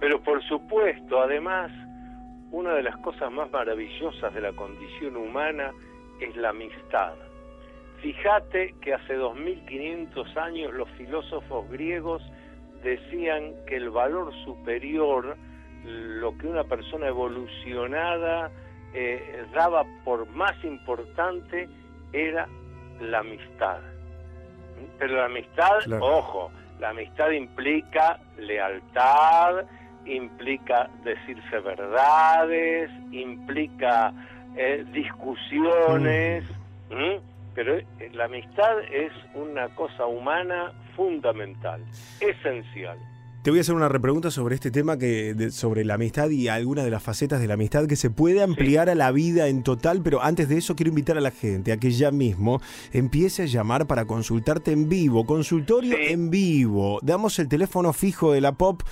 Pero por supuesto, además, una de las cosas más maravillosas de la condición humana es la amistad. Fíjate que hace 2500 años los filósofos griegos decían que el valor superior, lo que una persona evolucionada eh, daba por más importante, era la amistad. Pero la amistad, Claro. ojo, la amistad implica lealtad, implica decirse verdades, implica eh, discusiones, ¿m? Pero eh, la amistad es una cosa humana fundamental, esencial. Te voy a hacer una repregunta sobre este tema que de- sobre la amistad y algunas de las facetas de la amistad que se puede ampliar a la vida en total, pero antes de eso quiero invitar a la gente a que ya mismo empiece a llamar para consultarte en vivo, consultorio en vivo. Damos el teléfono fijo de la Pop.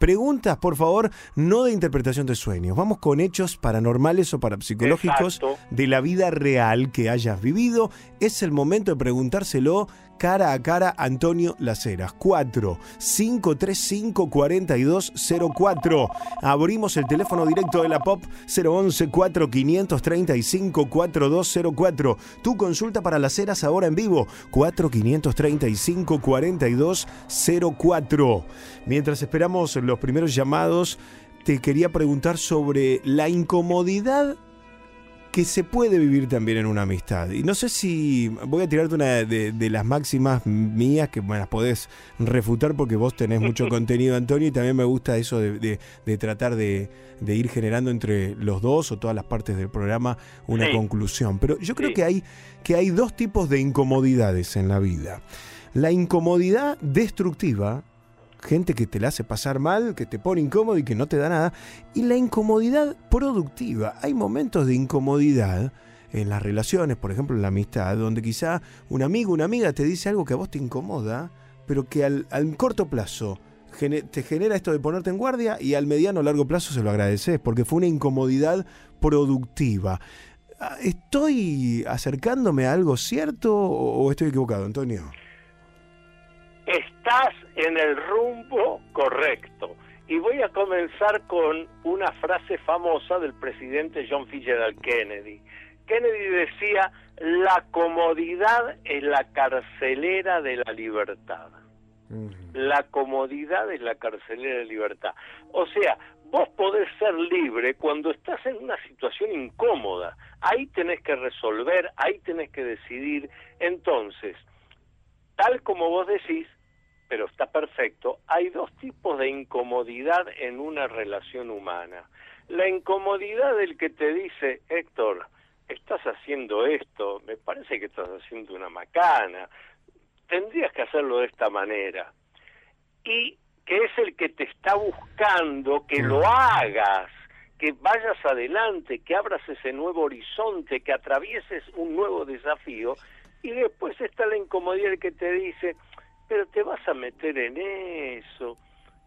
Preguntas, por favor, no de interpretación de sueños. Vamos con hechos paranormales o parapsicológicos Exacto. de la vida real que hayas vivido. Es el momento de preguntárselo cara a cara Antonio Laceras. 4 535 4204. Abrimos el teléfono directo de la Pop 011 4535 4204. Tu consulta para Laceras ahora en vivo 4535 4204. Mientras esperamos los primeros llamados, te quería preguntar sobre la incomodidad que se puede vivir también en una amistad. Y no sé si voy a tirarte una de, de las máximas mías que me las podés refutar porque vos tenés mucho contenido, Antonio, y también me gusta eso de, de- de tratar de, de ir generando entre los dos o todas las partes del programa una Sí. conclusión. Pero yo creo Sí. que hay, que hay dos tipos de incomodidades en la vida. La incomodidad destructiva, gente que te la hace pasar mal, que te pone incómodo y que no te da nada, y la incomodidad productiva. Hay momentos de incomodidad en las relaciones, por ejemplo en la amistad, donde quizá un amigo, una amiga te dice algo que a vos te incomoda, pero que al, al corto plazo te genera esto de ponerte en guardia y al mediano o largo plazo se lo agradeces, porque fue una incomodidad productiva. Ah, ¿Estoy acercándome a algo cierto o estoy equivocado, Antonio? Estás en el rumbo correcto. Y voy a comenzar con una frase famosa del presidente John Fitzgerald Kennedy. Kennedy decía, la comodidad es la carcelera de la libertad. La comodidad es la carcelera de libertad. O sea, vos podés ser libre cuando estás en una situación incómoda. Ahí tenés que resolver, ahí tenés que decidir. Entonces, tal como vos decís, pero está perfecto, hay dos tipos de incomodidad en una relación humana. La incomodidad del que te dice, Héctor, estás haciendo esto, me parece que estás haciendo una macana, tendrías que hacerlo de esta manera. Y que es el que te está buscando que lo hagas, que vayas adelante, que abras ese nuevo horizonte, que atravieses un nuevo desafío. Y después está la incomodidad del que te dice, pero te vas a meter en eso,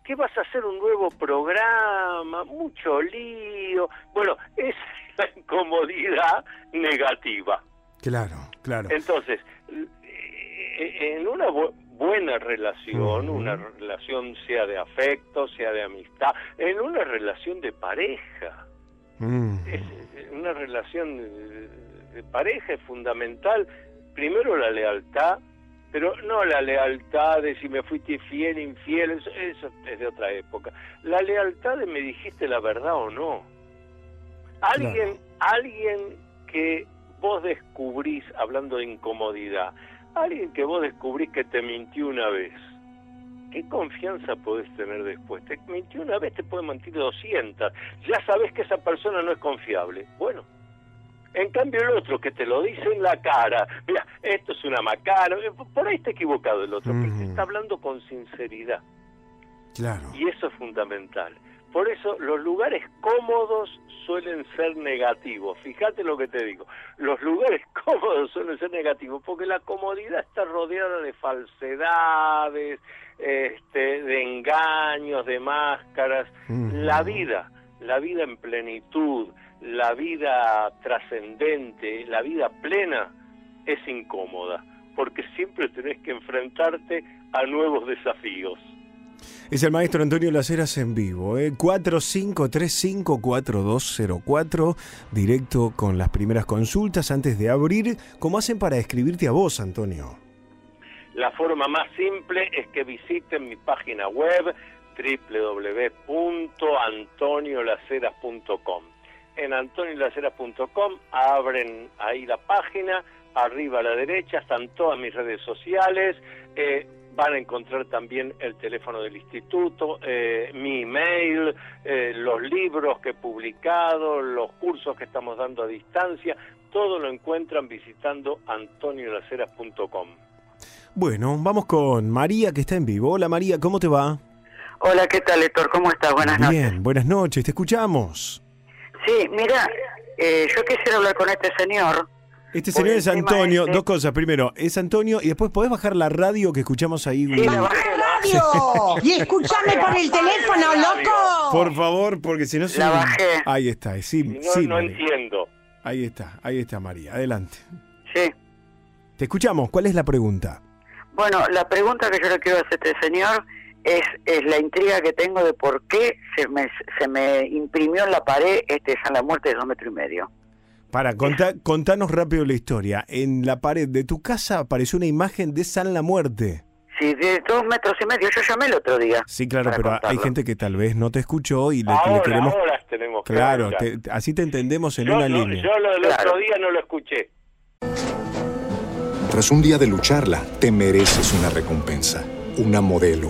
que vas a hacer un nuevo programa, mucho lío. Bueno, es la incomodidad negativa. Claro, claro. Entonces, eh, en una bu- buena relación, una relación sea de afecto, sea de amistad, en una relación de pareja, es, eh, una relación de pareja es fundamental, primero la lealtad, pero no la lealtad de si me fuiste fiel, infiel, eso, eso es de otra época. La lealtad de me dijiste la verdad o no. Alguien, alguien que vos descubrís, hablando de incomodidad, alguien que vos descubrís que te mintió una vez. ¿Qué confianza podés tener después? Te mintió una vez, te puede mentir 200. Ya sabes que esa persona no es confiable. Bueno, en cambio el otro que te lo dice en la cara, mira, esto es una macana, eh, por ahí está equivocado el otro, que te está hablando con sinceridad. Claro. Y eso es fundamental. Por eso los lugares cómodos suelen ser negativos. Fíjate lo que te digo. Los lugares cómodos suelen ser negativos porque la comodidad está rodeada de falsedades, este, de engaños, de máscaras. La vida, la vida en plenitud, la vida trascendente, la vida plena es incómoda porque siempre tenés que enfrentarte a nuevos desafíos. Es el maestro Antonio Laceras en vivo, ¿eh? 45354204, directo con las primeras consultas antes de abrir. ¿Cómo hacen para escribirte a vos, Antonio? La forma más simple es que visiten mi página web www.antoniolaceras.com. En antoniolaceras.com abren ahí la página, arriba a la derecha están todas mis redes sociales, eh, van a encontrar también el teléfono del instituto, eh, mi email, eh, los libros que he publicado, los cursos que estamos dando a distancia, todo lo encuentran visitando antoniolaceras.com. Bueno, vamos con María que está en vivo. Hola María, ¿cómo te va? Hola, ¿qué tal, Héctor? ¿Cómo estás? Buenas noches. Bien, buenas noches, te escuchamos. Sí, mira, eh, yo quisiera hablar con este señor. Este señor es Antonio, este. dos cosas. Primero, es Antonio y después podés bajar la radio que escuchamos ahí. Sí, la bajé, la bajé. radio! Y escúchame por el teléfono, loco. Por favor, porque si no se... La bajé. Ahí está, sí, No, sí, no entiendo. Ahí está, ahí está María, adelante. Sí. Te escuchamos, ¿cuál es la pregunta? Bueno, la pregunta que yo le quiero hacer a este señor es, es la intriga que tengo de por qué se me, se me imprimió en la pared este San la Muerte de dos metros y medio. Para, contá- contanos rápido la historia. En la pared de tu casa apareció una imagen de San la Muerte. Sí, de dos metros y medio. Yo llamé el otro día. Sí, claro, pero hay gente que tal vez no te escuchó y le, le queremos... ahora tenemos que Claro, te- así te entendemos en yo, una no- línea. yo lo del otro día no lo escuché. Tras un día de lucharla, te mereces una recompensa, una modelo,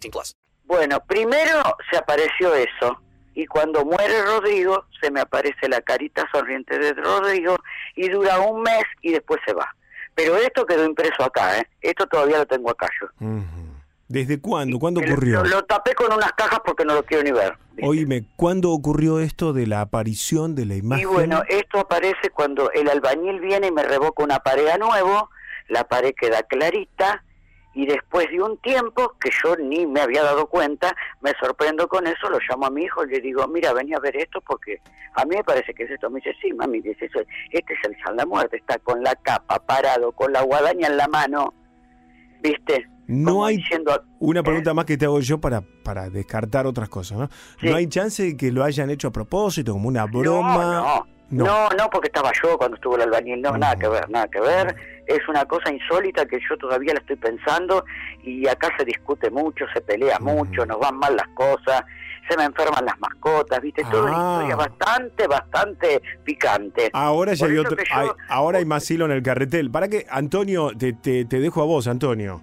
18 plus. Bueno, primero se apareció eso. Y cuando muere Rodrigo, se me aparece la carita sonriente de Rodrigo y dura un mes y después se va. Pero esto quedó impreso acá, ¿eh? Esto todavía lo tengo acá yo. ¿Desde cuándo? ¿Cuándo ocurrió? Lo, lo tapé con unas cajas porque no lo quiero ni ver. Oíme, ¿cuándo ocurrió esto de la aparición de la imagen? Y bueno, esto aparece cuando el albañil viene y me revoca una pared a nuevo, la pared queda clarita y después de un tiempo que yo ni me había dado cuenta, me sorprendo con eso, lo llamo a mi hijo y le digo, mira, vení a ver esto porque a mí me parece que es esto. Me dice, sí, mami, dice, "eso- este es el San la Muerte, está con la capa, parado, con la guadaña en la mano, ¿viste? No hay diciendo, una pregunta más que te hago yo para, para descartar otras cosas, ¿no? Sí. No hay chance de que lo hayan hecho a propósito, como una broma. No, No. No, no, porque estaba yo cuando estuvo el albañil, no, nada que ver, nada que ver. Es una cosa insólita que yo todavía la estoy pensando y acá se discute mucho, se pelea mucho, nos van mal las cosas, se me enferman las mascotas, ¿viste? Toda una Ah. historia bastante, bastante picante. Ahora ya hay eso otro, que yo- hay- ahora hay más hilo en el carretel. Para que, Antonio, te, te, te dejo a vos, Antonio.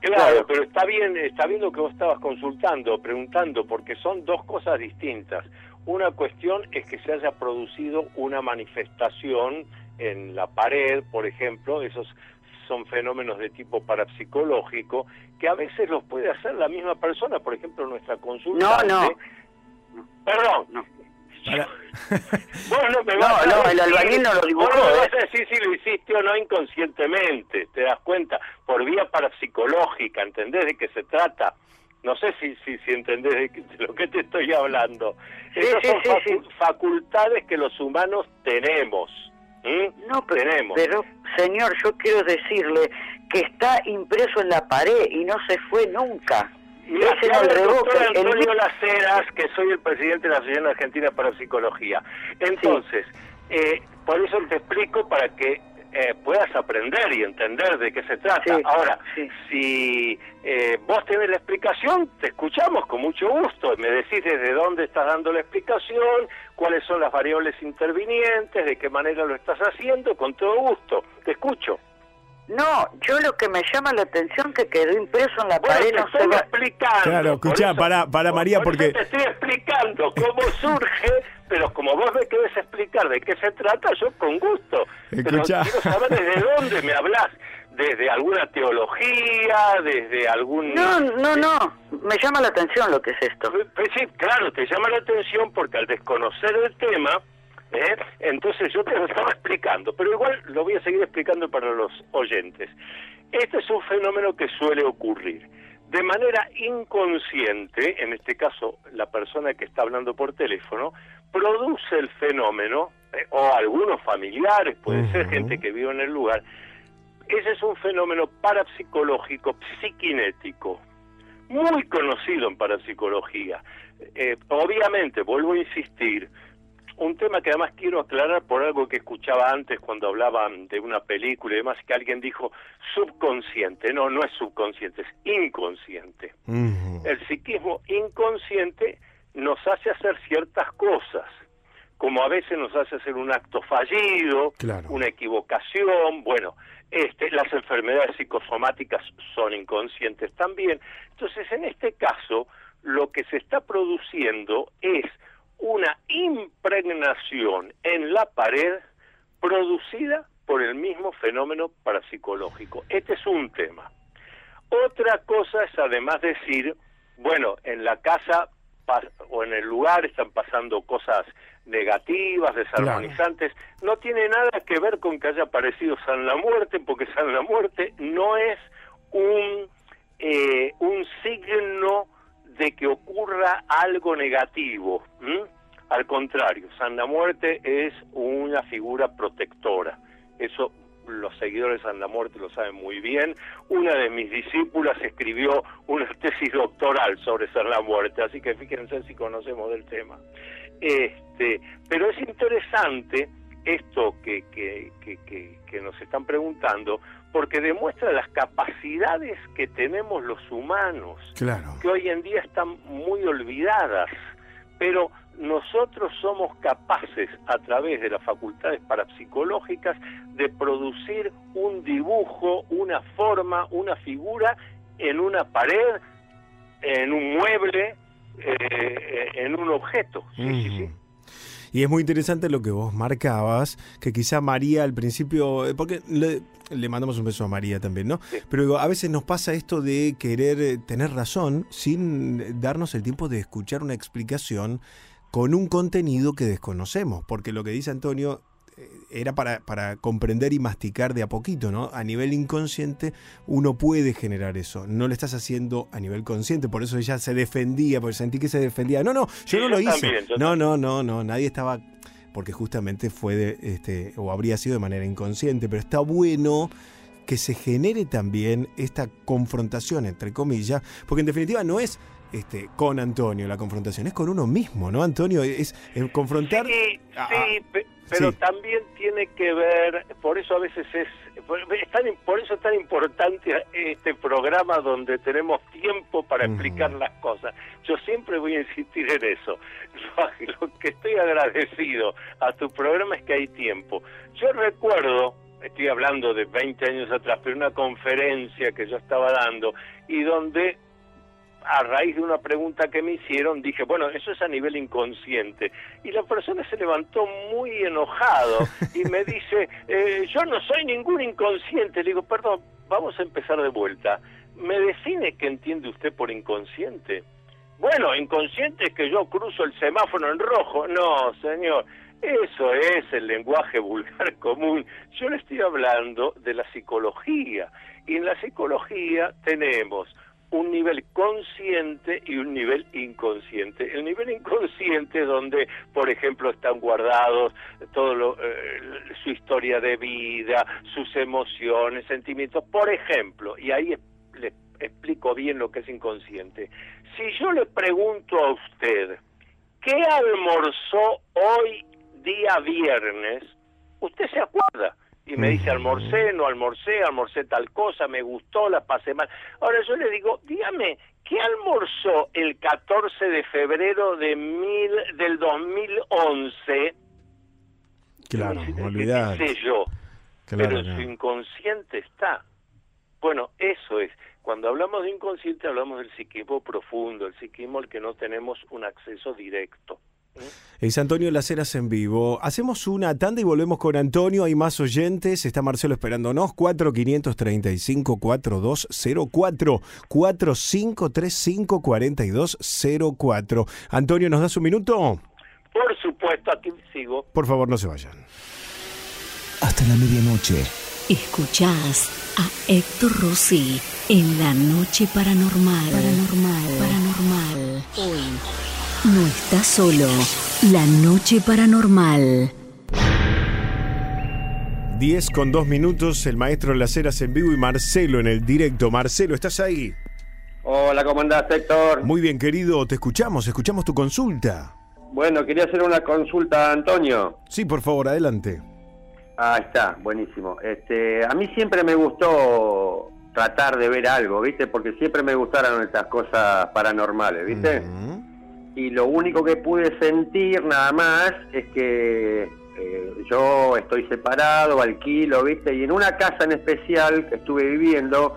Claro, pero está bien, está bien lo que vos estabas consultando, preguntando, porque son dos cosas distintas. Una cuestión es que se haya producido una manifestación en la pared, por ejemplo, esos son fenómenos de tipo parapsicológico, que a veces los puede hacer la misma persona, por ejemplo, nuestra consulta. No, no. Perdón. Vos no me No, a no, el albañil no lo dibujó, Vos no ¿eh? vas a decir si lo hiciste o no inconscientemente, te das cuenta, por vía parapsicológica, ¿entendés de qué se trata? No sé si, si, si entendés de, lo que te estoy hablando. Esas sí, son sí, facultades que los humanos tenemos. No, pero, tenemos. pero, señor, yo quiero decirle que está impreso en la pared y no se fue nunca. El el doctor el Antonio mi- Laceras, que soy el presidente de la Asociación Argentina para Psicología. Entonces, eh, por eso te explico para que eh, puedas aprender y entender de qué se trata. Ahora, si eh, vos tenés la explicación, te escuchamos con mucho gusto. Me decís desde dónde estás dando la explicación, cuáles son las variables intervinientes, de qué manera lo estás haciendo, con todo gusto. Te escucho. No, yo lo que me llama la atención que quedó impreso en la Bueno, pared no estoy va. explicando. Claro, escuchá, para, para María, por porque... eso te estoy explicando cómo surge, pero como vos me querés explicar de qué se trata, yo con gusto. Pero quiero saber desde dónde me hablas. Desde alguna teología, desde algún... No, no, no. Me llama la atención lo que es esto. Pues sí, claro, te llama la atención porque al desconocer el tema, ¿eh? entonces yo te lo estaba explicando, pero igual lo voy a seguir explicando para los oyentes. Este es un fenómeno que suele ocurrir. De manera inconsciente, en este caso la persona que está hablando por teléfono, produce el fenómeno, eh, o algunos familiares, puede ser gente que vive en el lugar, ese es un fenómeno parapsicológico, psiquinético, muy conocido en parapsicología. Eh, obviamente, vuelvo a insistir, un tema que además quiero aclarar por algo que escuchaba antes cuando hablaban de una película y demás, que alguien dijo subconsciente. No, no es subconsciente, es inconsciente. El psiquismo inconsciente nos hace hacer ciertas cosas, como a veces nos hace hacer un acto fallido, una equivocación, bueno, este, las enfermedades psicosomáticas son inconscientes también. Entonces, en este caso, lo que se está produciendo es una impregnación en la pared producida por el mismo fenómeno parapsicológico. Este es un tema. Otra cosa es además decir, bueno, en la casa o en el lugar están pasando cosas negativas, desarmonizantes. No tiene nada que ver con que haya aparecido San la Muerte, porque San la Muerte no es un, eh, un signo de que ocurra algo negativo. Al contrario, San la Muerte es una figura protectora. Eso los seguidores de San la Muerte lo saben muy bien. Una de mis discípulas escribió una tesis doctoral sobre San la Muerte, así que fíjense si conocemos del tema. Este, pero es interesante esto que, que, que, que, que nos están preguntando, porque demuestra las capacidades que tenemos los humanos, Claro. que hoy en día están muy olvidadas, pero nosotros somos capaces, a través de las facultades parapsicológicas, de producir un dibujo, una forma, una figura en una pared, en un mueble, eh, en un objeto. Sí, sí, sí. Y es muy interesante lo que vos marcabas, que quizá María al principio, eh, porque le mandamos un beso a María también, ¿no? Pero digo, a veces nos pasa esto de querer eh, tener razón sin darnos el tiempo de escuchar una explicación con un contenido que desconocemos, porque lo que dice Antonio eh, era para, para comprender y masticar de a poquito, ¿no? A nivel inconsciente uno puede generar eso, no lo estás haciendo a nivel consciente, por eso ella se defendía, porque sentí que se defendía. No, no, yo Sí, no yo lo hice. también, no, no, no, no, nadie estaba porque justamente fue de, este o habría sido de manera inconsciente, pero está bueno que se genere también esta confrontación entre comillas, porque en definitiva no es este, con Antonio la confrontación, es con uno mismo, ¿no, Antonio? Es, es confrontar Sí, sí, pe- pero Sí. también tiene que ver, por eso a veces es, por, es tan, por eso es tan importante este programa donde tenemos tiempo para explicar las cosas. Yo siempre voy a insistir en eso. Lo, lo que estoy agradecido a tu programa es que hay tiempo. Yo recuerdo, estoy hablando de 20 años atrás, pero una conferencia que yo estaba dando y donde a raíz de una pregunta que me hicieron, dije, bueno, eso es a nivel inconsciente. Y la persona se levantó muy enojado y me dice, eh, yo no soy ningún inconsciente. Le digo, perdón, vamos a empezar de vuelta. ¿Me define qué entiende usted por inconsciente? Bueno, inconsciente es que yo cruzo el semáforo en rojo. No, señor. Eso es el lenguaje vulgar común. Yo le estoy hablando de la psicología. Y en la psicología tenemos un nivel consciente y un nivel inconsciente. El nivel inconsciente donde, por ejemplo, están guardados todo lo, eh, su historia de vida, sus emociones, sentimientos. Por ejemplo, y ahí es- le explico bien lo que es inconsciente. Si yo le pregunto a usted, ¿qué almorzó hoy día viernes? Usted se acuerda y me dice almorcé, no almorcé, almorcé tal cosa, me gustó, la pasé mal. Ahora yo le digo, dígame, ¿qué almorzó el 14 de febrero de mil, del 2011? Claro, ¿Qué olvidar. sé yo? Claro, pero no. su inconsciente está. Bueno, eso es. Cuando hablamos de inconsciente hablamos del psiquismo profundo, el psiquismo al que no tenemos un acceso directo. Es Antonio Las Heras en vivo. Hacemos una tanda y volvemos con Antonio. Hay más oyentes. Está Marcelo esperándonos. 4535-4204. 4535-4204. Antonio, ¿nos das un minuto? Por supuesto, aquí sigo. Por favor, no se vayan. Hasta la medianoche. Escuchás a Héctor Rossi en la noche paranormal. Paranormal. Paranormal. Hoy no estás solo. La noche paranormal. 10 con 2 minutos. El maestro Las Heras en vivo y Marcelo en el directo. Marcelo, ¿estás ahí? Hola, ¿cómo andás, Héctor? Muy bien, querido. Te escuchamos. Escuchamos tu consulta. Bueno, quería hacer una consulta a Antonio. Sí, por favor, adelante. Ah, está, buenísimo. Este, a mí siempre me gustó tratar de ver algo, ¿viste? Porque siempre me gustaron estas cosas paranormales, ¿viste? Y lo único que pude sentir nada más es que eh, yo estoy separado, alquilo, ¿viste? Y en una casa en especial que estuve viviendo,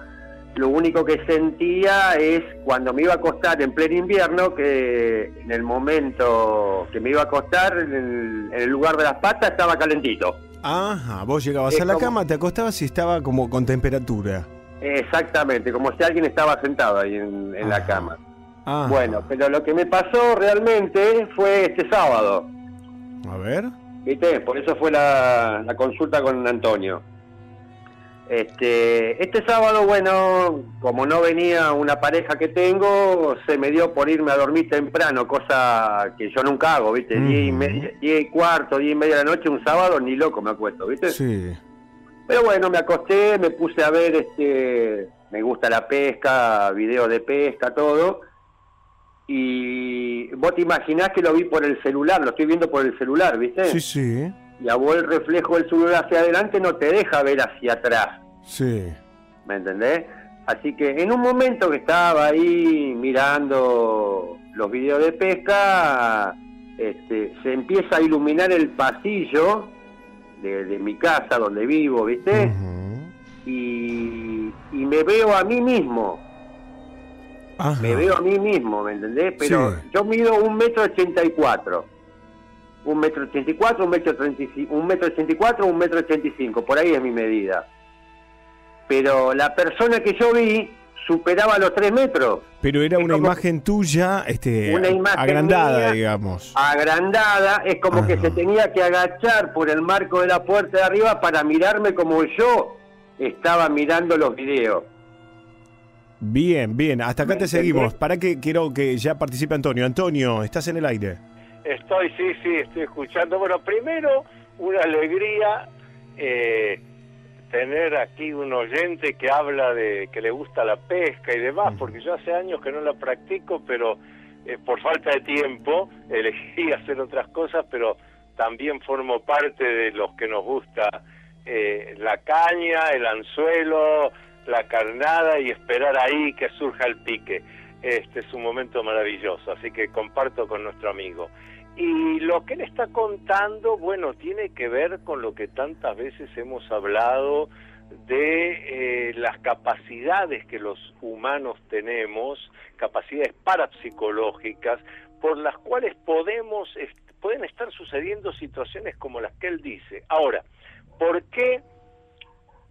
lo único que sentía es cuando me iba a acostar en pleno invierno, que en el momento que me iba a acostar, en el, en el lugar de las patas estaba calentito. Ajá, vos llegabas Es a la como- cama, te acostabas y estaba como con temperatura. Exactamente, como si alguien estaba sentado ahí en, en la cama. Ah, Bueno, pero lo que me pasó realmente fue este sábado, a ver. ¿viste? Por eso fue la, la consulta con Antonio. Este, este sábado, bueno, como no venía una pareja que tengo, se me dio por irme a dormir temprano, cosa que yo nunca hago, ¿viste? Diez y, media, diez y cuarto, diez y media de la noche, un sábado, ni loco me acuesto, ¿viste? Sí. Pero bueno, me acosté, me puse a ver, este, me gusta la pesca, videos de pesca, todo. Y vos te imaginás que lo vi por el celular, lo estoy viendo por el celular, ¿viste? Sí, sí. Y a vos el reflejo del celular hacia adelante no te deja ver hacia atrás, Sí. ¿me entendés? Así que en un momento que estaba ahí mirando los videos de pesca, este, se empieza a iluminar el pasillo de, de mi casa donde vivo, ¿viste? y, y me veo a mí mismo. Ajá. Me veo a mí mismo, ¿me entendés? Pero Sí. yo mido un metro ochenta y cuatro. Un metro ochenta y cuatro, un metro treinta y cinco, un metro ochenta y cuatro, un metro ochenta y cinco, por ahí es mi medida. Pero la persona que yo vi superaba los tres metros. Pero era una imagen tuya, este, Una imagen agrandada, mía. digamos. agrandada, es como que se tenía que agachar por el marco de la puerta de arriba para mirarme como yo estaba mirando los videos. Bien, bien. Hasta acá ¿Me te seguimos. Para que quiero que ya participe Antonio. Antonio, estás en el aire. Estoy, sí, sí, estoy escuchando. Bueno, primero, una alegría eh, tener aquí un oyente que habla de que le gusta la pesca y demás, porque yo hace años que no la practico, pero eh, por falta de tiempo elegí hacer otras cosas, pero también formo parte de los que nos gusta eh, la caña, el anzuelo, la carnada y esperar ahí que surja el pique. Este es un momento maravilloso, así que comparto con nuestro amigo. Y lo que él está contando, bueno, tiene que ver con lo que tantas veces hemos hablado de eh, las capacidades que los humanos tenemos, capacidades parapsicológicas, por las cuales podemos, pueden estar sucediendo situaciones como las que él dice. Ahora, ¿por qué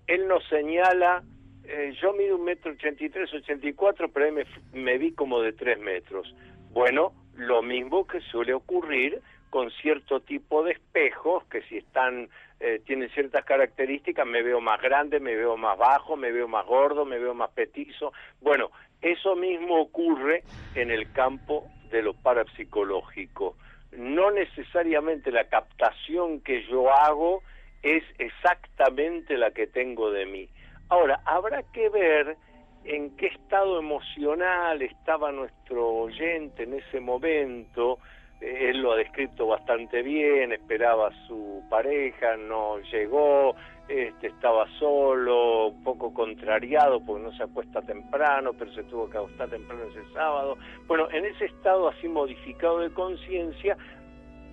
él nos señala, eh, yo mido un metro ochenta y tres, ochenta y cuatro, pero me, me vi como de tres metros? Bueno, lo mismo que suele ocurrir con cierto tipo de espejos que si están eh, tienen ciertas características me veo más grande me veo más bajo me veo más gordo me veo más petizo. Bueno eso mismo ocurre en el campo de lo parapsicológico. No necesariamente la captación que yo hago es exactamente la que tengo de mí ahora habrá que ver en qué estado emocional estaba nuestro oyente en ese momento él lo ha descrito bastante bien, esperaba a su pareja, no llegó, este, estaba solo, un poco contrariado porque no se acuesta temprano, pero se tuvo que acostar temprano ese sábado. Bueno, en ese estado así modificado de conciencia,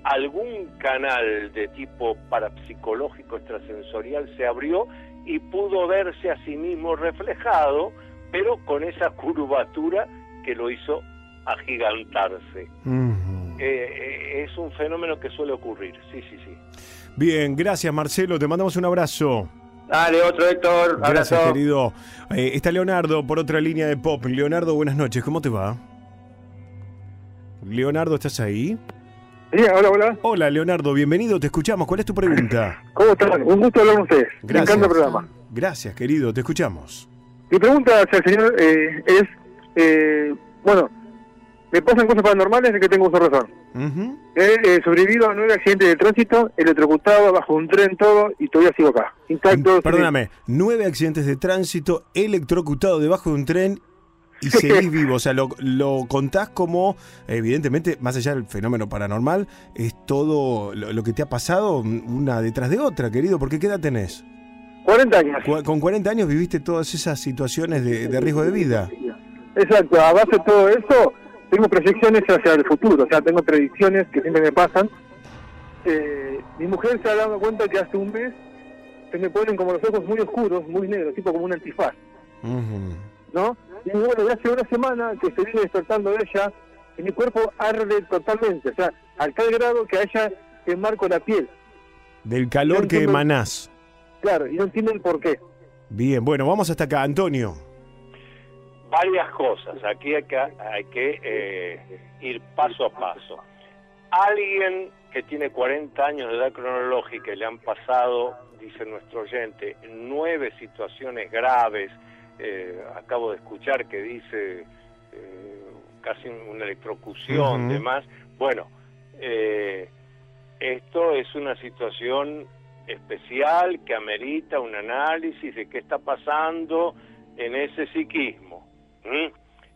algún canal de tipo parapsicológico extrasensorial se abrió y pudo verse a sí mismo reflejado, pero con esa curvatura que lo hizo agigantarse. Eh, es un fenómeno que suele ocurrir, sí, sí, sí. Bien, gracias Marcelo, te mandamos un abrazo. Dale, otro Héctor. Gracias, querido. Eh, está Leonardo por otra línea de pop. Leonardo, buenas noches, ¿cómo te va? Leonardo, ¿estás ahí? Sí, hola, hola. Hola, Leonardo, bienvenido, te escuchamos. ¿Cuál es tu pregunta? ¿Cómo están? Un gusto hablar con ustedes. Gracias. Me encanta el programa. Gracias, querido, te escuchamos. Mi pregunta hacia el señor eh, es, eh, bueno, me pasan cosas paranormales de que tengo uso razón. He eh, sobrevivido a nueve accidentes de tránsito, electrocutado bajo un tren, todo, y todavía sigo acá. Intacto. Perdóname, nueve accidentes de tránsito, electrocutado debajo de un tren y seguís vivo. O sea, lo, lo, contás como, evidentemente, más allá del fenómeno paranormal, es todo lo, que te ha pasado una detrás de otra, querido. ¿Por qué edad tenés? 40 años. con 40 años viviste todas esas situaciones de, de riesgo de vida. Exacto, a base de todo eso tengo proyecciones hacia el futuro, o sea, tengo predicciones que siempre me pasan. Eh, mi mujer se ha dado cuenta que hace un mes se me ponen como los ojos muy oscuros, muy negros, tipo como un antifaz. ¿No? Y bueno, ya hace una semana que se viene despertando de ella y mi cuerpo arde totalmente, o sea, al tal grado que a ella se marco la piel. Del calor que emanás. Claro, y no entienden por qué. Bien, bueno, vamos hasta acá, Antonio varias cosas. Aquí hay que, hay que eh, ir paso a paso. Alguien que tiene 40 años de edad cronológica y le han pasado, dice nuestro oyente, nueve situaciones graves. Eh, acabo de escuchar que dice eh, casi una electrocución, demás. Bueno, esto es una situación especial que amerita un análisis de qué está pasando en ese psiquismo. ¿Mm?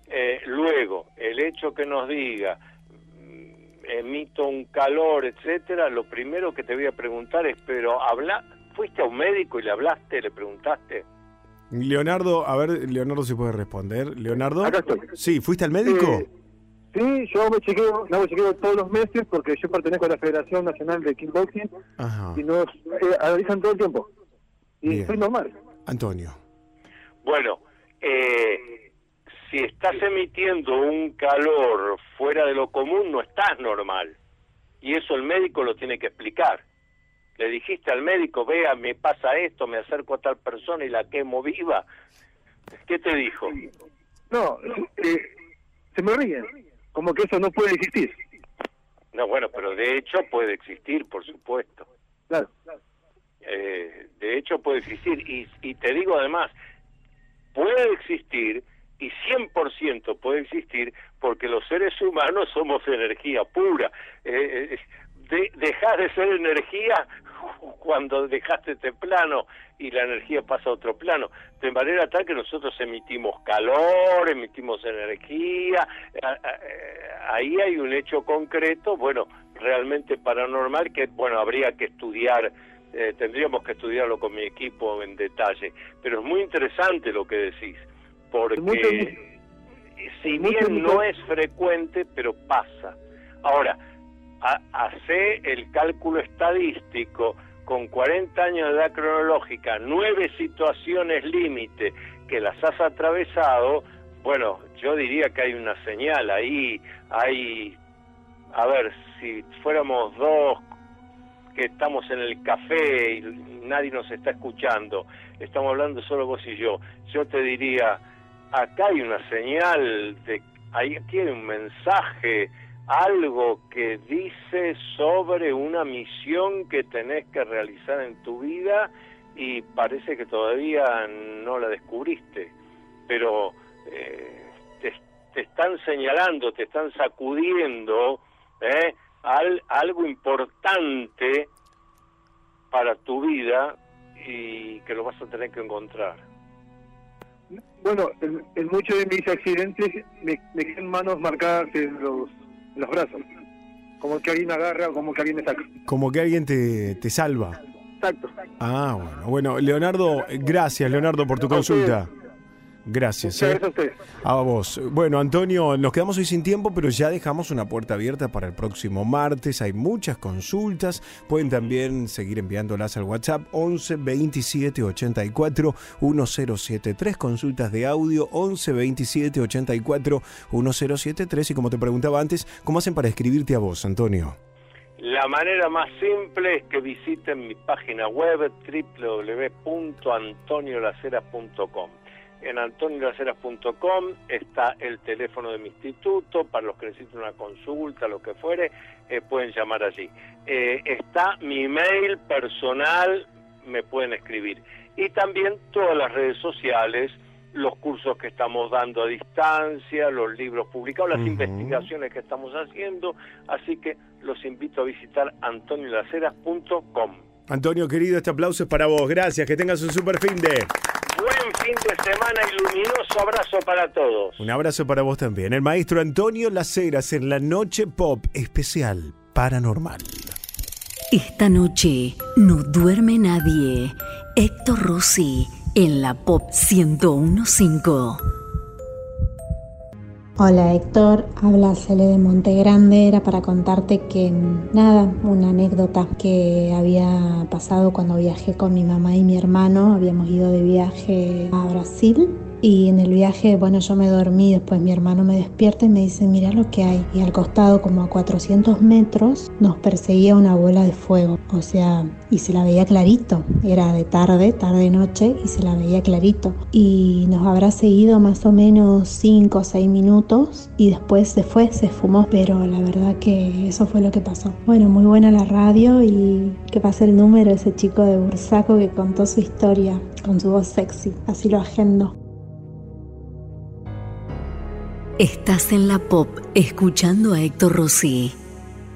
Eh, luego, el hecho que nos diga mm, emito un calor, etcétera, lo primero que te voy a preguntar es, pero habla, ¿fuiste a un médico y le hablaste, le preguntaste? Leonardo, a ver, Leonardo si puede responder. Leonardo, sí, ¿fuiste al médico? Eh, sí, yo me chequeo, no me chequeo todos los meses porque yo pertenezco a la Federación Nacional de Kickboxing y nos eh, avisan todo el tiempo. Y soy normal. Antonio. Bueno, eh, si estás emitiendo un calor fuera de lo común, no estás normal. Y eso el médico lo tiene que explicar. Le dijiste al médico, vea, me pasa esto, me acerco a tal persona y la quemo viva. ¿Qué te dijo? No, eh, se me ríen, como que eso no puede existir. No, bueno, pero de hecho puede existir, por supuesto. Claro. Eh, de hecho puede existir. Y, y te digo además, puede existir y 100% puede existir porque los seres humanos somos energía pura. Eh, eh de, dejar de ser energía cuando dejaste este plano y la energía pasa a otro plano, de manera tal que nosotros emitimos calor, emitimos energía, eh, ahí hay un hecho concreto, bueno, realmente paranormal que, bueno, habría que estudiar, eh, tendríamos que estudiarlo con mi equipo en detalle, pero es muy interesante lo que decís, porque si bien no es frecuente, pero pasa. Ahora, hace el cálculo estadístico con 40 años de edad cronológica, nueve situaciones límite que las has atravesado, bueno, yo diría que hay una señal ahí, hay, a ver, si fuéramos dos que estamos en el café y nadie nos está escuchando, estamos hablando solo vos y yo, yo te diría, acá hay una señal, de, ahí tiene un mensaje, algo que dice sobre una misión que tenés que realizar en tu vida y parece que todavía no la descubriste, pero eh, te, están señalando, te están sacudiendo ¿eh? Al, algo importante para tu vida y que lo vas a tener que encontrar. Bueno, en, muchos de mis accidentes me, me quedan manos marcadas en los, los brazos, como que alguien agarra o como que alguien me saca. Como que alguien te, te salva. Exacto. Ah, bueno. Bueno, Leonardo, gracias, Leonardo, por tu consulta. Gracias. ¿eh? a vos. Bueno, Antonio, nos quedamos hoy sin tiempo, pero ya dejamos una puerta abierta para el próximo martes. Hay muchas consultas. Pueden también seguir enviándolas al WhatsApp 11 27 84 1073. Consultas de audio 11 27 84 1073. Y como te preguntaba antes, ¿cómo hacen para escribirte a vos, Antonio? La manera más simple es que visiten mi página web www.antoniolaceras.com en antoniolaceras.com está el teléfono de mi instituto, para los que necesiten una consulta, lo que fuere, eh, pueden llamar allí. Eh, está mi email personal, me pueden escribir. Y también todas las redes sociales, los cursos que estamos dando a distancia, los libros publicados, las investigaciones que estamos haciendo, así que los invito a visitar antoniolaceras.com. Antonio, querido, este aplauso es para vos. Gracias, que tengas un super fin de buen fin de semana y luminoso abrazo para todos. Un abrazo para vos también. El maestro Antonio Laceras en la Noche Pop especial Paranormal. Esta noche no duerme nadie. Héctor Rossi en la Pop 1015. Hola Héctor, habla Cele de Monte Grande, era para contarte que nada, una anécdota que había pasado cuando viajé con mi mamá y mi hermano, habíamos ido de viaje a Brasil y en el viaje, bueno, yo me dormí, después mi hermano me despierta y me dice, mira lo que hay. Y al costado, como a 400 metros, nos perseguía una bola de fuego. O sea, y se la veía clarito. Era de tarde, tarde-noche, y se la veía clarito. Y nos habrá seguido más o menos 5 o 6 minutos y después se fue, se esfumó. Pero la verdad que eso fue lo que pasó. Bueno, muy buena la radio y que pase el número ese chico de Bursaco que contó su historia con su voz sexy. Así lo agendo. Estás en la pop escuchando a Héctor Rossi.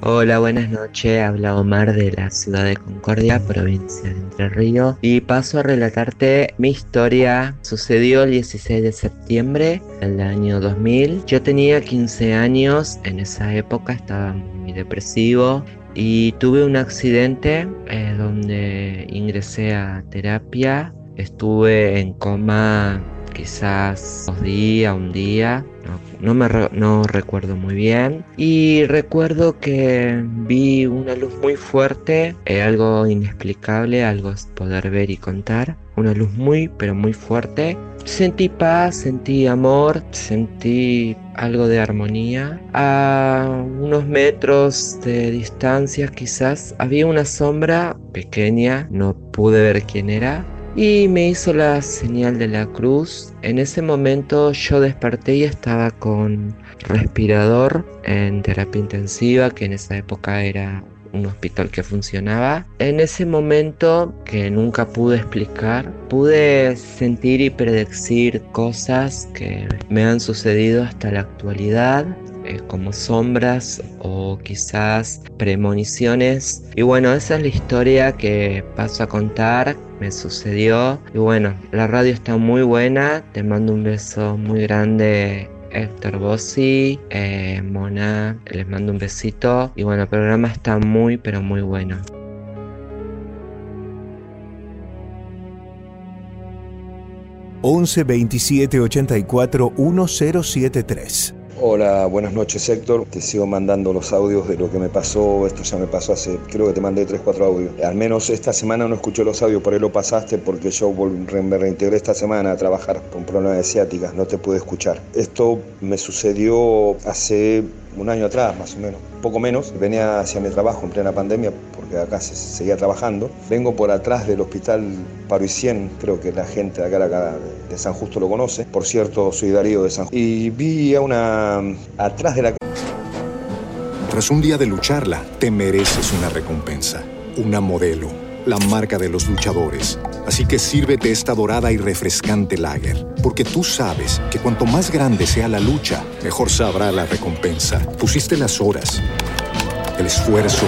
Hola, buenas noches. Habla Omar de la ciudad de Concordia, provincia de Entre Ríos. Y paso a relatarte mi historia. Sucedió el 16 de septiembre del año 2000. Yo tenía 15 años. En esa época estaba muy depresivo. Y tuve un accidente eh, donde ingresé a terapia. Estuve en coma quizás dos días, un día, no, me no recuerdo muy bien. Y recuerdo que vi una luz muy fuerte, eh, algo inexplicable, algo poder ver y contar. Una luz muy, pero muy fuerte. Sentí paz, sentí amor, sentí algo de armonía. A unos metros de distancia quizás había una sombra pequeña, no pude ver quién era, y me hizo la señal de la cruz. En ese momento yo desperté y estaba con respirador en terapia intensiva, que en esa época era un hospital que funcionaba. En ese momento que nunca pude explicar, pude sentir y predecir cosas que me han sucedido hasta la actualidad eh, como sombras o quizás premoniciones. Y bueno, esa es la historia que paso a contar, me sucedió. Y bueno, la radio está muy buena, te mando un beso muy grande Héctor Bossi, eh, Mona, les mando un besito. Y bueno, el programa está muy, pero muy bueno. 11 27 84 1073. Hola, buenas noches Héctor. Te sigo mandando los audios de lo que me pasó. Esto ya me pasó hace, creo que te mandé 3, 4 audios. Al menos esta semana no escuché los audios, por ahí lo pasaste porque yo me reintegré esta semana a trabajar con problemas de ciática. No te pude escuchar. Esto me sucedió hace un año atrás, más o menos, poco menos. Venía hacia mi trabajo en plena pandemia, porque acá se seguía trabajando. Vengo por atrás del hospital Parisien, creo que la gente de acá, de San Justo lo conoce. Por cierto, soy Darío de San Justo. Y vi a una. atrás de la. Tras un día de lucharla, te mereces una recompensa, una modelo, la marca de los luchadores. Así que sírvete esta dorada y refrescante lager, porque tú sabes que cuanto más grande sea la lucha, mejor sabrá la recompensa. Pusiste las horas, el esfuerzo,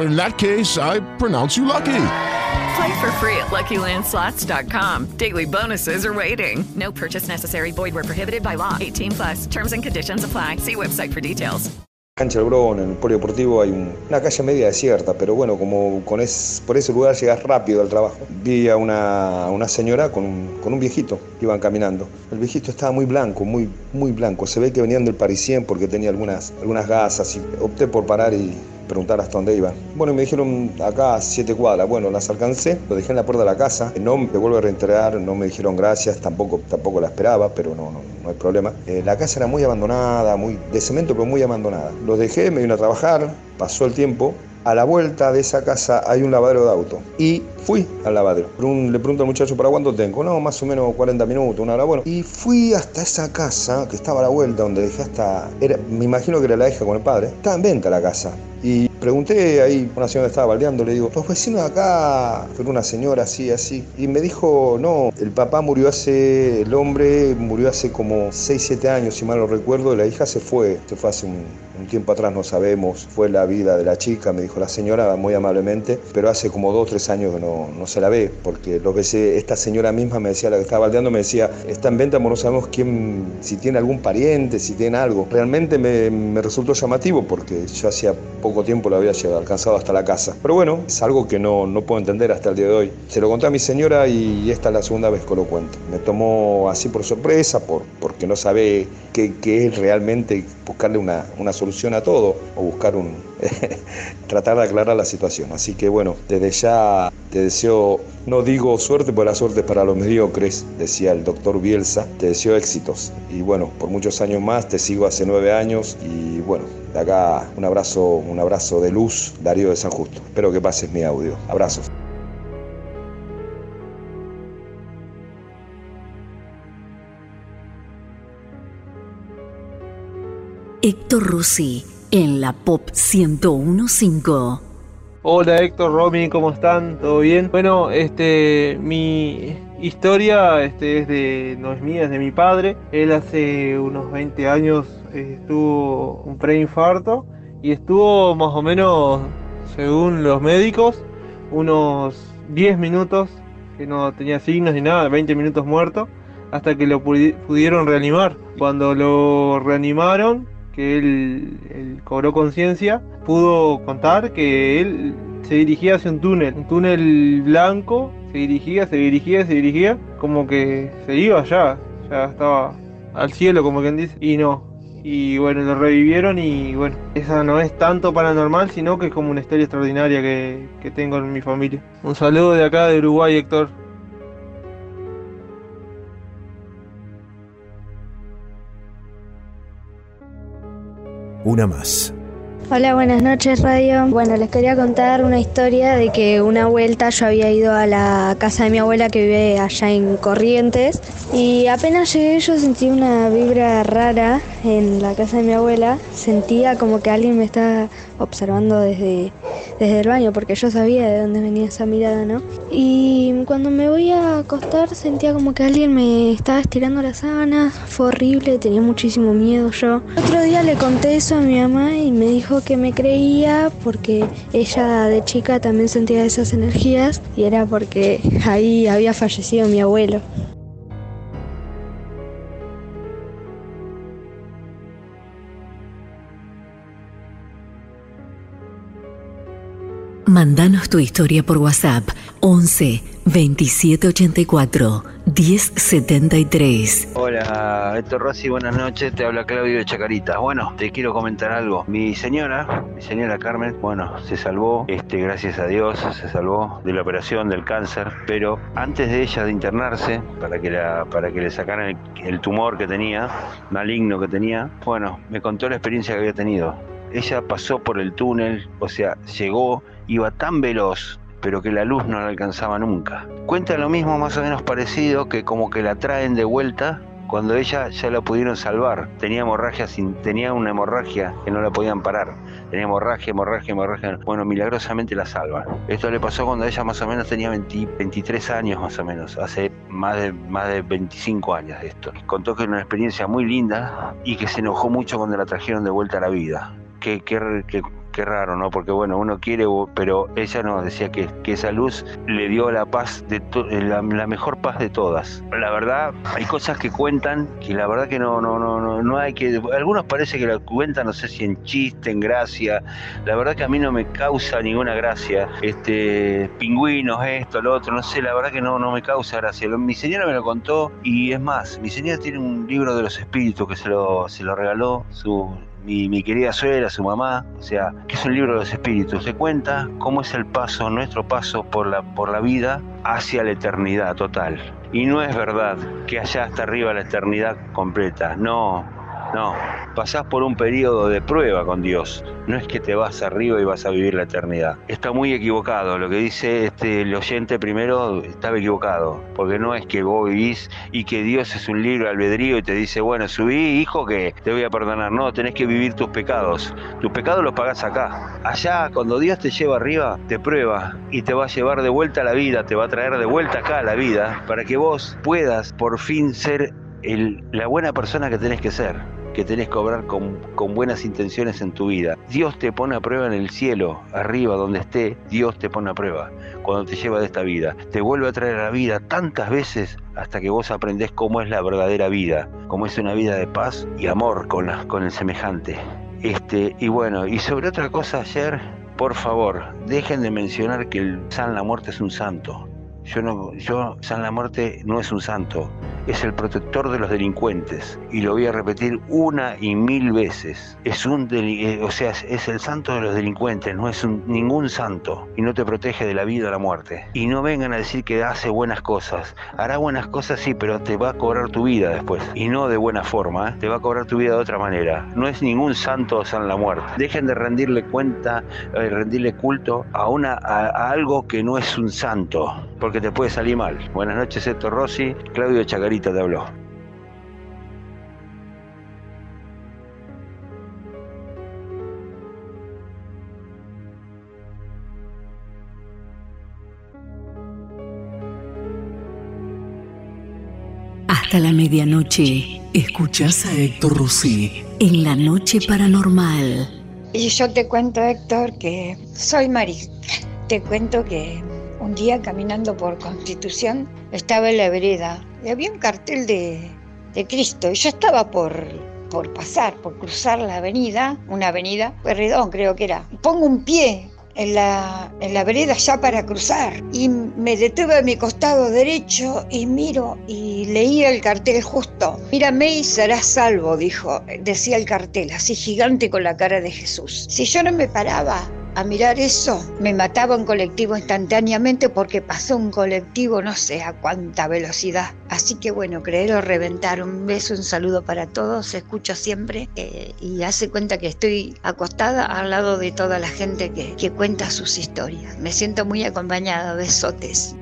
In that case, I pronounce you lucky. Play for free at LuckyLandSlots.com. Daily bonuses are waiting. No purchase necessary. Void where prohibited by law. 18 plus. Terms and conditions apply. See website for details. Cancha del Bron, en el polideportivo hay un- una calle media desierta, pero bueno, como con es, por ese lugar llegas rápido al trabajo. Vi a una, una señora con un, con un viejito que iban caminando. El viejito estaba muy blanco, muy, muy blanco. Se ve que venían del Parisien porque tenía algunas, algunas gasas y opté por parar y preguntar hasta dónde iban. Bueno, me dijeron acá a siete cuadras. Bueno, las alcancé, lo dejé en la puerta de la casa. No me vuelvo a reintegrar, no me dijeron gracias, tampoco, tampoco la esperaba, pero no, no, no hay problema. Eh, la casa era muy abandonada, muy de cemento, pero muy abandonada. Los dejé, me vine a trabajar, pasó el tiempo. A la vuelta de esa casa hay un lavadero de auto. Y fui al lavadero. Le pregunto al muchacho, ¿para cuánto tengo? No, más o menos 40 minutos, una hora. Bueno, y fui hasta esa casa que estaba a la vuelta, donde dejé hasta. Era, me imagino que era la hija con el padre. Estaba en venta la casa. Y pregunté ahí, una señora estaba baldeando, le digo, los vecinos de acá, fue una señora así, así. Y me dijo, no, el papá murió hace, el hombre murió hace como 6, 7 años, si mal no recuerdo, y la hija se fue, se fue hace un, un tiempo atrás, no sabemos, fue la vida de la chica, me dijo la señora muy amablemente, pero hace como 2, 3 años que no, no se la ve, porque los veces, esta señora misma me decía, la que estaba baldeando, me decía, está en venta, pero no sabemos quién, si tiene algún pariente, si tiene algo. Realmente me, me resultó llamativo, porque yo hacía poco tiempo lo había llegado- alcanzado hasta la casa. Pero bueno, es algo que no, no puedo entender hasta el día de hoy. Se lo conté a mi señora y esta es la segunda vez que lo cuento. Me tomó así por sorpresa, por, porque no sabe qué, qué es realmente buscarle una, una solución a todo o buscar un... tratar de aclarar la situación. Así que bueno, desde ya te deseo, no digo suerte, porque la suerte es para los mediocres, decía el doctor Bielsa, te deseo éxitos. Y bueno, por muchos años más, te sigo hace nueve años y bueno, de acá un abrazo, un abrazo de luz, Darío de San Justo. Espero que pases mi audio. Abrazos. Héctor Rossi en la Pop 1015. Hola Héctor, Romy, ¿cómo están? ¿Todo bien? Bueno, este, mi historia este, es de, no es mía, es de mi padre. Él hace unos 20 años eh, tuvo un preinfarto y estuvo más o menos, según los médicos, unos 10 minutos, que no tenía signos ni nada, 20 minutos muerto, hasta que lo pudi- pudieron reanimar. Cuando lo reanimaron, que él, cobró conciencia, pudo contar que él se dirigía hacia un túnel, un túnel blanco, se dirigía, se dirigía, se dirigía, como que se iba ya, ya estaba al cielo, como quien dice, y no. Y bueno, lo revivieron y bueno, esa no es tanto paranormal, sino que es como una historia extraordinaria que, que tengo en mi familia. Un saludo de acá de Uruguay, Héctor. Una más. Hola, buenas noches Radio. Bueno, les quería contar una historia de que una vuelta yo había ido a la casa de mi abuela que vive allá en Corrientes y apenas llegué yo sentí una vibra rara en la casa de mi abuela. Sentía como que alguien me estaba observando desde, desde el baño porque yo sabía de dónde venía esa mirada, ¿no? Y cuando me voy a acostar sentía como que alguien me estaba estirando las sábanas. Fue horrible, tenía muchísimo miedo yo. Otro día le conté eso a mi mamá y me dijo que me creía porque ella de chica también sentía esas energías y era porque ahí había fallecido mi abuelo. Mandanos tu historia por WhatsApp 11 2784 1073. Hola, Héctor Rossi, buenas noches. Te habla Claudio de Chacarita. Bueno, te quiero comentar algo. Mi señora, mi señora Carmen, bueno, se salvó, este, gracias a Dios, se salvó de la operación del cáncer, pero antes de ella de internarse, para que, la, para que le sacaran el, el tumor que tenía, maligno que tenía, bueno, me contó la experiencia que había tenido. Ella pasó por el túnel, o sea, llegó, iba tan veloz, pero que la luz no la alcanzaba nunca. Cuenta lo mismo más o menos parecido que como que la traen de vuelta cuando ella ya la pudieron salvar. Tenía hemorragia, sin, tenía una hemorragia que no la podían parar. Tenía hemorragia, hemorragia, hemorragia. Bueno, milagrosamente la salvan. Esto le pasó cuando ella más o menos tenía 20 23 años más o menos, hace más de, más de 25 años de esto. Contó que era una experiencia muy linda y que se enojó mucho cuando la trajeron de vuelta a la vida. Que, que, que qué raro, ¿no? Porque bueno, uno quiere, pero ella nos decía que, esa luz le dio la paz, de la, la, mejor paz de todas. La verdad, hay cosas que cuentan que la verdad que no, no, no, no, no hay que. Algunos parece que la cuentan, no sé si en chiste, en gracia. La verdad que a mí no me causa ninguna gracia. Este, pingüinos, esto, lo otro, no sé, la verdad que no, no me causa gracia. Mi señora me lo contó y es más, mi señora tiene un libro de los espíritus que se lo, se lo regaló su mi, querida suegra, su mamá, o sea, que es un libro de los espíritus. Se cuenta cómo es el paso, nuestro paso por la, por la vida hacia la eternidad total. Y no es verdad que allá hasta arriba la eternidad completa. No, no. Pasás por un periodo de prueba con Dios. No es que te vas arriba y vas a vivir la eternidad. Está muy equivocado. Lo que dice este, el oyente primero estaba equivocado. Porque no es que vos vivís y que Dios es un libro albedrío y te dice, bueno, subí, hijo, que te voy a perdonar. No, tenés que vivir tus pecados. Tus pecados los pagás acá. Allá, cuando Dios te lleva arriba, te prueba y te va a llevar de vuelta a la vida, te va a traer de vuelta acá a la vida, para que vos puedas por fin ser el, la buena persona que tenés que ser que tenés que obrar con, con, buenas intenciones en tu vida. Dios te pone a prueba en el cielo, arriba donde esté, Dios te pone a prueba cuando te lleva de esta vida. Te vuelve a traer a la vida tantas veces hasta que vos aprendés cómo es la verdadera vida, cómo es una vida de paz y amor con, la, con el semejante. Este, y bueno, y sobre otra cosa ayer, por favor, dejen de mencionar que el San la Muerte es un santo. Yo no, yo, San la Muerte no es un santo, es el protector de los delincuentes. Y lo voy a repetir una y mil veces. Es un o sea, es el santo de los delincuentes, no es ningún santo. Y no te protege de la vida o la muerte. Y no vengan a decir que hace buenas cosas. Hará buenas cosas, sí, pero te va a cobrar tu vida después. Y no de buena forma, ¿eh? te va a cobrar tu vida de otra manera. No es ningún santo San la Muerte. Dejen de rendirle cuenta, eh, rendirle culto a, una, a, a algo que no es un santo. Porque que te puede salir mal. Buenas noches, Héctor Rossi. Claudio Chacarita te habló. Hasta la medianoche, escuchás a Héctor Rossi en la noche paranormal. Y yo te cuento, Héctor, que soy Mari. Te cuento que un día caminando por Constitución estaba en la vereda y había un cartel de, de Cristo y yo estaba por, por pasar, por cruzar la avenida, una avenida, Perredón creo que era. Pongo un pie en la, en la vereda ya para cruzar y me detuve a mi costado derecho y miro y leía el cartel justo. Mírame y serás salvo, dijo, decía el cartel, así gigante con la cara de Jesús. Si yo no me paraba, a mirar eso, me mataba un colectivo instantáneamente porque pasó un colectivo no sé a cuánta velocidad. Así que bueno, creer o reventar. Un beso, un saludo para todos. Escucho siempre eh, y hace cuenta que estoy acostada al lado de toda la gente que, que cuenta sus historias. Me siento muy acompañada. Besotes.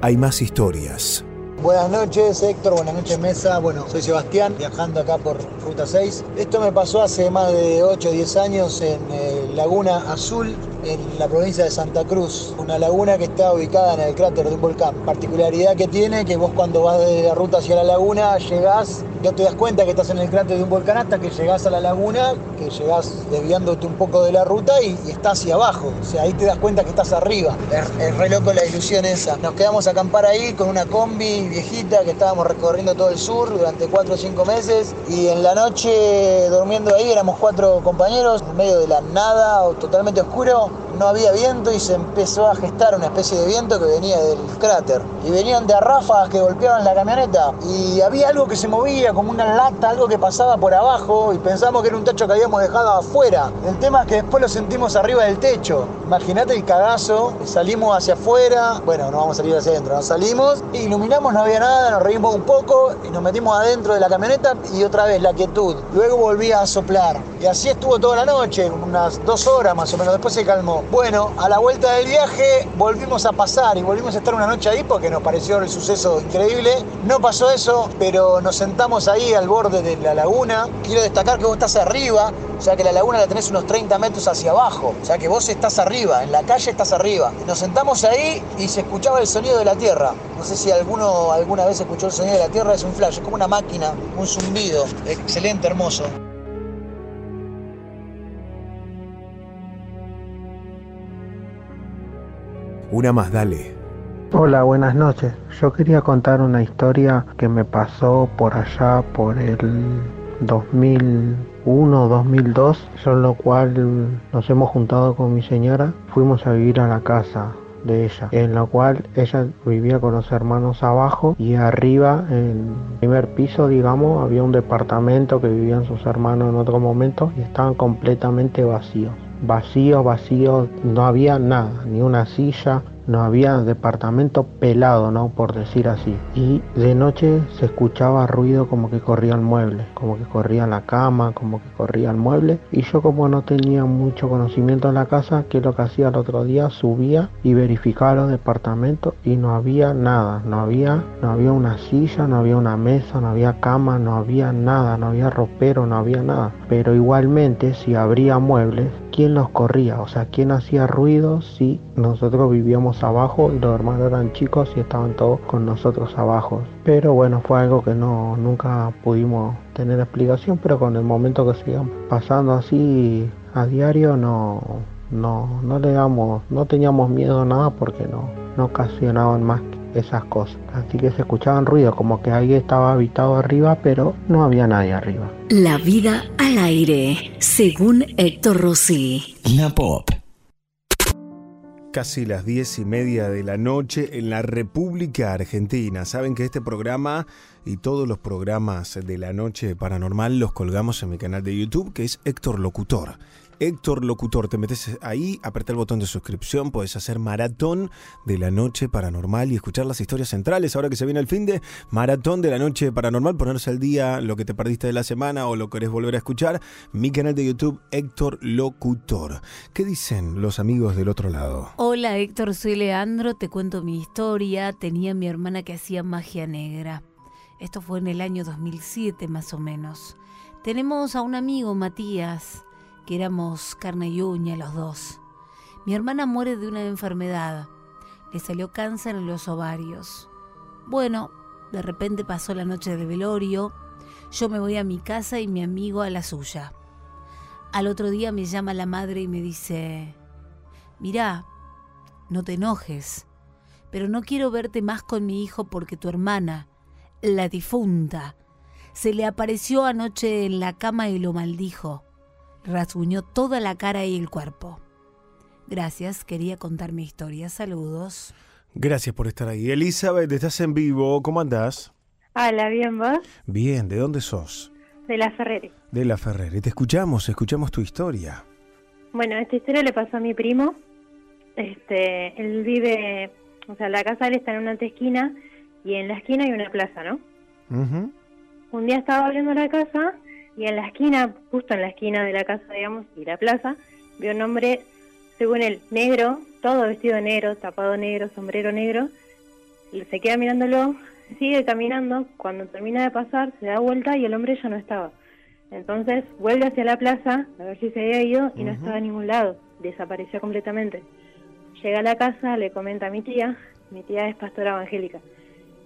Hay más historias. Buenas noches Héctor, buenas noches Mesa. Bueno, soy Sebastián, viajando acá por Ruta 6. Esto me pasó hace más de 8 o 10 años en eh, Laguna Azul, en la provincia de Santa Cruz. Una laguna que está ubicada en el cráter de un volcán. Particularidad que tiene que vos cuando vas de la ruta hacia la laguna llegás, no te das cuenta que estás en el cráter de un volcán hasta que llegás a la laguna, que llegás desviándote un poco de la ruta y, y estás hacia abajo. O sea, ahí te das cuenta que estás arriba. Es, es re loco la ilusión esa. Nos quedamos a acampar ahí con una combi viejita que estábamos recorriendo todo el sur durante 4 o 5 meses y en la noche durmiendo ahí éramos cuatro compañeros en medio de la nada o totalmente oscuro no había viento y se empezó a gestar una especie de viento que venía del cráter. Y venían de ráfagas que golpeaban la camioneta. Y había algo que se movía, como una lata, algo que pasaba por abajo. Y pensamos que era un techo que habíamos dejado afuera. El tema es que después lo sentimos arriba del techo. Imagínate el cagazo. Salimos hacia afuera. Bueno, no vamos a salir hacia adentro. Nos salimos, iluminamos, no había nada, nos reímos un poco y nos metimos adentro de la camioneta y otra vez la quietud. Luego volvía a soplar. Y así estuvo toda la noche, unas dos horas más o menos. Después se calmó. Bueno, a la vuelta del viaje volvimos a pasar y volvimos a estar una noche ahí porque nos pareció el suceso increíble. No pasó eso, pero nos sentamos ahí al borde de la laguna. Quiero destacar que vos estás arriba, o sea que la laguna la tenés unos 30 metros hacia abajo. O sea que vos estás arriba, en la calle estás arriba. Nos sentamos ahí y se escuchaba el sonido de la tierra. No sé si alguno alguna vez escuchó el sonido de la tierra, es un flash, es como una máquina, un zumbido. Excelente, hermoso. Una más, dale. Hola, buenas noches. Yo quería contar una historia que me pasó por allá por el 2001, 2002, en lo cual nos hemos juntado con mi señora, fuimos a vivir a la casa de ella, en la cual ella vivía con los hermanos abajo y arriba, en el primer piso, digamos, había un departamento que vivían sus hermanos en otro momento y estaban completamente vacíos. Vacíos, vacíos, no había nada, ni una silla, no había departamento pelado, ¿no? Por decir así. Y de noche se escuchaba ruido como que corría el mueble, como que corría la cama, como que corría el mueble. Y yo como no tenía mucho conocimiento en la casa, que lo que hacía el otro día, subía y verificaba los departamentos y no había nada, no había, no había una silla, no había una mesa, no había cama, no había nada, no había ropero, no había nada. Pero igualmente si habría muebles, ¿quién los corría? O sea, ¿quién hacía ruido si nosotros vivíamos abajo y los hermanos eran chicos y estaban todos con nosotros abajo. Pero bueno, fue algo que no nunca pudimos tener explicación, pero con el momento que sigamos pasando así a diario no no no le damos no teníamos miedo a nada porque no no ocasionaban más que esas cosas. Así que se escuchaban ruidos como que alguien estaba habitado arriba, pero no había nadie arriba. La vida al aire, según Héctor Rossi. La Pop. Casi las diez y media de la noche en la República Argentina. Saben que este programa y todos los programas de la noche paranormal los colgamos en mi canal de YouTube, que es Héctor Locutor. Héctor Locutor, te metes ahí, apretar el botón de suscripción, puedes hacer maratón de la noche paranormal y escuchar las historias centrales. Ahora que se viene el fin de maratón de la noche paranormal, ponerse al día lo que te perdiste de la semana o lo querés volver a escuchar. Mi canal de YouTube, Héctor Locutor. ¿Qué dicen los amigos del otro lado? Hola Héctor, soy Leandro, te cuento mi historia. Tenía mi hermana que hacía magia negra. Esto fue en el año 2007 más o menos. Tenemos a un amigo, Matías, que éramos carne y uña los dos. Mi hermana muere de una enfermedad. Le salió cáncer en los ovarios. Bueno, de repente pasó la noche de velorio. Yo me voy a mi casa y mi amigo a la suya. Al otro día me llama la madre y me dice, mirá, no te enojes, pero no quiero verte más con mi hijo porque tu hermana, la difunta, se le apareció anoche en la cama y lo maldijo rasguñó toda la cara y el cuerpo. Gracias, quería contar mi historia. Saludos. Gracias por estar ahí. Elizabeth, estás en vivo. ¿Cómo andás? Hola, bien, ¿vos? Bien, ¿de dónde sos? De la Ferreri. De la Ferrer. Y te escuchamos, escuchamos tu historia. Bueno, esta historia le pasó a mi primo. Este, él vive, o sea, la casa de él está en una esquina y en la esquina hay una plaza, ¿no? Ujú. Un día estaba abriendo la casa y en la esquina, justo en la esquina de la casa, digamos, y la plaza, vio un hombre, según él, negro, todo vestido de negro, tapado negro, sombrero negro. Se queda mirándolo, sigue caminando, cuando termina de pasar, se da vuelta y el hombre ya no estaba. Entonces vuelve hacia la plaza a ver si se había ido y no estaba en ningún lado, desapareció completamente. Llega a la casa, le comenta a mi tía, mi tía es pastora evangélica.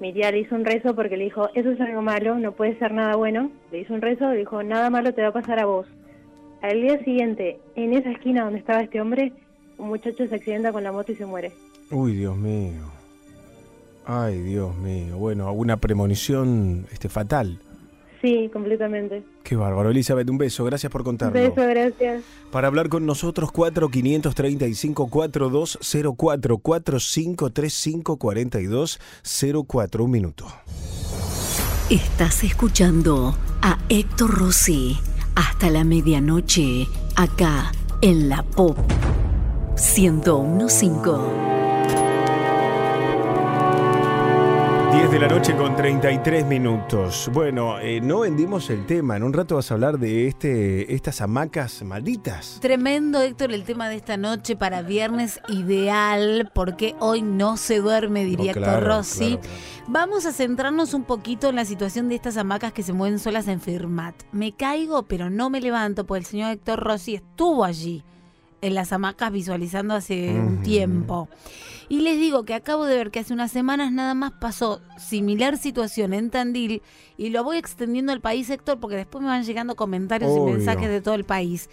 Mi tía le hizo un rezo porque le dijo, eso es algo malo, no puede ser nada bueno. Le hizo un rezo, le dijo, nada malo te va a pasar a vos. Al día siguiente, en esa esquina donde estaba este hombre, un muchacho se accidenta con la moto y se muere. Uy, Dios mío. Ay, Dios mío. Bueno, una premonición este, fatal. Sí, completamente. Qué bárbaro. Elizabeth, un beso. Gracias por Un contarlo. beso, gracias. Para hablar con nosotros, 4-535-4204, 4535-4204, un minuto. Estás escuchando a Héctor Rossi hasta la medianoche, acá en la Pop 1015. 10 de la noche con 33 minutos. Bueno, eh, no vendimos el tema. En un rato vas a hablar de este, estas hamacas malditas. Tremendo, Héctor, el tema de esta noche para viernes ideal, porque hoy no se duerme, diría claro, Héctor Rossi. claro, Vamos a centrarnos un poquito en la situación de estas hamacas que se mueven solas en Firmat. Me caigo, pero no me levanto, porque el señor Héctor Rossi estuvo allí en las hamacas visualizando hace un tiempo. Y les digo que acabo de ver que hace unas semanas nada más pasó similar situación en Tandil y lo voy extendiendo al país, Héctor, porque después me van llegando comentarios Obvio. y mensajes de todo el país.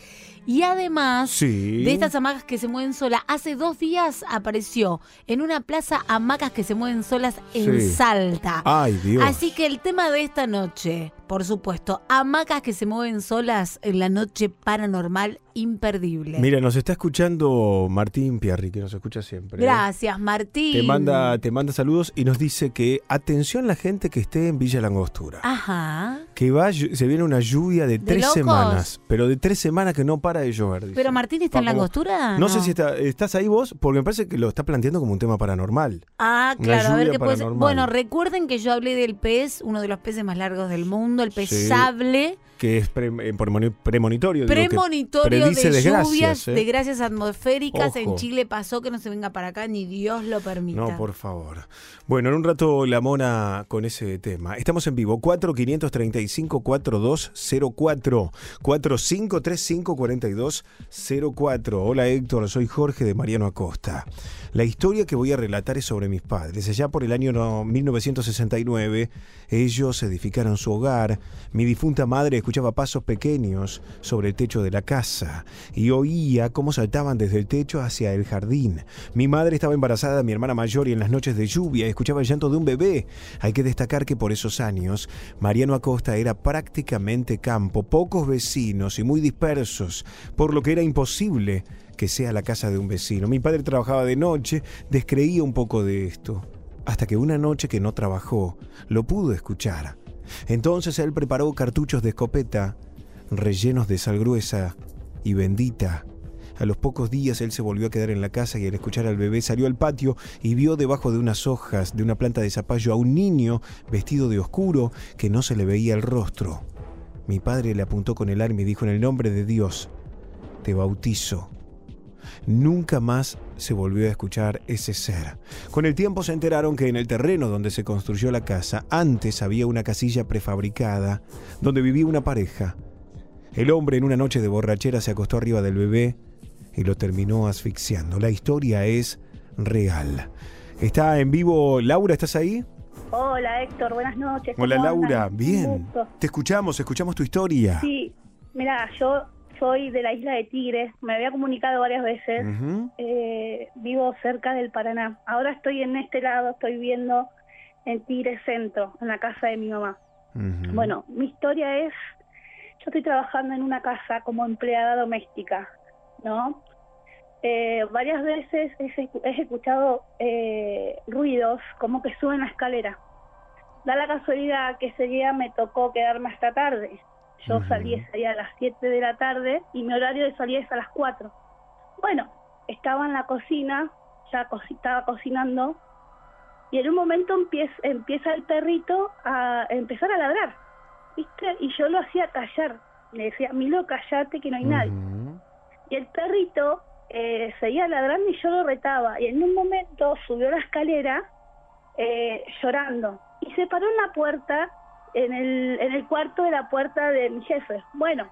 Y además Sí. de estas hamacas que se mueven solas, hace dos días apareció en una plaza hamacas que se mueven solas en Sí. Salta. Ay, Dios. Así que el tema de esta noche, por supuesto, hamacas que se mueven solas en la noche paranormal imperdible. Mira, nos está escuchando Martín Pierri, que nos escucha siempre. ¿eh? Gracias, Martín. Te manda, te manda saludos y nos dice que atención la gente que esté en Villa Langostura. Ajá. Que va, se viene una lluvia de, tres locos? semanas, pero de tres semanas que no para de llover. dice. Pero Martín está en la Como- angostura. No, sé si está- estás ahí vos, porque me parece que lo está planteando como un tema paranormal. Ah, claro, a ver qué puede. Bueno, recuerden que yo hablé del pez, uno de los peces más largos del mundo, el pez Sí. sable. Que es pre- eh, premoni- premonitorio. digo, Premonitorio predice de lluvias, ¿eh? desgracias atmosféricas. En. Chile pasó que no se venga para acá, ni Dios lo permita. No, por favor. Bueno, en un rato la mona con ese tema. Estamos en vivo. 4-535-4204. 4535-4204. Hola Héctor, soy Jorge de Mariano Acosta. La historia que voy a relatar es sobre mis padres. Allá por el año no- 1969, ellos edificaron su hogar. Mi difunta madre escuchaba pasos pequeños sobre el techo de la casa y oía cómo saltaban desde el techo hacia el jardín. Mi madre estaba embarazada mi hermana mayor y en las noches de lluvia escuchaba el llanto de un bebé. Hay que destacar que por esos años Mariano Acosta era prácticamente campo, pocos vecinos y muy dispersos, por lo que era imposible que sea la casa de un vecino. Mi padre trabajaba de noche, descreía un poco de esto, hasta que una noche que no trabajó, lo pudo escuchar. Entonces él preparó cartuchos de escopeta rellenos de sal gruesa y bendita. A los pocos días él se volvió a quedar en la casa y al escuchar al bebé salió al patio y vio debajo de unas hojas de una planta de zapallo a un niño vestido de oscuro que no se le veía el rostro. Mi padre le apuntó con el arma y dijo en el nombre de Dios, te bautizo. Nunca más se volvió a escuchar ese ser. Con el tiempo se enteraron que en el terreno donde se construyó la casa antes había una casilla prefabricada donde vivía una pareja. El hombre en una noche de borrachera se acostó arriba del bebé y lo terminó asfixiando. La historia es real. Está en vivo Laura, ¿estás ahí? Hola Héctor, buenas noches. ¿cómo Hola Laura, andan? Bien. Te escuchamos, escuchamos tu historia. Sí, mira, yo soy de la isla de Tigres, me había comunicado varias veces, eh, vivo cerca del Paraná. Ahora estoy en este lado, estoy viviendo en Tigres Centro, en la casa de mi mamá. Bueno, mi historia es, yo estoy trabajando en una casa como empleada doméstica, ¿no? Eh, varias veces he escuchado eh, ruidos como que suben la escalera. da la casualidad que ese día me tocó quedarme hasta tarde. Yo salí ese día a las 7 de la tarde y mi horario de salida es a las 4. Bueno, estaba en la cocina, ya co- estaba cocinando y en un momento empieza, empieza el perrito a empezar a ladrar, ¿viste? Y yo lo hacía callar. Le decía, Milo, callate que no hay nadie. Y el perrito eh, seguía ladrando y yo lo retaba. Y en un momento subió la escalera eh, llorando y se paró en la puerta, en el, en el cuarto de la puerta de mi jefe. Bueno,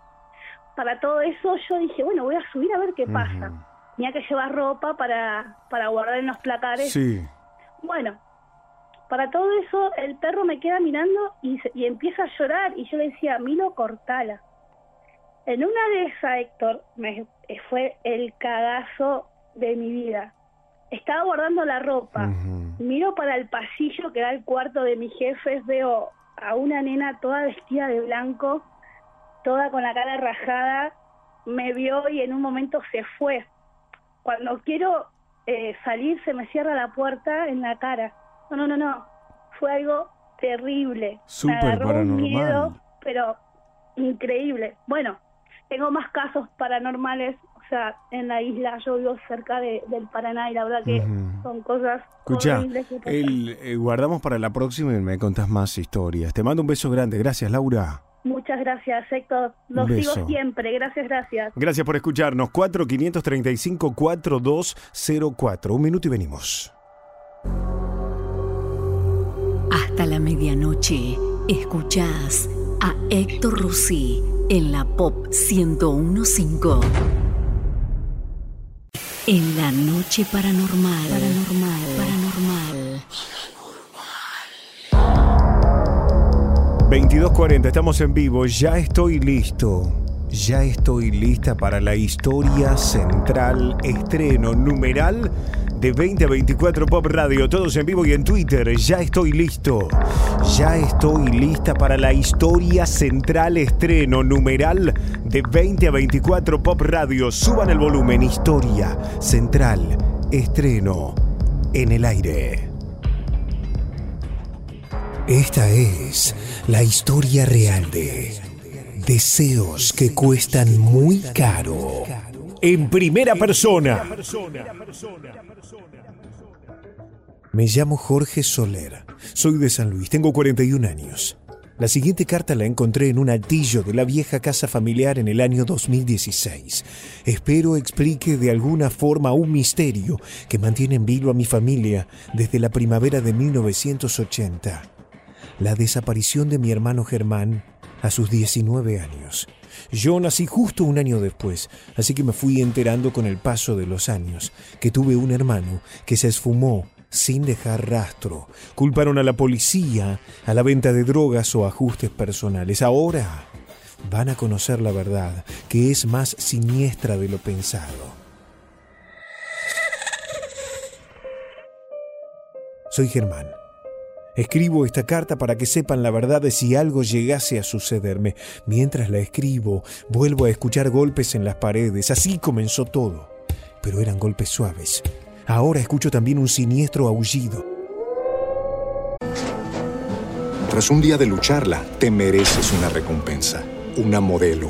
para todo eso yo dije, bueno, voy a subir a ver qué pasa. Tenía que llevar ropa para, para guardar en los placares. Sí. Bueno, para todo eso el perro me queda mirando y, se- y empieza a llorar y yo le decía, Milo, cortala. En una de esas, Héctor, me, eh, fue el cagazo de mi vida. Estaba guardando la ropa, miro para el pasillo que da al cuarto de mis jefes, veo a una nena toda vestida de blanco, toda con la cara rajada, me vio y en un momento se fue. Cuando quiero eh, salir se me cierra la puerta en la cara. No, no, no, no. Fue algo terrible. Súper me agarró un miedo, pero increíble. Bueno, tengo más casos paranormales. O sea, en la isla yo vivo cerca de- del Paraná y la verdad que son cosas Escucha, el, eh, guardamos para la próxima y me contás más historias. Te mando un beso grande. Gracias, Laura. Muchas gracias, Héctor. Los sigo siempre. Gracias, gracias. Gracias por escucharnos. 4-535-4204. Un minuto y venimos. Hasta la medianoche, escuchás a Héctor Rossi en la Pop 1015. En la noche paranormal, paranormal, paranormal. 2240, estamos en vivo. Ya estoy listo. Ya estoy lista para la historia central estreno numeral de 2024 Pop Radio. Todos en vivo y en Twitter. Ya estoy listo. Ya estoy lista para la historia central estreno numeral de 20 a 24 Pop Radio. Suban el volumen. Historia central estreno en el aire. Esta es la historia real de deseos que cuestan muy caro. En primera persona. Me llamo Jorge Soler. Soy de San Luis. Tengo 41 años. La siguiente carta la encontré en un altillo de la vieja casa familiar en el año 2016. Espero explique de alguna forma un misterio que mantiene en vilo a mi familia desde la primavera de 1980 la desaparición de mi hermano Germán a sus 19 años. Yo nací justo un año después, así que me fui enterando con el paso de los años que tuve un hermano que se esfumó sin dejar rastro. Culparon a la policía, a la venta de drogas o ajustes personales. Ahora van a conocer la verdad, que es más siniestra de lo pensado. Soy Germán. Escribo esta carta para que sepan la verdad de si algo llegase a sucederme. Mientras la escribo, vuelvo a escuchar golpes en las paredes. Así comenzó todo. Pero eran golpes suaves. Ahora escucho también un siniestro aullido. Tras un día de lucharla, te mereces una recompensa, una modelo,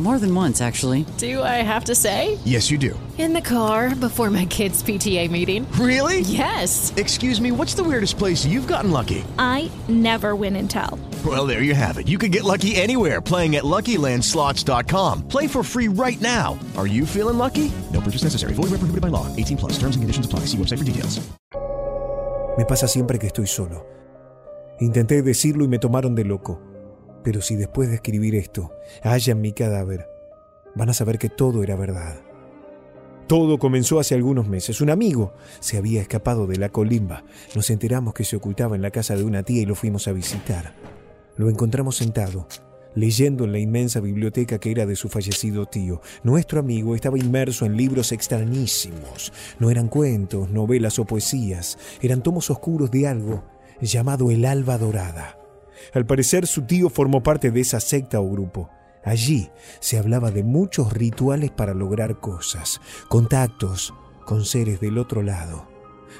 More than once, actually. Do I have to say? Yes, you do. In the car before my kids' PTA meeting. Really? Yes. Excuse me, what's the weirdest place you've gotten lucky? I never win and tell. Well, there you have it. You can get lucky anywhere playing at LuckyLandSlots.com. Play for free right now. Are you feeling lucky? No purchase necessary. Void where prohibited by law. 18 plus. Terms and conditions apply. See website for details. Me pasa siempre que estoy solo. Intenté decirlo y me tomaron de loco. Pero si después de escribir esto hallan mi cadáver, van a saber que todo era verdad. Todo comenzó hace algunos meses. Un amigo se había escapado de la colimba. Nos enteramos que se ocultaba en la casa de una tía y lo fuimos a visitar. Lo encontramos sentado, leyendo en la inmensa biblioteca que era de su fallecido tío. Nuestro amigo estaba inmerso en libros extrañísimos. No eran cuentos, novelas o poesías, eran tomos oscuros de algo llamado el Alba Dorada. Al parecer su tío formó parte de esa secta o grupo. Allí se hablaba de muchos rituales para lograr cosas, contactos con seres del otro lado.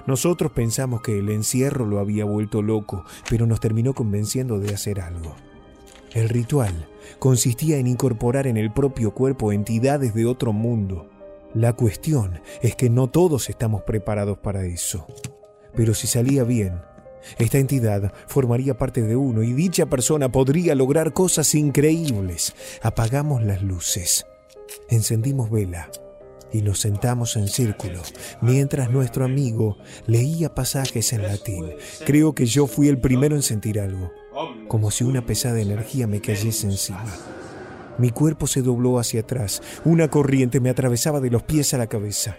Nosotros pensamos que el encierro lo había vuelto loco, pero nos terminó convenciendo de hacer algo. El ritual consistía en incorporar en el propio cuerpo entidades de otro mundo. La cuestión es que no todos estamos preparados para eso. Pero si salía bien, esta entidad formaría parte de uno y dicha persona podría lograr cosas increíbles. Apagamos las luces, encendimos vela y nos sentamos en círculo mientras nuestro amigo leía pasajes en latín. Creo que yo fui el primero en sentir algo, como si una pesada energía me cayese encima. Mi cuerpo se dobló hacia atrás, una corriente me atravesaba de los pies a la cabeza.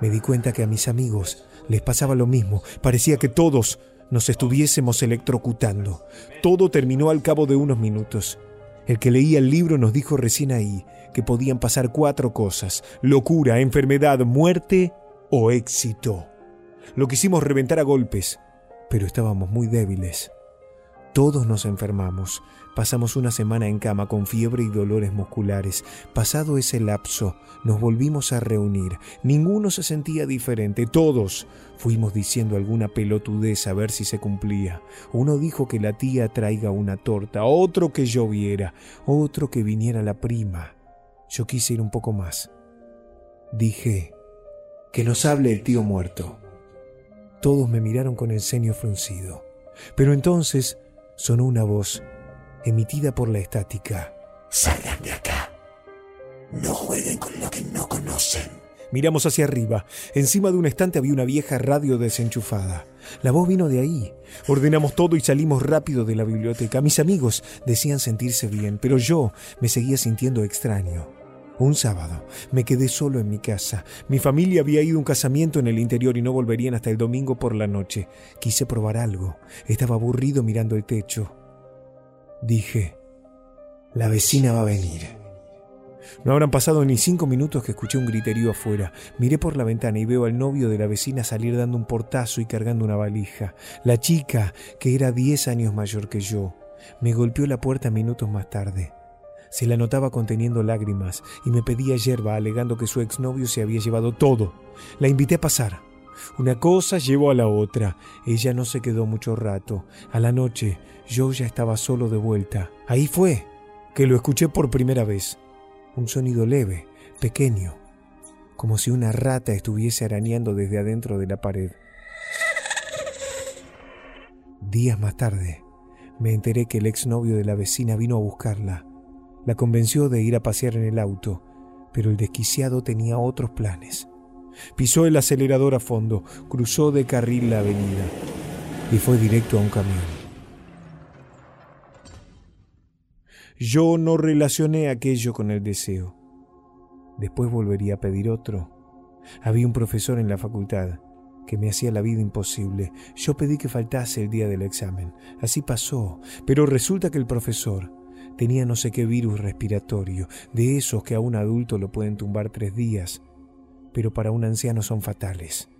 Me di cuenta que a mis amigos les pasaba lo mismo, parecía que todos nos estuviésemos electrocutando. Todo terminó al cabo de unos minutos. El que leía el libro nos dijo recién ahí que podían pasar cuatro cosas, locura, enfermedad, muerte o éxito. Lo quisimos reventar a golpes, pero estábamos muy débiles. Todos nos enfermamos. Pasamos una semana en cama con fiebre y dolores musculares. Pasado ese lapso, nos volvimos a reunir. Ninguno se sentía diferente. Todos fuimos diciendo alguna pelotudez a ver si se cumplía. Uno dijo que la tía traiga una torta, otro que lloviera, otro que viniera la prima. Yo quise ir un poco más. Dije, que nos hable el tío muerto. Todos me miraron con el ceño fruncido. Pero entonces sonó una voz emitida por la estática. Salgan de acá. No jueguen con lo que no conocen. Miramos hacia arriba. Encima de un estante había una vieja radio desenchufada. La voz vino de ahí. Ordenamos todo y salimos rápido de la biblioteca. Mis amigos decían sentirse bien, pero yo me seguía sintiendo extraño. Un sábado me quedé solo en mi casa. Mi familia había ido a un casamiento en el interior y no volverían hasta el domingo por la noche. Quise probar algo. Estaba aburrido mirando el techo. Dije, la vecina va a venir. No habrán pasado ni cinco minutos que escuché un griterío afuera. Miré por la ventana y veo al novio de la vecina salir dando un portazo y cargando una valija. La chica, que era diez años mayor que yo, me golpeó la puerta minutos más tarde. Se la notaba conteniendo lágrimas y me pedía yerba alegando que su exnovio se había llevado todo. La invité a pasar. Una cosa llevó a la otra. Ella no se quedó mucho rato. A la noche yo ya estaba solo de vuelta. Ahí fue que lo escuché por primera vez. Un sonido leve, pequeño, como si una rata estuviese arañando desde adentro de la pared. Días más tarde, me enteré que el exnovio de la vecina vino a buscarla. La convenció de ir a pasear en el auto, pero el desquiciado tenía otros planes. Pisó el acelerador a fondo, cruzó de carril la avenida y fue directo a un camión. Yo no relacioné aquello con el deseo. Después volvería a pedir otro. Había un profesor en la facultad que me hacía la vida imposible. Yo pedí que faltase el día del examen. Así pasó, pero resulta que el profesor tenía no sé qué virus respiratorio, de esos que a un adulto lo pueden tumbar tres días, pero para un anciano son fatales.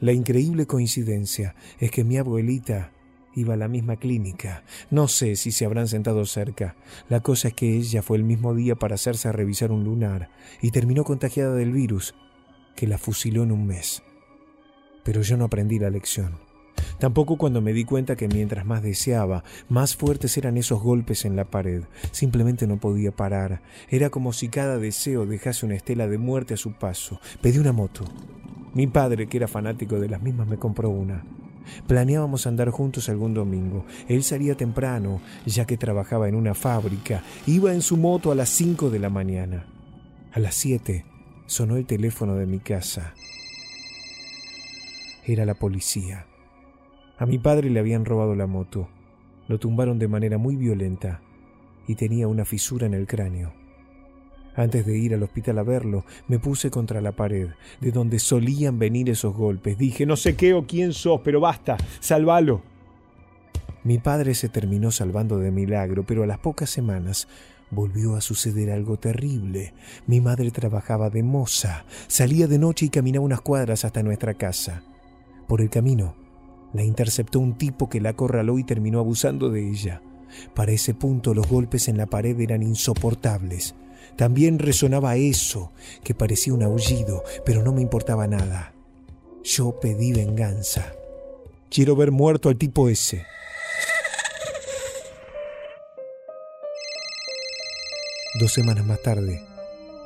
La increíble coincidencia es que mi abuelita iba a la misma clínica. No sé si se habrán sentado cerca. La cosa es que ella fue el mismo día para hacerse revisar un lunar y terminó contagiada del virus, que la fusiló en un mes. Pero yo no aprendí la lección. Tampoco cuando me di cuenta que mientras más deseaba, más fuertes eran esos golpes en la pared. Simplemente no podía parar. Era como si cada deseo dejase una estela de muerte a su paso. Pedí una moto. Mi padre, que era fanático de las mismas, me compró una. Planeábamos andar juntos algún domingo. Él salía temprano, ya que trabajaba en una fábrica. Iba en su moto a las 5 de la mañana. A las 7 sonó el teléfono de mi casa. Era la policía. A mi padre le habían robado la moto. Lo tumbaron de manera muy violenta y tenía una fisura en el cráneo. Antes de ir al hospital a verlo, me puse contra la pared, de donde solían venir esos golpes. Dije, no sé qué o quién sos, pero basta, sálvalo. Mi padre se terminó salvando de milagro, pero a las pocas semanas volvió a suceder algo terrible. Mi madre trabajaba de moza, salía de noche y caminaba unas cuadras hasta nuestra casa. Por el camino, la interceptó un tipo que la acorraló y terminó abusando de ella. Para ese punto los golpes en la pared eran insoportables. También resonaba eso, que parecía un aullido, pero no me importaba nada. Yo pedí venganza. Quiero ver muerto al tipo ese. Dos semanas más tarde,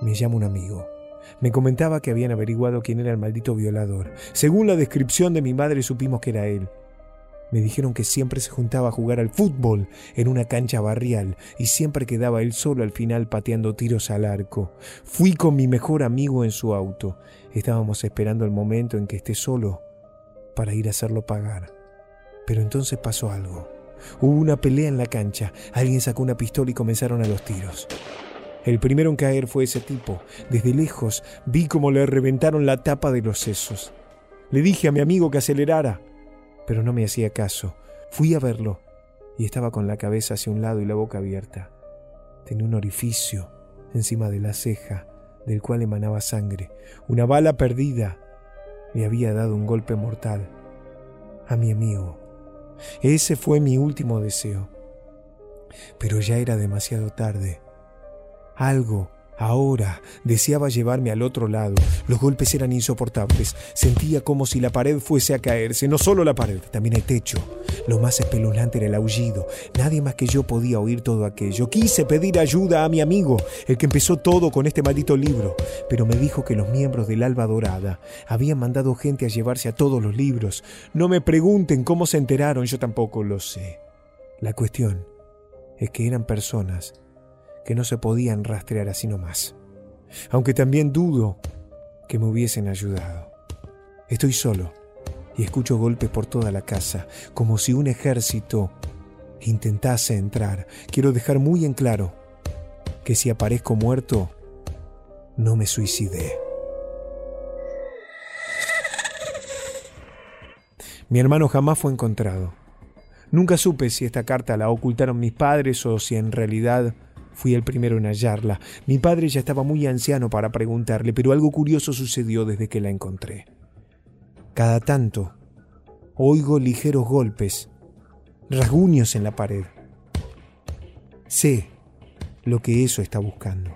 me llama un amigo. Me comentaba que habían averiguado quién era el maldito violador. Según la descripción de mi madre supimos que era él. Me dijeron que siempre se juntaba a jugar al fútbol en una cancha barrial y siempre quedaba él solo al final pateando tiros al arco. Fui con mi mejor amigo en su auto. Estábamos esperando el momento en que esté solo para ir a hacerlo pagar. Pero entonces pasó algo. Hubo una pelea en la cancha, alguien sacó una pistola y comenzaron a los tiros. El primero en caer fue ese tipo. Desde lejos vi cómo le reventaron la tapa de los sesos. Le dije a mi amigo que acelerara, pero no me hacía caso. Fui a verlo y estaba con la cabeza hacia un lado y la boca abierta. Tenía un orificio encima de la ceja, del cual emanaba sangre. Una bala perdida le había dado un golpe mortal a mi amigo. Ese fue mi último deseo. Pero ya era demasiado tarde. Algo Ahora deseaba llevarme al otro lado. Los golpes eran insoportables. Sentía como si la pared fuese a caerse. No solo la pared, también el techo. Lo más espeluznante era el aullido. Nadie más que yo podía oír todo aquello. Quise pedir ayuda a mi amigo, el que empezó todo con este maldito libro. Pero me dijo que los miembros del Alba Dorada habían mandado gente a llevarse a todos los libros. No me pregunten cómo se enteraron, yo tampoco lo sé. La cuestión es que eran personas que no se podían rastrear así nomás. Aunque también dudo que me hubiesen ayudado. Estoy solo y escucho golpes por toda la casa, como si un ejército intentase entrar. Quiero dejar muy en claro que si aparezco muerto, no me suicidé. Mi hermano jamás fue encontrado. Nunca supe si esta carta la ocultaron mis padres o si en realidad Fui el primero en hallarla. Mi padre ya estaba muy anciano para preguntarle, pero algo curioso sucedió desde que la encontré. Cada tanto, oigo ligeros golpes, rasguños en la pared. Sé lo que eso está buscando,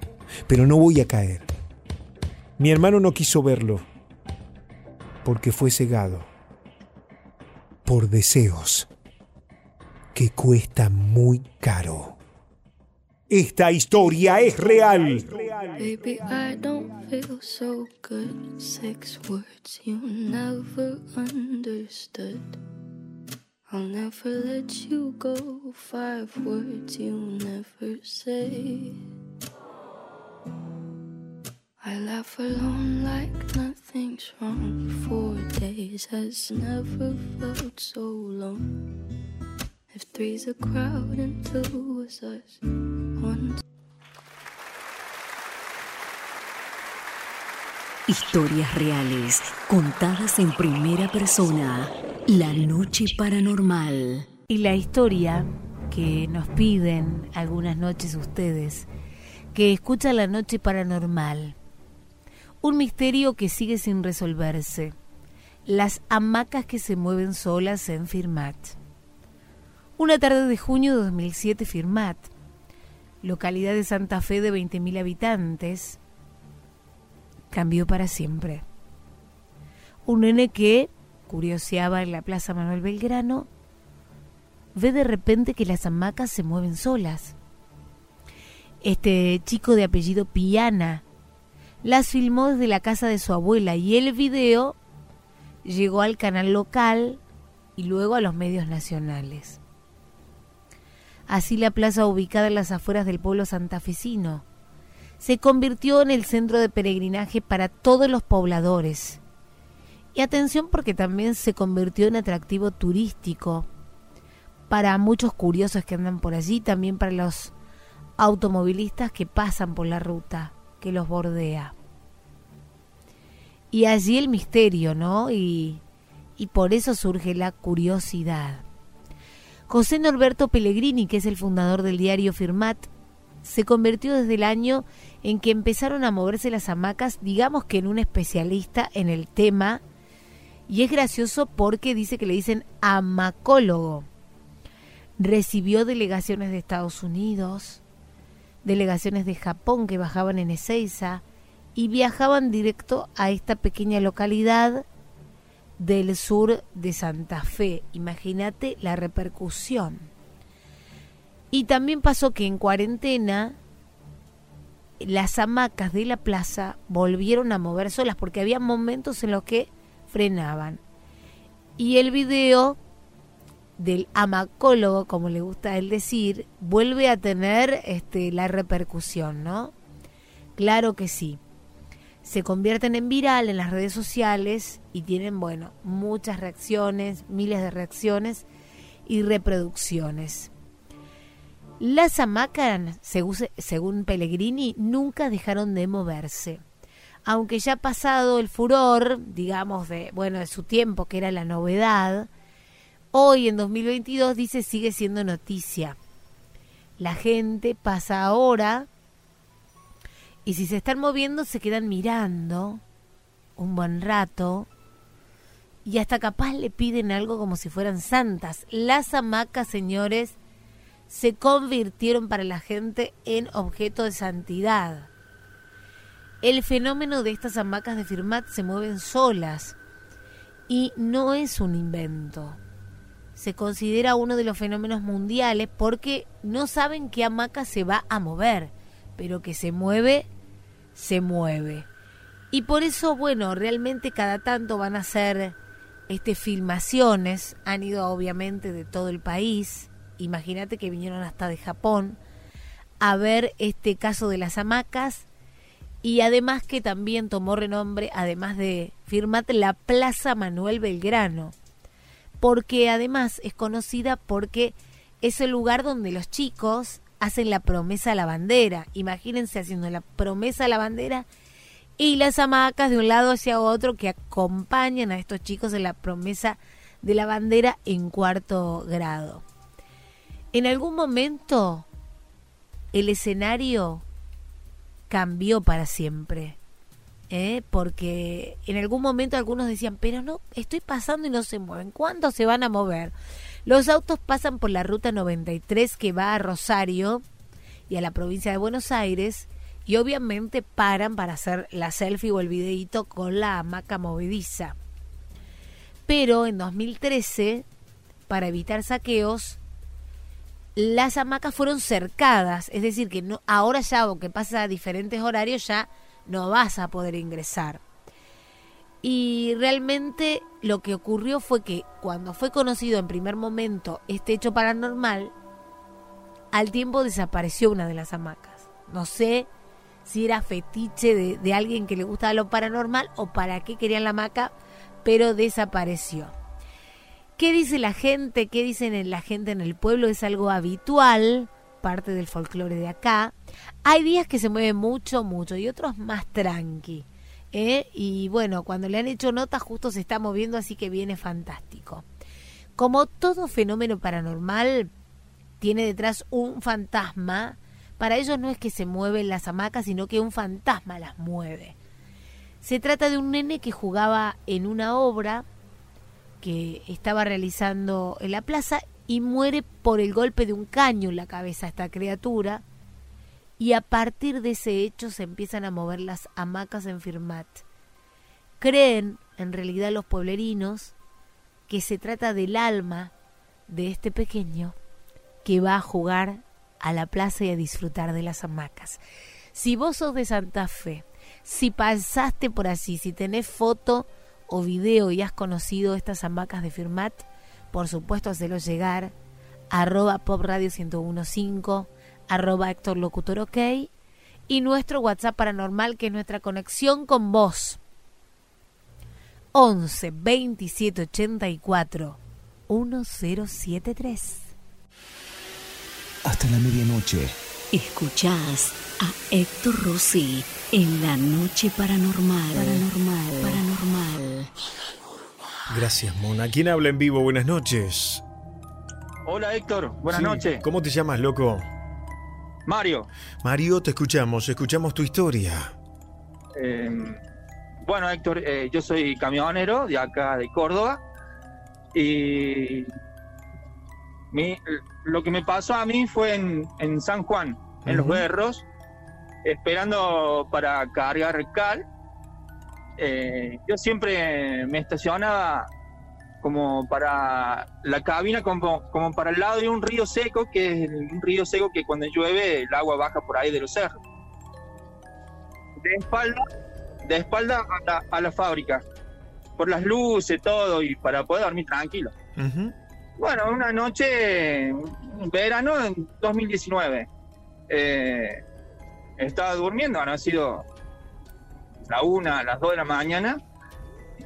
pero no voy a caer. Mi hermano no quiso verlo, porque fue cegado por deseos que cuestan muy caro. Esta historia es real. Baby, I don't feel so good. Six words you never understood. I'll never let you go. Five words you never say. I laugh alone like nothing's wrong. Four days has never felt so long. If three's a crowd and two was us, one. Historias reales, contadas en primera persona. La noche paranormal. Y la historia que nos piden algunas noches ustedes, que escucha la noche paranormal. Un misterio que sigue sin resolverse. Las hamacas que se mueven solas en Firmat. Una tarde de junio de 2007, Firmat, localidad de Santa Fe de 20.000 habitantes, cambió para siempre. Un nene que curioseaba en la Plaza Manuel Belgrano ve de repente que las hamacas se mueven solas. Este chico de apellido Piana las filmó desde la casa de su abuela y el video llegó al canal local y luego a los medios nacionales. Así la plaza ubicada en las afueras del pueblo santafesino se convirtió en el centro de peregrinaje para todos los pobladores. Y atención porque también se convirtió en atractivo turístico para muchos curiosos que andan por allí, también para los automovilistas que pasan por la ruta. que los bordea. Y allí el misterio, ¿no? Y, y por eso surge la curiosidad. José Norberto Pellegrini, que es el fundador del diario Firmat, se convirtió desde el año en que empezaron a moverse las hamacas, digamos que en un especialista en el tema, y es gracioso porque dice que le dicen amacólogo. Recibió delegaciones de Estados Unidos, delegaciones de Japón que bajaban en Ezeiza y viajaban directo a esta pequeña localidad del sur de Santa Fe. Imagínate la repercusión. Y también pasó que en cuarentena las hamacas de la plaza volvieron a mover solas porque había momentos en los que frenaban. Y el video del amacólogo, como le gusta él decir, vuelve a tener este, la repercusión, ¿no? Claro que sí. Se convierten en viral en las redes sociales y tienen, bueno, muchas reacciones, miles de reacciones y reproducciones. Las hamacas, según, Pellegrini, nunca dejaron de moverse. Aunque ya ha pasado el furor, digamos, de, bueno, de su tiempo, que era la novedad, hoy en 2022 dice sigue siendo noticia. La gente pasa ahora y si se están moviendo se quedan mirando un buen rato y hasta capaz le piden algo como si fueran santas. Las hamacas, señores, se convirtieron para la gente en objeto de santidad. El fenómeno de estas hamacas de Firmat se mueven solas y no es un invento. Se considera uno de los fenómenos mundiales porque no saben qué hamaca se va a mover, pero que se mueve, se mueve. Y por eso, bueno, realmente cada tanto van a ser este, filmaciones, han ido obviamente de todo el país, imagínate que vinieron hasta de Japón a ver este caso de las hamacas. Y además que también tomó renombre, además de Firmat, la Plaza Manuel Belgrano, porque además es conocida porque es el lugar donde los chicos hacen la promesa a la bandera. Imagínense haciendo la promesa a la bandera y las hamacas de un lado hacia otro que acompañan a estos chicos en la promesa de la bandera en cuarto grado. En algún momento el escenario cambió para siempre. ¿eh? Porque en algún momento algunos decían, pero no, estoy pasando y no se mueven. ¿Cuándo se van a mover? Los autos pasan por la ruta 93 que va a Rosario y a la provincia de Buenos Aires y obviamente paran para hacer la selfie o el videíto con la hamaca movediza. Pero en 2013, para evitar saqueos, las hamacas fueron cercadas, es decir, que no, ahora ya, aunque pasa a diferentes horarios, ya no vas a poder ingresar. Y realmente lo que ocurrió fue que cuando fue conocido en primer momento este hecho paranormal, al tiempo desapareció una de las hamacas. No sé si era fetiche de, de alguien que le gustaba lo paranormal o para qué querían la hamaca, pero desapareció. ¿Qué dice la gente? ¿Qué dicen la gente en el pueblo? Es algo habitual, parte del folclore de acá. Hay días que se mueve mucho, mucho y otros más tranqui. ¿Eh? Y bueno, cuando le han hecho nota justo se está moviendo, así que viene fantástico. Como todo fenómeno paranormal tiene detrás un fantasma, para ellos no es que se mueven las hamacas, sino que un fantasma las mueve. Se trata de un nene que jugaba en una obra que estaba realizando en la plaza y muere por el golpe de un caño en la cabeza esta criatura y a partir de ese hecho se empiezan a mover las hamacas en Firmat. Creen, en realidad los pueblerinos, que se trata del alma de este pequeño que va a jugar a la plaza y a disfrutar de las hamacas. Si vos sos de Santa Fe, si pasaste por así, si tenés foto o video y has conocido estas hamacas de Firmat, por supuesto hacelo llegar arroba pop radio 1015 arroba Héctor Locutor OK y nuestro WhatsApp paranormal que es nuestra conexión con vos 11 27 84 1073 Hasta la medianoche Escuchás a Héctor Rossi en la noche paranormal. Paranormal, paranormal. Gracias, Mona. ¿Quién habla en vivo? Buenas noches. Hola Héctor, buenas Sí, noches. ¿Cómo te llamas, loco? Mario. Mario, te escuchamos, escuchamos tu historia. Eh, bueno Héctor, eh, yo soy camionero de acá de Córdoba y mi- lo que me pasó a mí fue en, en San Juan, en Los. Berros, esperando para cargar cal. Eh, yo siempre me estacionaba como para la cabina, como, como para el lado de un río seco, que es un río seco que cuando llueve el agua baja por ahí de los cerros. De espalda, de espalda a la, a la fábrica, por las luces, todo, y para poder dormir tranquilo. Bueno, una noche, un verano en 2019, eh, estaba durmiendo, han sido la una, las dos de la mañana,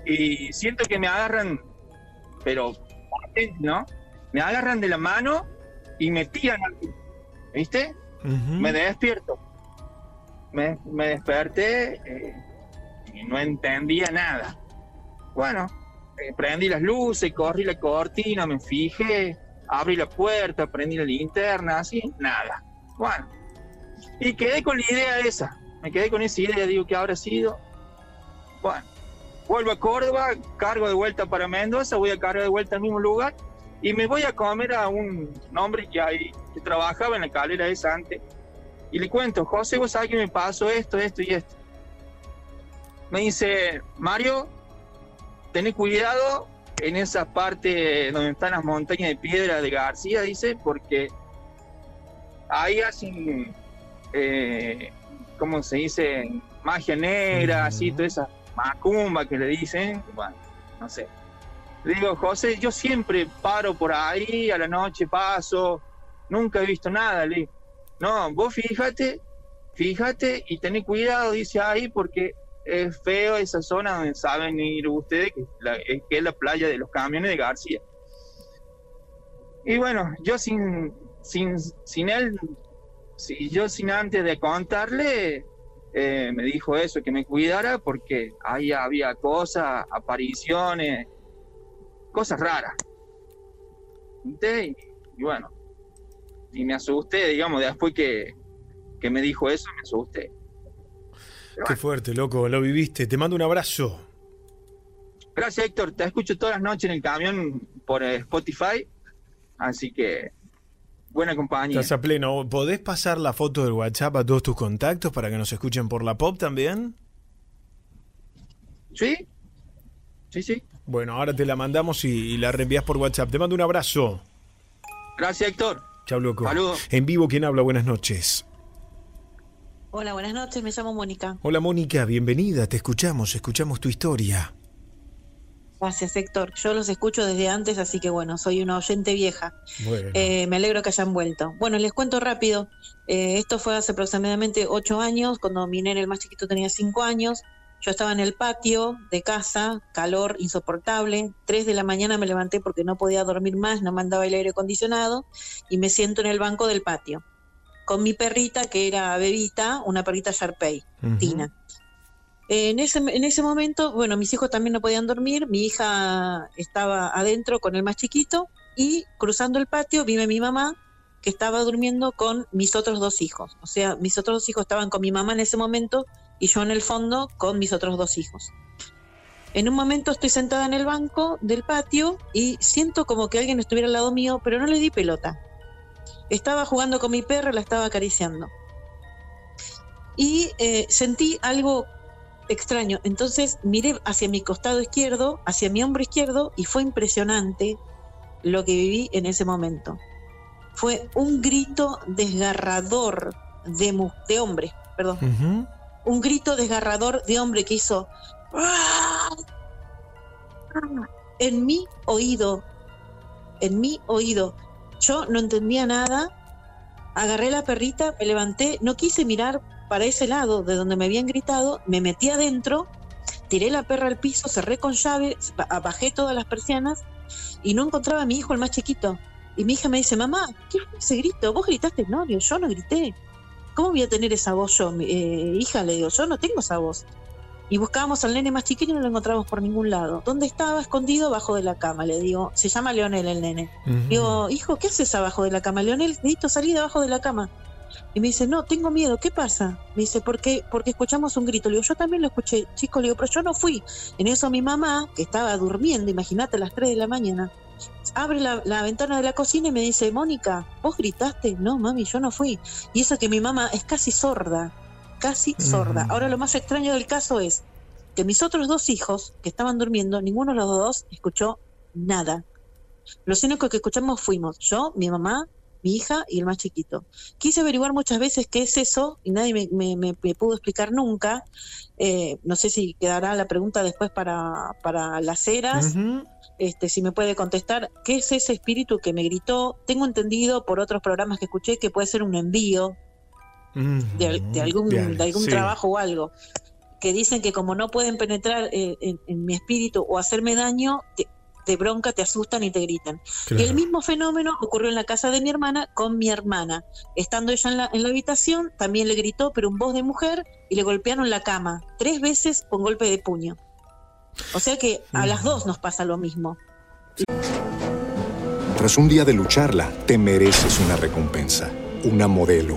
y siento que me agarran, pero, ¿no? Me agarran de la mano y me tiran, ¿viste? Me despierto. Me, me desperté eh, y no entendía nada. Bueno, eh, prendí las luces, corrí la cortina, me fijé, abrí la puerta, prendí la linterna, así, nada. Bueno, y quedé con la idea esa. Me quedé con esa idea, digo, ¿qué habrá sido? Bueno, vuelvo a Córdoba, cargo de vuelta para Mendoza, voy a cargar de vuelta al mismo lugar y me voy a comer a un hombre que, hay, que trabajaba en la calera esa antes. Y le cuento, José, vos sabés que me pasó esto, esto y esto. Me dice, Mario, tené cuidado en esa parte donde están las montañas de piedra de García, dice, porque ahí hacen, eh, ¿cómo se dice? Magia negra, así, toda esa macumba que le dicen. Bueno, no sé. Le digo, José, yo siempre paro por ahí, a la noche paso, nunca he visto nada. Le digo, no, vos fíjate, fíjate y tené cuidado, dice ahí, porque es feo esa zona donde saben ir ustedes, que, la- que es la playa de los camiones de García. Y bueno, yo sin, sin, sin él, si yo sin antes de contarle, eh, me dijo eso, que me cuidara porque ahí había cosas, apariciones, cosas raras. Y bueno, y me asusté, digamos, después que, que me dijo eso, me asusté. Qué fuerte, loco, lo viviste. Te mando un abrazo. Gracias, Héctor. Te escucho todas las noches en el camión por eh, Spotify. Así que, buena compañía. Estás a pleno. ¿Podés pasar la foto del WhatsApp a todos tus contactos para que nos escuchen por la pop también? Sí, sí, sí. Bueno, ahora te la mandamos y, y la reenvías por WhatsApp. Te mando un abrazo. Gracias, Héctor. Chau, loco. Saludos. En vivo, ¿quién habla? Buenas noches. Hola, buenas noches, me llamo Mónica. Hola, Mónica, bienvenida. Te escuchamos, escuchamos tu historia. Gracias, Héctor. Yo los escucho desde antes, así que bueno, soy una oyente vieja. Bueno. Eh, me alegro que hayan vuelto. Bueno, les cuento rápido. Eh, esto fue hace aproximadamente ocho años, cuando mi nene el más chiquito tenía cinco años. Yo estaba en el patio de casa, calor insoportable. Tres de la mañana me levanté porque no podía dormir más, no mandaba el aire acondicionado y me siento en el banco del patio con mi perrita que era Bebita, una perrita Sharpei, Tina. En ese, en ese momento, bueno, mis hijos también no podían dormir, mi hija estaba adentro con el más chiquito y cruzando el patio vive mi mamá que estaba durmiendo con mis otros dos hijos. O sea, mis otros dos hijos estaban con mi mamá en ese momento y yo en el fondo con mis otros dos hijos. En un momento estoy sentada en el banco del patio y siento como que alguien estuviera al lado mío, pero no le di pelota. Estaba jugando con mi perra, la estaba acariciando. Y eh, sentí algo extraño. Entonces miré hacia mi costado izquierdo, hacia mi hombro izquierdo, y fue impresionante lo que viví en ese momento. Fue un grito desgarrador de, mu- de hombre, perdón. Un grito desgarrador de hombre que hizo en mi oído, en mi oído. Yo no entendía nada. Agarré la perrita, me levanté, no quise mirar para ese lado de donde me habían gritado, me metí adentro, tiré la perra al piso, cerré con llave, ba- bajé todas las persianas y no encontraba a mi hijo, el más chiquito. Y mi hija me dice, mamá, ¿qué fue ese grito? ¿Vos gritaste? No, yo no grité. ¿cómo voy a tener esa voz yo? Eh, hija, le digo, yo no tengo esa voz. Y buscábamos al nene más chiquito y no lo encontramos por ningún lado. ¿Dónde estaba escondido? Bajo de la cama, le digo. Se llama Leonel el nene. Digo, hijo, ¿qué haces abajo de la cama? Leonel, necesito salir de abajo de la cama. Y me dice, no, tengo miedo, ¿qué pasa? Me dice, porque porque escuchamos un grito. Le digo, yo también lo escuché, chico, le digo, pero yo no fui. En eso mi mamá, que estaba durmiendo, imagínate, a las 3 de la mañana, abre la, la ventana de la cocina y me dice, Mónica, ¿vos gritaste? No, mami, yo no fui. Y eso que mi mamá es casi sorda, casi sorda. Ahora lo más extraño del caso es que mis otros dos hijos, que estaban durmiendo, ninguno de los dos escuchó nada. Los únicos que escuchamos fuimos yo, mi mamá, mi hija y el más chiquito. Quise averiguar muchas veces qué es eso y nadie me, me- me- me pudo explicar nunca. Eh, no sé si quedará la pregunta después para, para las eras. Este, si me puede contestar, ¿qué es ese espíritu que me gritó? Tengo entendido por otros programas que escuché que puede ser un envío de, de algún, Bien, de algún sí. trabajo o algo. Que dicen que como no pueden penetrar eh, en, en mi espíritu o hacerme daño, te, te bronca, te asustan y te gritan. Claro. Y el mismo fenómeno ocurrió en la casa de mi hermana con mi hermana. Estando ella en la, en la habitación, también le gritó, pero en voz de mujer, y le golpearon la cama tres veces con golpe de puño. O sea que a las dos nos pasa lo mismo. Tras un día de lucharla, te mereces una recompensa, una modelo,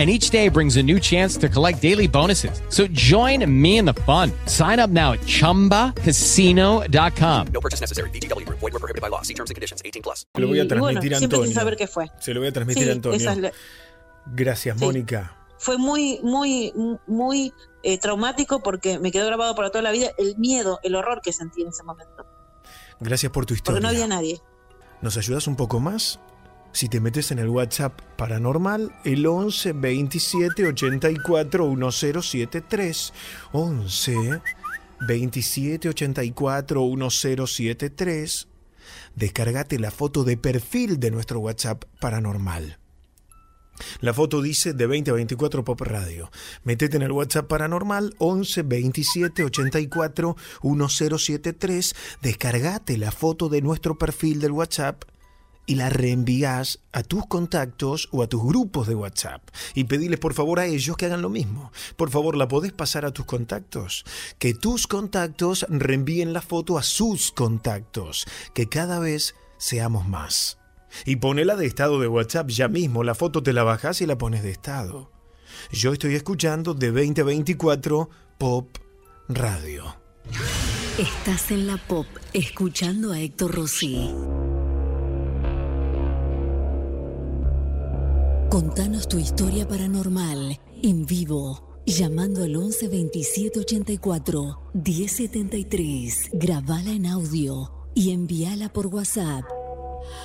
And each day brings a new chance to collect daily bonuses. So join me in the fun. Sign up now at chumbacasino.com. No purchase necessary. VGW Group. Void were prohibited by law. See terms and conditions. 18 plus. Lo voy a y bueno, transmitir a Antonio. saber qué fue. Se lo voy a transmitir Sí, a Antonio. esa es la- Gracias, Sí. Mónica. fue muy, muy, muy eh, traumático porque me quedó grabado para toda la vida el miedo, el horror que sentí en ese momento. Gracias por tu Porque historia. no había nadie. ¿Nos ayudas un poco más? Si te metes en el WhatsApp paranormal, el 11 27 84 1073. 11 27 84 1073. Descargate la foto de perfil de nuestro WhatsApp paranormal. La foto dice de 20 a 24 Pop Radio. Metete en el WhatsApp paranormal 11 27 84 1073. Descargate la foto de nuestro perfil del WhatsApp y la reenvías a tus contactos o a tus grupos de WhatsApp y pediles por favor a ellos que hagan lo mismo. Por favor, la podés pasar a tus contactos. Que tus contactos reenvíen la foto a sus contactos. Que cada vez seamos más. Y ponela de estado de WhatsApp ya mismo. La foto te la bajas y la pones de estado. Yo estoy escuchando de 20 a 24 Pop Radio. Estás en la pop escuchando a Héctor Rossi. Contanos tu historia paranormal en vivo, llamando al 11 27 84 1073. Grabala en audio y envíala por WhatsApp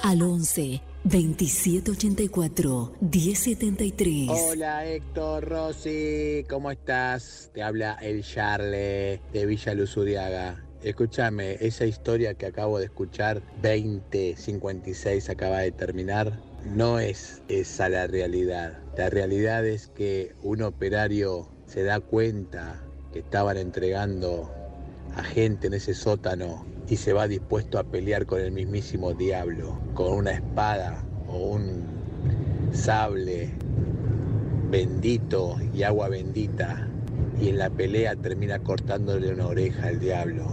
al 11 27 84 1073. Hola Héctor Rossi, ¿cómo estás? Te habla el Charle de Villa Luzuriaga. Escúchame, esa historia que acabo de escuchar, 2056 acaba de terminar, no es esa la realidad. La realidad es que un operario se da cuenta que estaban entregando a gente en ese sótano y se va dispuesto a pelear con el mismísimo diablo, con una espada o un sable bendito y agua bendita. Y en la pelea termina cortándole una oreja al diablo.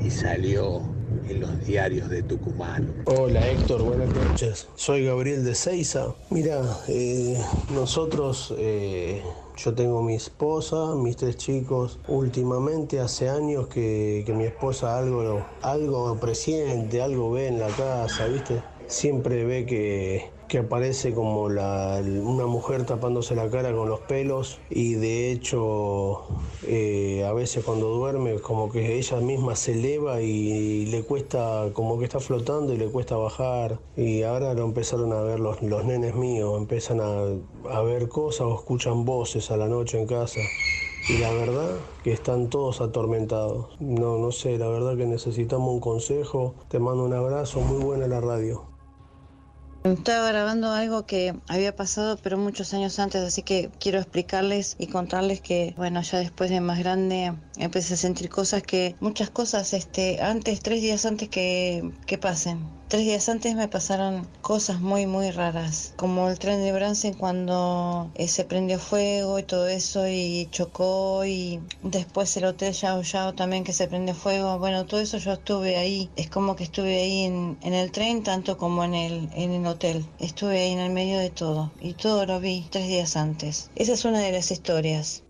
Y salió en los diarios de Tucumán. Hola Héctor, buenas noches. Soy Gabriel de Seiza. Mira, eh, nosotros, eh, yo tengo mi esposa, mis tres chicos. Últimamente, hace años que, que mi esposa algo, algo presiente, algo ve en la casa, ¿viste? Siempre ve que, que aparece como la, una mujer tapándose la cara con los pelos y de hecho eh, a veces cuando duerme como que ella misma se eleva y, le cuesta, como que está flotando y le cuesta bajar y ahora lo empezaron a ver los, los nenes míos, empiezan a, a ver cosas o escuchan voces a la noche en casa. Y la verdad que están todos atormentados. No, no sé, la verdad que necesitamos un consejo. Te mando un abrazo, muy buena la radio. Estaba grabando algo que había pasado, pero muchos años antes, así que quiero explicarles y contarles que, bueno, ya después de más grande empecé a sentir cosas que, muchas cosas, este, antes, tres días antes que, que pasen. Tres días antes me pasaron cosas muy, muy raras, como el tren de Bransen cuando eh, se prendió fuego y todo eso y chocó y después el hotel Yao Yao también que se prendió fuego. Bueno, todo eso yo estuve ahí, es como que estuve ahí en, en el tren tanto como en el, en el hotel. Estuve ahí en el medio de todo y todo lo vi tres días antes. Esa es una de las historias.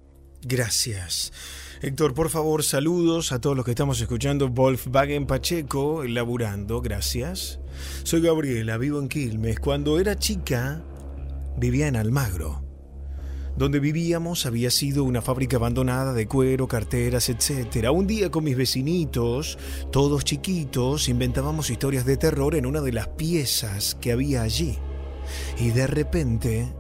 Gracias. Héctor, por favor, saludos a todos los que estamos escuchando. Volkswagen Pacheco, laburando, gracias. Soy Gabriela, vivo en Quilmes. Cuando era chica, vivía en Almagro. Donde vivíamos había sido una fábrica abandonada de cuero, carteras, etc. Un día con mis vecinitos, todos chiquitos, inventábamos historias de terror en una de las piezas que había allí. Y de repente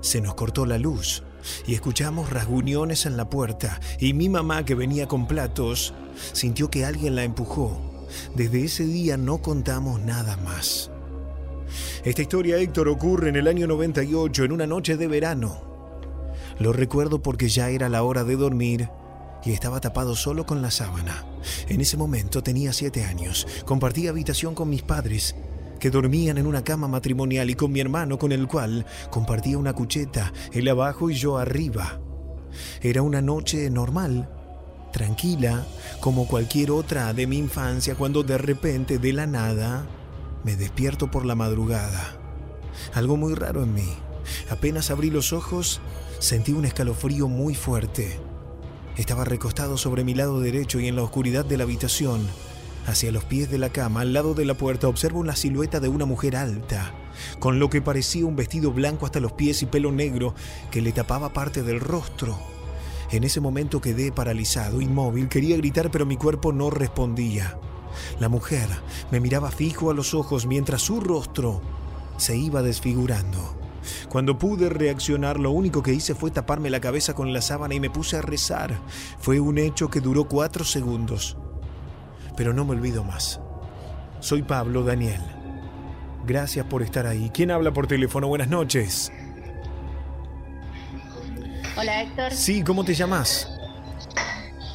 se nos cortó la luz y escuchamos rasguñones en la puerta y mi mamá que venía con platos sintió que alguien la empujó. Desde ese día no contamos nada más. Esta historia, Héctor, ocurre en el año 98, en una noche de verano. Lo recuerdo porque ya era la hora de dormir y estaba tapado solo con la sábana. En ese momento tenía siete años, compartía habitación con mis padres que dormían en una cama matrimonial y con mi hermano con el cual compartía una cucheta, él abajo y yo arriba. Era una noche normal, tranquila, como cualquier otra de mi infancia, cuando de repente, de la nada, me despierto por la madrugada. Algo muy raro en mí. Apenas abrí los ojos, sentí un escalofrío muy fuerte. Estaba recostado sobre mi lado derecho y en la oscuridad de la habitación Hacia los pies de la cama, al lado de la puerta, observo la silueta de una mujer alta, con lo que parecía un vestido blanco hasta los pies y pelo negro que le tapaba parte del rostro. En ese momento quedé paralizado, inmóvil, quería gritar pero mi cuerpo no respondía. La mujer me miraba fijo a los ojos mientras su rostro se iba desfigurando. Cuando pude reaccionar, lo único que hice fue taparme la cabeza con la sábana y me puse a rezar. Fue un hecho que duró cuatro segundos pero no me olvido más. Soy Pablo Daniel. Gracias por estar ahí. ¿Quién habla por teléfono? Buenas noches. Hola Héctor. Sí, ¿cómo te llamas?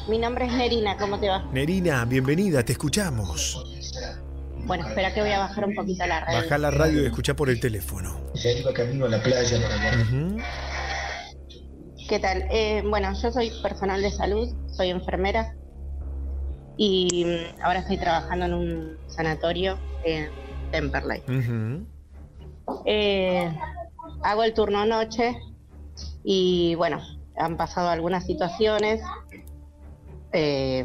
Mi nombre es Nerina, ¿cómo te va? Nerina, bienvenida, te escuchamos. Bueno, espera que voy a bajar un poquito la radio. Baja la radio y escucha por el teléfono. iba camino a la playa ¿Qué tal? Eh, bueno, yo soy personal de salud, soy enfermera, y mm, ahora estoy trabajando en un sanatorio en Temperley. Eh, hago el turno noche y bueno, han pasado algunas situaciones eh,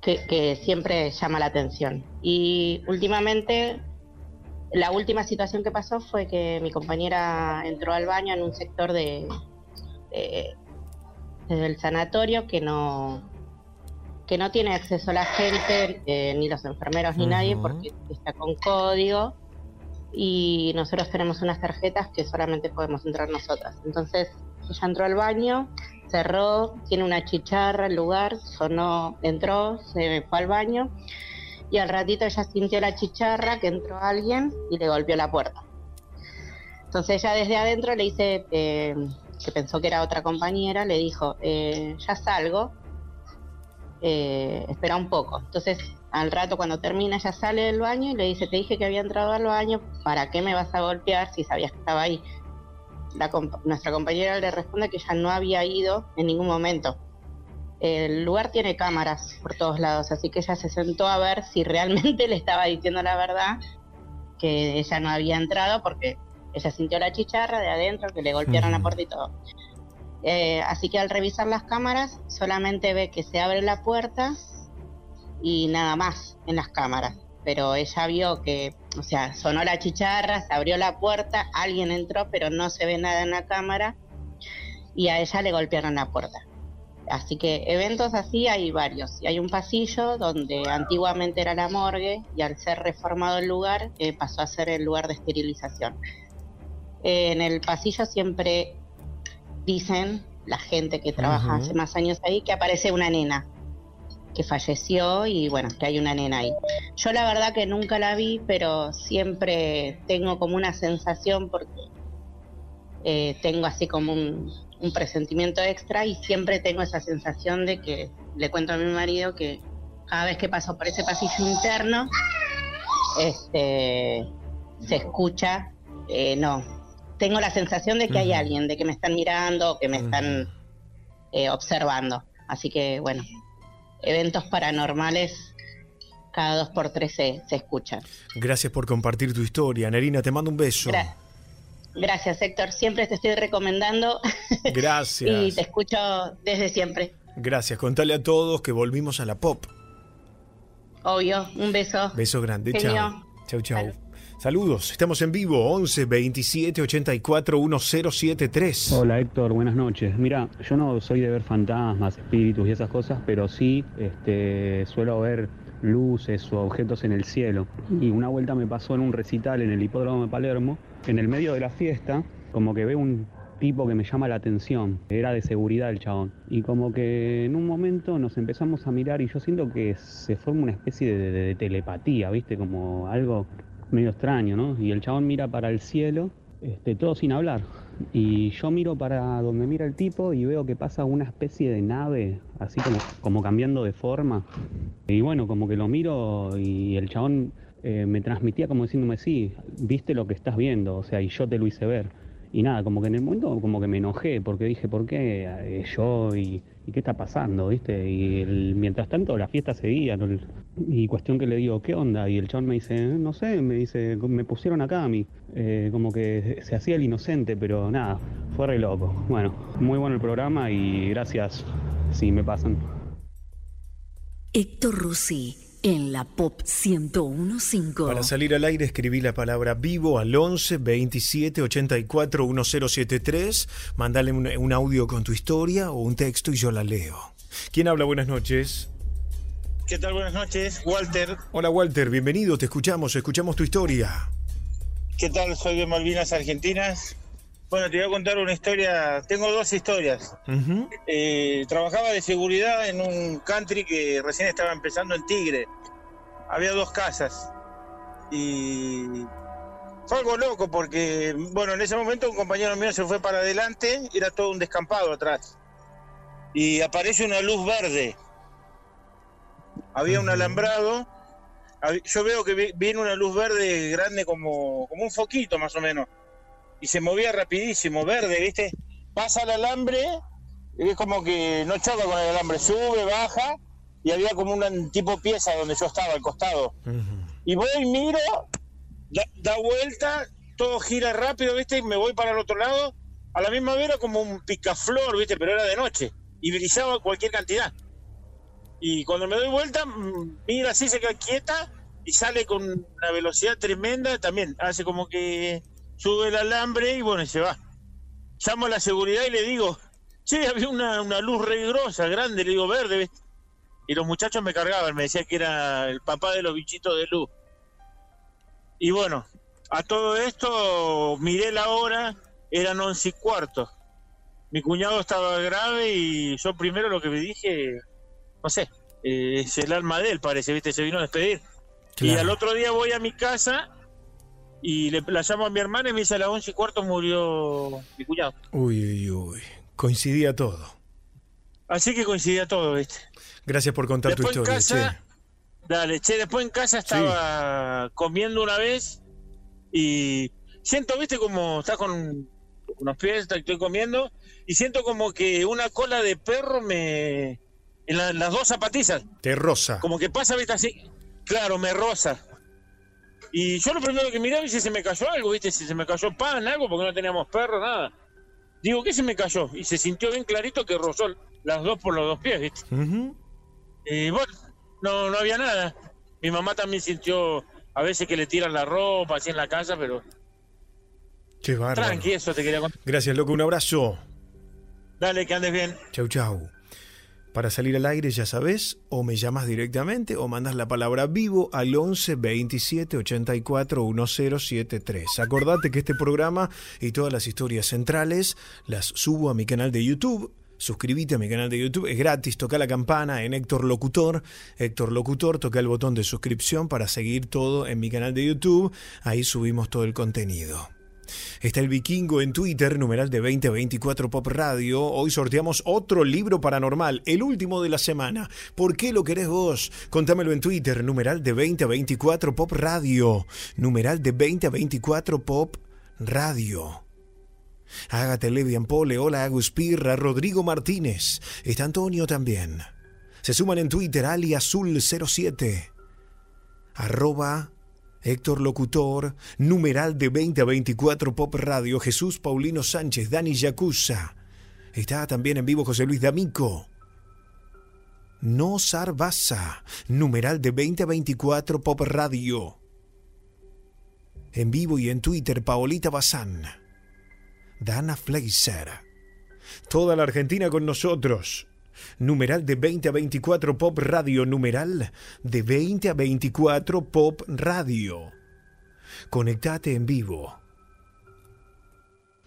que, que, siempre llama la atención. Y últimamente, la última situación que pasó fue que mi compañera entró al baño en un sector de, de del sanatorio que no que no tiene acceso a la gente, eh, ni los enfermeros, ni nadie, porque está con código y nosotros tenemos unas tarjetas que solamente podemos entrar nosotras. Entonces ella entró al baño, cerró, tiene una chicharra el lugar, sonó, entró, se fue al baño y al ratito ella sintió la chicharra que entró alguien y le golpeó la puerta. Entonces ella desde adentro le dice, eh, que pensó que era otra compañera, le dijo, eh, ya salgo, eh, espera un poco. Entonces, al rato cuando termina, ya sale del baño y le dice, te dije que había entrado al baño, ¿para qué me vas a golpear si sabías que estaba ahí? nuestra compañera le responde que ya no había ido en ningún momento. El lugar tiene cámaras por todos lados, así que ella se sentó a ver si realmente le estaba diciendo la verdad, que ella no había entrado porque ella sintió la chicharra de adentro, que le golpearon la puerta y todo. Eh, así que al revisar las cámaras solamente ve que se abre la puerta y nada más en las cámaras. Pero ella vio que o sea, sonó la chicharra, se abrió la puerta, alguien entró, pero no se ve nada en la cámara y a ella le golpearon la puerta. Así que eventos así hay varios. Y hay un pasillo donde antiguamente era la morgue y al ser reformado el lugar eh, pasó a ser el lugar de esterilización. Eh, en el pasillo siempre dicen la gente que trabaja hace más años ahí que aparece una nena que falleció y bueno, que hay una nena ahí. Yo la verdad que nunca la vi, pero siempre tengo como una sensación porque eh, tengo así como un, un presentimiento extra y siempre tengo esa sensación de que le cuento a mi marido que cada vez que paso por ese pasillo interno, este, se escucha, eh, no, tengo la sensación de que hay alguien, de que me están mirando, que me están eh, observando. Así que bueno, eventos paranormales cada dos por tres se, se escuchan. Gracias por compartir tu historia. Nerina, te mando un beso. Gra- Gracias, Héctor. Siempre te estoy recomendando y Gracias. te escucho desde siempre. Gracias. Contale a todos que volvimos a la pop. Obvio. Un beso. Beso grande. Genio. Chao. Chau, chau. Saludos. Estamos en vivo. 11 27 84 1073. Hola Héctor, buenas noches. Mira, yo no soy de ver fantasmas, espíritus y esas cosas, pero sí este, suelo ver luces o objetos en el cielo. Y una vuelta me pasó en un recital en el hipódromo de Palermo, en el medio de la fiesta, como que veo un tipo que me llama la atención. Era de seguridad el chabón. Y como que en un momento nos empezamos a mirar y yo siento que se forma una especie de, telepatía, ¿viste? Como algo medio extraño, ¿no? Y el chabón mira para el cielo, este, todo sin hablar. Y yo miro para donde mira el tipo y veo que pasa una especie de nave, así como, como cambiando de forma. Y bueno, como que lo miro y el chabón eh, me transmitía como diciéndome, sí, viste lo que estás viendo, o sea, y yo te lo hice ver. Y nada, como que en el momento como que me enojé porque dije, ¿por qué eh, yo y, qué está pasando? ¿Viste? Y mientras tanto la fiesta seguía. Y cuestión que le digo, ¿qué onda? Y el chabón me dice, no sé, me dice, me pusieron acá a mí. Eh, como que se hacía el inocente, pero nada, fue re loco. Bueno, muy bueno el programa y gracias si me pasan. Héctor Rossi en la Pop 1015. Para salir al aire escribí la palabra vivo al 11 27 84 1073. Mándale un, un audio con tu historia o un texto y yo la leo. ¿Quién habla? Buenas noches. ¿Qué tal? Buenas noches, Walter. Hola Walter, bienvenido, te escuchamos, escuchamos tu historia. ¿Qué tal? Soy de Malvinas Argentinas. Bueno, te voy a contar una historia. Tengo dos historias. Eh, trabajaba de seguridad en un country que recién estaba empezando en Tigre. Había dos casas. Y fue algo loco porque, bueno, en ese momento un compañero mío se fue para adelante, era todo un descampado atrás. Y aparece una luz verde. Había un alambrado. Yo veo que vi- viene una luz verde grande como, como un foquito más o menos. Y se movía rapidísimo, verde, ¿viste? Pasa el alambre y es como que no choca con el alambre, sube, baja y había como una tipo pieza donde yo estaba al costado. Y voy, miro, da, da vuelta, todo gira rápido, ¿viste? Y me voy para el otro lado. A la misma vez era como un picaflor, ¿viste? Pero era de noche y brillaba cualquier cantidad. Y cuando me doy vuelta, mira así, se queda quieta y sale con una velocidad tremenda. También hace como que sube el alambre y bueno, y se va. Llamo a la seguridad y le digo, che, había una, una luz re grosa, grande, le digo, verde, ¿viste? Y los muchachos me cargaban, me decían que era el papá de los bichitos de luz. Y bueno, a todo esto miré la hora, eran once y cuarto. Mi cuñado estaba grave y yo primero lo que me dije, no sé, eh, es el alma de él, parece, ¿viste? Se vino a despedir. Y al otro día voy a mi casa y le, la llamo a mi hermana y me dice a las once y cuarto murió mi cuñado. Uy, uy, uy. Coincidía todo. Así que coincidía todo, ¿viste? Gracias por contar Después tu en historia. casa, dale, che, después en casa estaba comiendo una vez y siento, viste, como estás con unos pies, estoy comiendo y siento como que una cola de perro me... en la- las dos zapatillas, che. Te rosa. como que pasa, viste, así, claro, me rosa. Y yo lo primero que miraba y si se me cayó algo, viste, si se me cayó pan, algo, porque no teníamos perro, nada. Digo, ¿qué se me cayó? Y se sintió bien clarito que rozó las dos por los dos pies, viste. Y bueno, no, no había nada. Mi mamá también sintió a veces que le tiran la ropa así en la casa, pero Qué bárbaro. tranqui, eso te quería contar. Gracias, loco. Un abrazo. Dale, que andes bien. Chau, chau. Para salir al aire, ya sabes, o me llamas directamente o mandas la palabra vivo al 11 27 84 1073. Acordate que este programa y todas las historias centrales las subo a mi canal de YouTube. Suscríbete a mi canal de YouTube, es gratis, toca la campana en Héctor Locutor. Héctor Locutor, toca el botón de suscripción para seguir todo en mi canal de YouTube. Ahí subimos todo el contenido. Está el vikingo en Twitter, numeral de 2024 Pop Radio. Hoy sorteamos otro libro paranormal, el último de la semana. ¿Por qué lo querés vos? Contámelo en Twitter, numeral de 2024 Pop Radio. Numeral de 2024 Pop Radio. Hágate Levian Pole, hola Agus Pirra, Rodrigo Martínez. Está Antonio también. Se suman en Twitter, Ali Azul 07. Arroba Héctor Locutor, numeral de 20 a 24 Pop Radio, Jesús Paulino Sánchez, Dani Yacuza. Está también en vivo José Luis D'Amico. No Sarbaza, numeral de 20 a 24 Pop Radio. En vivo y en Twitter, Paolita Bazán. Dana Fleiser. Toda la Argentina con nosotros. Numeral de 20 a 24 Pop Radio. Numeral de 20 a 24 Pop Radio. Conectate en vivo.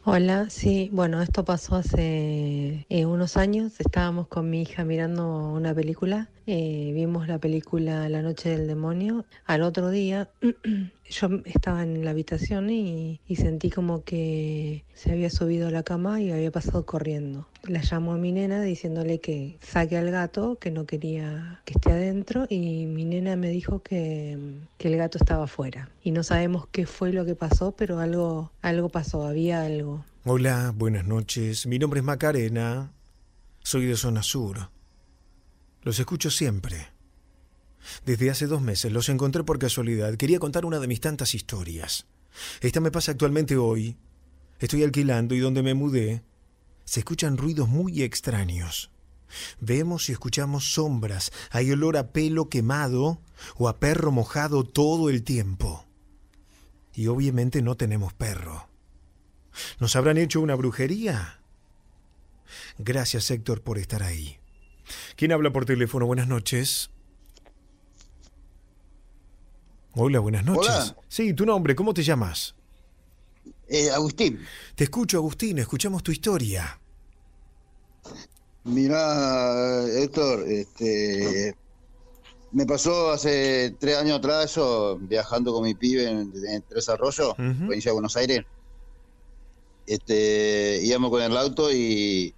Hola, sí, bueno, esto pasó hace eh, unos años. Estábamos con mi hija mirando una película. Eh, vimos la película La Noche del Demonio. Al otro día yo estaba en la habitación y, sentí como que se había subido a la cama y había pasado corriendo. La llamó a mi nena diciéndole que saque al gato, que no quería que esté adentro y mi nena me dijo que, que el gato estaba afuera. Y no sabemos qué fue lo que pasó, pero algo, algo pasó, había algo. Hola, buenas noches. Mi nombre es Macarena. Soy de Zona Sur. Los escucho siempre. Desde hace dos meses los encontré por casualidad. Quería contar una de mis tantas historias. Esta me pasa actualmente hoy. Estoy alquilando y donde me mudé se escuchan ruidos muy extraños. Vemos y escuchamos sombras. Hay olor a pelo quemado o a perro mojado todo el tiempo. Y obviamente no tenemos perro. ¿Nos habrán hecho una brujería? Gracias Héctor por estar ahí. ¿Quién habla por teléfono? Buenas noches. Hola, buenas noches. Hola. Sí, tu nombre, ¿cómo te llamas? Eh, Agustín, Te escucho, Agustín, escuchamos tu historia. mira, Héctor, este, me pasó hace tres años atrás, yo viajando con mi pibe en, en Tres Arroyos, Ujú. provincia de Buenos Aires. Este, íbamos con el auto y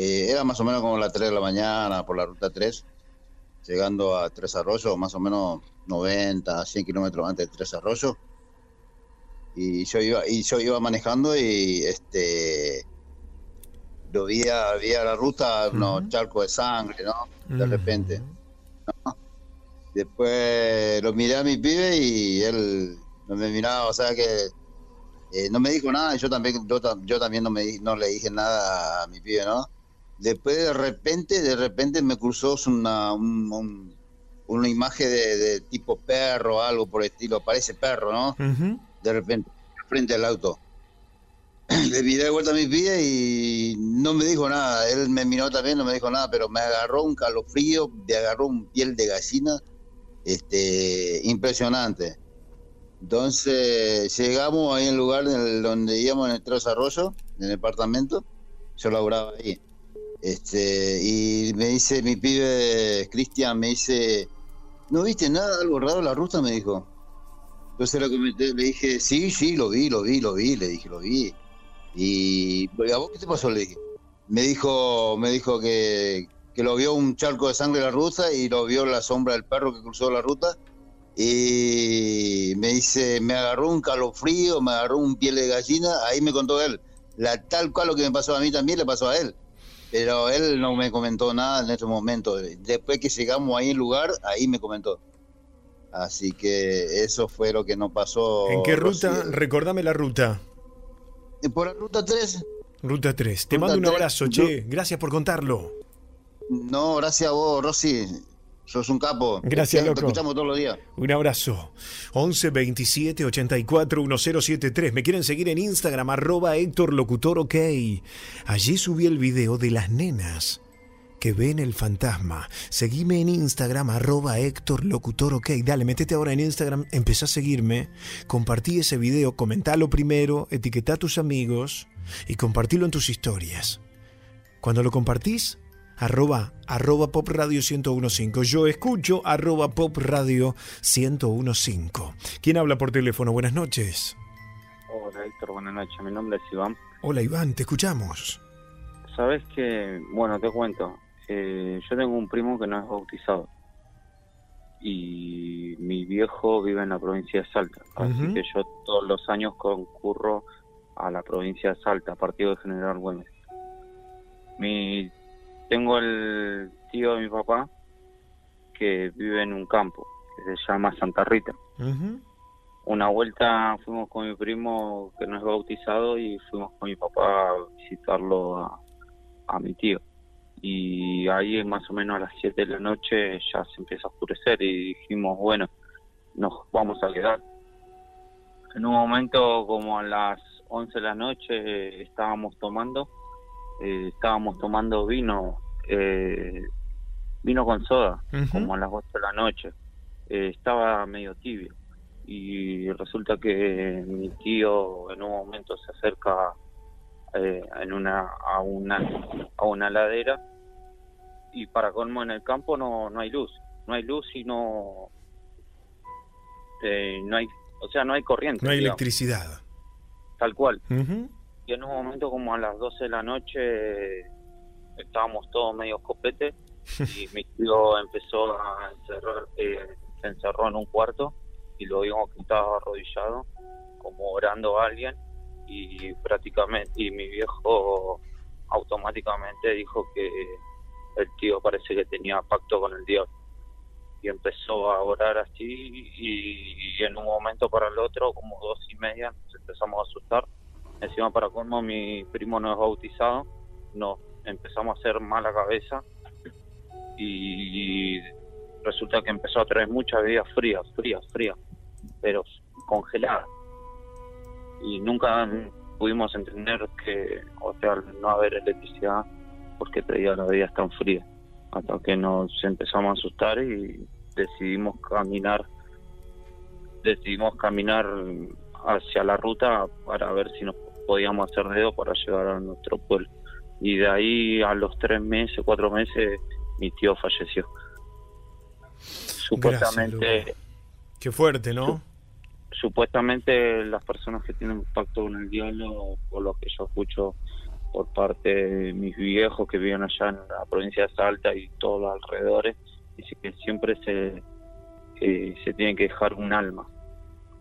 eh, era más o menos como las 3 de la mañana por la ruta 3, llegando a Tres Arroyos, más o menos 90, 100 kilómetros antes de Tres Arroyos. Y yo iba, y yo iba manejando y este lo vi a, vi a la ruta, unos charcos de sangre, ¿no? De repente. ¿no? Después lo miré a mi pibe y él no me miraba, o sea que eh, no me dijo nada, yo también, yo, yo también no me no le dije nada a mi pibe, ¿no? Después de repente, de repente me cruzó una, un- un- una imagen de, de tipo perro, algo por el estilo, parece perro, ¿no? De repente, frente al auto. Le miré de vuelta a mi pibe y no me dijo nada. Él me miró también, no me dijo nada, pero me agarró un calofrío, me agarró un piel de gallina, este, impresionante. Entonces llegamos ahí el lugar en el- donde íbamos en el Tres Arroyo, en el departamento. Yo laburaba ahí. Este, y me dice mi pibe Cristian, me dice, ¿no viste nada, algo raro en la ruta? Me dijo. Entonces lo comenté, le dije, sí, sí, lo vi, lo vi, lo vi, le dije, lo vi. Y ¿a vos qué te pasó? Le dije. Me dijo, me dijo que, que lo vio un charco de sangre en la ruta y lo vio la sombra del perro que cruzó la ruta. Y me dice, me agarró un calofrío, me agarró un piel de gallina, ahí me contó él. La, tal cual lo que me pasó a mí también le pasó a él. Pero él no me comentó nada en ese momento. Después que llegamos ahí al lugar, ahí me comentó. Así que eso fue lo que nos pasó. ¿En qué ruta? Rosy. Recordame la ruta. Por la ruta 3. Ruta 3. Te Ruta mando un 3, abrazo, che. Gracias por contarlo. No, gracias a vos, Rosy. Sos un capo. Gracias, Te loco. escuchamos todos los días. Un abrazo. 11 27 84 1073. Me quieren seguir en Instagram, arroba Héctor Locutor OK. Allí subí el video de las nenas que ven el fantasma. Seguime en Instagram, arroba Héctor Locutor OK. Dale, metete ahora en Instagram, empezá a seguirme, compartí ese video, comentalo primero, etiquetá a tus amigos y compartilo en tus historias. Cuando lo compartís, arroba, arroba pop radio 1015. Yo escucho arroba pop radio 1015. ¿Quién habla por teléfono? Buenas noches. Hola Héctor, buenas noches. Mi nombre es Iván. Hola Iván, te escuchamos. Sabes que, bueno, te cuento. eh, yo tengo un primo que no es bautizado. Y mi viejo vive en la provincia de Salta. Así que yo todos los años concurro a la provincia de Salta, partido de General Güemes. Mi, tengo el tío de mi papá que vive en un campo que se llama Santa Rita. Una vuelta fuimos con mi primo que no es bautizado y fuimos con mi papá a visitarlo a, a mi tío. Y ahí más o menos a las 7 de la noche ya se empieza a oscurecer y dijimos, bueno, nos vamos a quedar. En un momento como a las 11 de la noche estábamos tomando, eh, estábamos tomando vino, eh, vino con soda, como a las 8 de la noche. Eh, estaba medio tibio y resulta que mi tío en un momento se acerca eh, en una a una a una ladera y para colmo en el campo no no hay luz no hay luz y no eh, no hay o sea no hay corriente No hay digamos, electricidad. tal cual Ujú. Y en un momento como a las 12 de la noche estábamos todos medio copete y mi tío empezó a encerrar, eh, se encerró en un cuarto y lo vimos que estaba arrodillado como orando a alguien y prácticamente y mi viejo automáticamente dijo que el tío parece que tenía pacto con el diablo. Y empezó a orar así y, y en un momento para el otro como dos y media nos empezamos a asustar encima para colmo mi primo no es bautizado nos empezamos a hacer mala cabeza y resulta que empezó a traer muchas bebidas frías, frías, frías, pero congeladas. Y nunca pudimos entender que, o sea, no haber electricidad, porque traía las bebidas tan frías. Hasta que nos empezamos a asustar y decidimos caminar, decidimos caminar hacia la ruta para ver si nos podíamos hacer dedo para llegar a nuestro pueblo. Y de ahí a los tres meses, cuatro meses, mi tío falleció. Supuestamente, Qué fuerte, ¿no? supuestamente las personas que tienen pacto con el diablo, por lo que yo escucho por parte de mis viejos que viven allá en la provincia de Salta y todos los alrededores, dice que siempre se, eh, se tiene que dejar un alma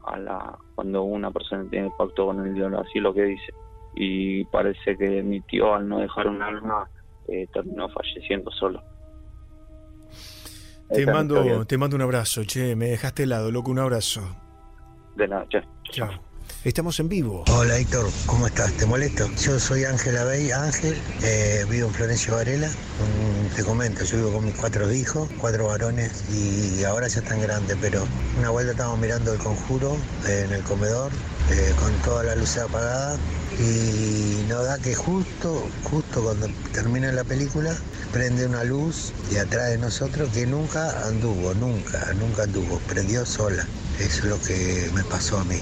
a la cuando una persona tiene pacto con el diablo, así lo que dice. Y parece que mi tío al no dejar un alma eh, terminó falleciendo solo. Te Esa mando, te mando un abrazo, che, me dejaste helado, loco, un abrazo. De nada, che. Chao. Estamos en vivo. Hola Héctor, ¿cómo estás? ¿Te molesto? Yo soy Ángel Abey, Ángel, eh, vivo en Florencio Varela. Mm, te comento, yo vivo con mis cuatro hijos, cuatro varones y ahora ya están grandes, pero una vuelta estábamos mirando el conjuro eh, en el comedor eh, con todas las luces apagadas y nos da que justo, justo cuando termina la película, prende una luz de atrás de nosotros que nunca anduvo, nunca, nunca anduvo, prendió sola. Es lo que me pasó a mí.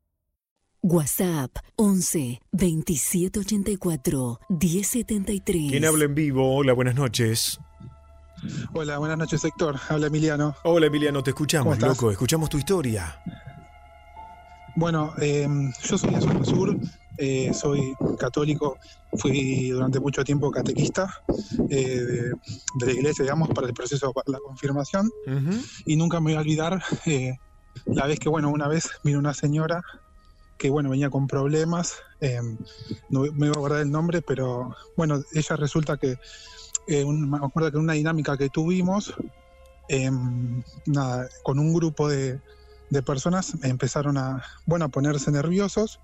WhatsApp 11 2784 1073. ¿Quién habla en vivo? Hola, buenas noches. Hola, buenas noches, Héctor. Habla Emiliano. Hola, Emiliano, te escuchamos, loco. Escuchamos tu historia. Bueno, eh, yo soy de Zona Sur, eh, soy católico fui durante mucho tiempo catequista eh, de, de la iglesia, digamos, para el proceso de la confirmación. Y nunca me voy a olvidar eh, la vez que, bueno, una vez vino una señora que, bueno, venía con problemas, eh, no me voy a guardar el nombre, pero, bueno, ella resulta que, eh, me acuerdo que en una dinámica que tuvimos, em, nada, con un grupo de, de personas empezaron a, bueno, a ponerse nerviosos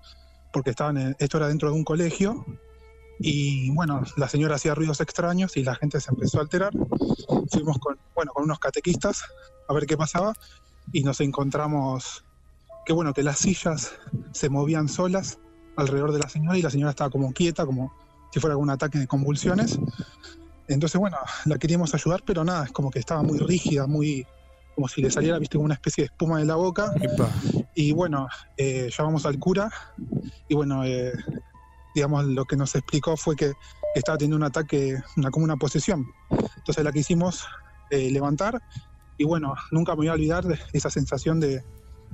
porque estaban en- esto era dentro de un colegio y bueno, la señora hacía ruidos extraños y la gente se empezó a alterar. Fuimos con, bueno, con unos catequistas a ver qué pasaba y nos encontramos que bueno, que las sillas se movían solas alrededor de la señora y la señora estaba como quieta, como si fuera algún ataque de convulsiones. Entonces, bueno, la queríamos ayudar, pero nada, es como que estaba muy rígida, muy como si le saliera, viste, como una especie de espuma de la boca. Y bueno, eh, llamamos al cura y bueno, eh, digamos, lo que nos explicó fue que estaba teniendo un ataque, una, como una posesión. Entonces la quisimos eh, levantar y bueno, nunca me voy a olvidar de esa sensación de,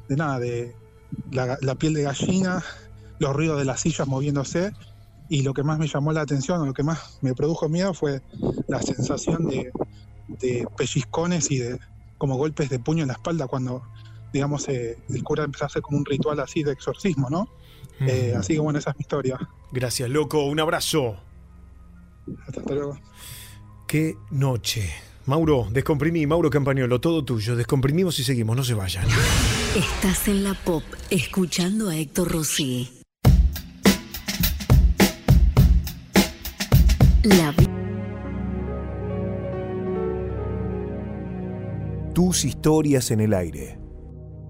de nada, de la, la piel de gallina, los ruidos de las sillas moviéndose y lo que más me llamó la atención, o lo que más me produjo miedo fue la sensación de, de pellizcones y de como golpes de puño en la espalda cuando, digamos, eh, el cura empezó a hacer como un ritual así de exorcismo, ¿no? Eh, así que bueno, esa es mi historia. Gracias, loco. Un abrazo. Hasta luego. Qué noche. Mauro, descomprimí. Mauro Campañolo, todo tuyo. Descomprimimos y seguimos. No se vayan. Estás en la pop escuchando a Héctor Rossi. La Tus historias en el aire.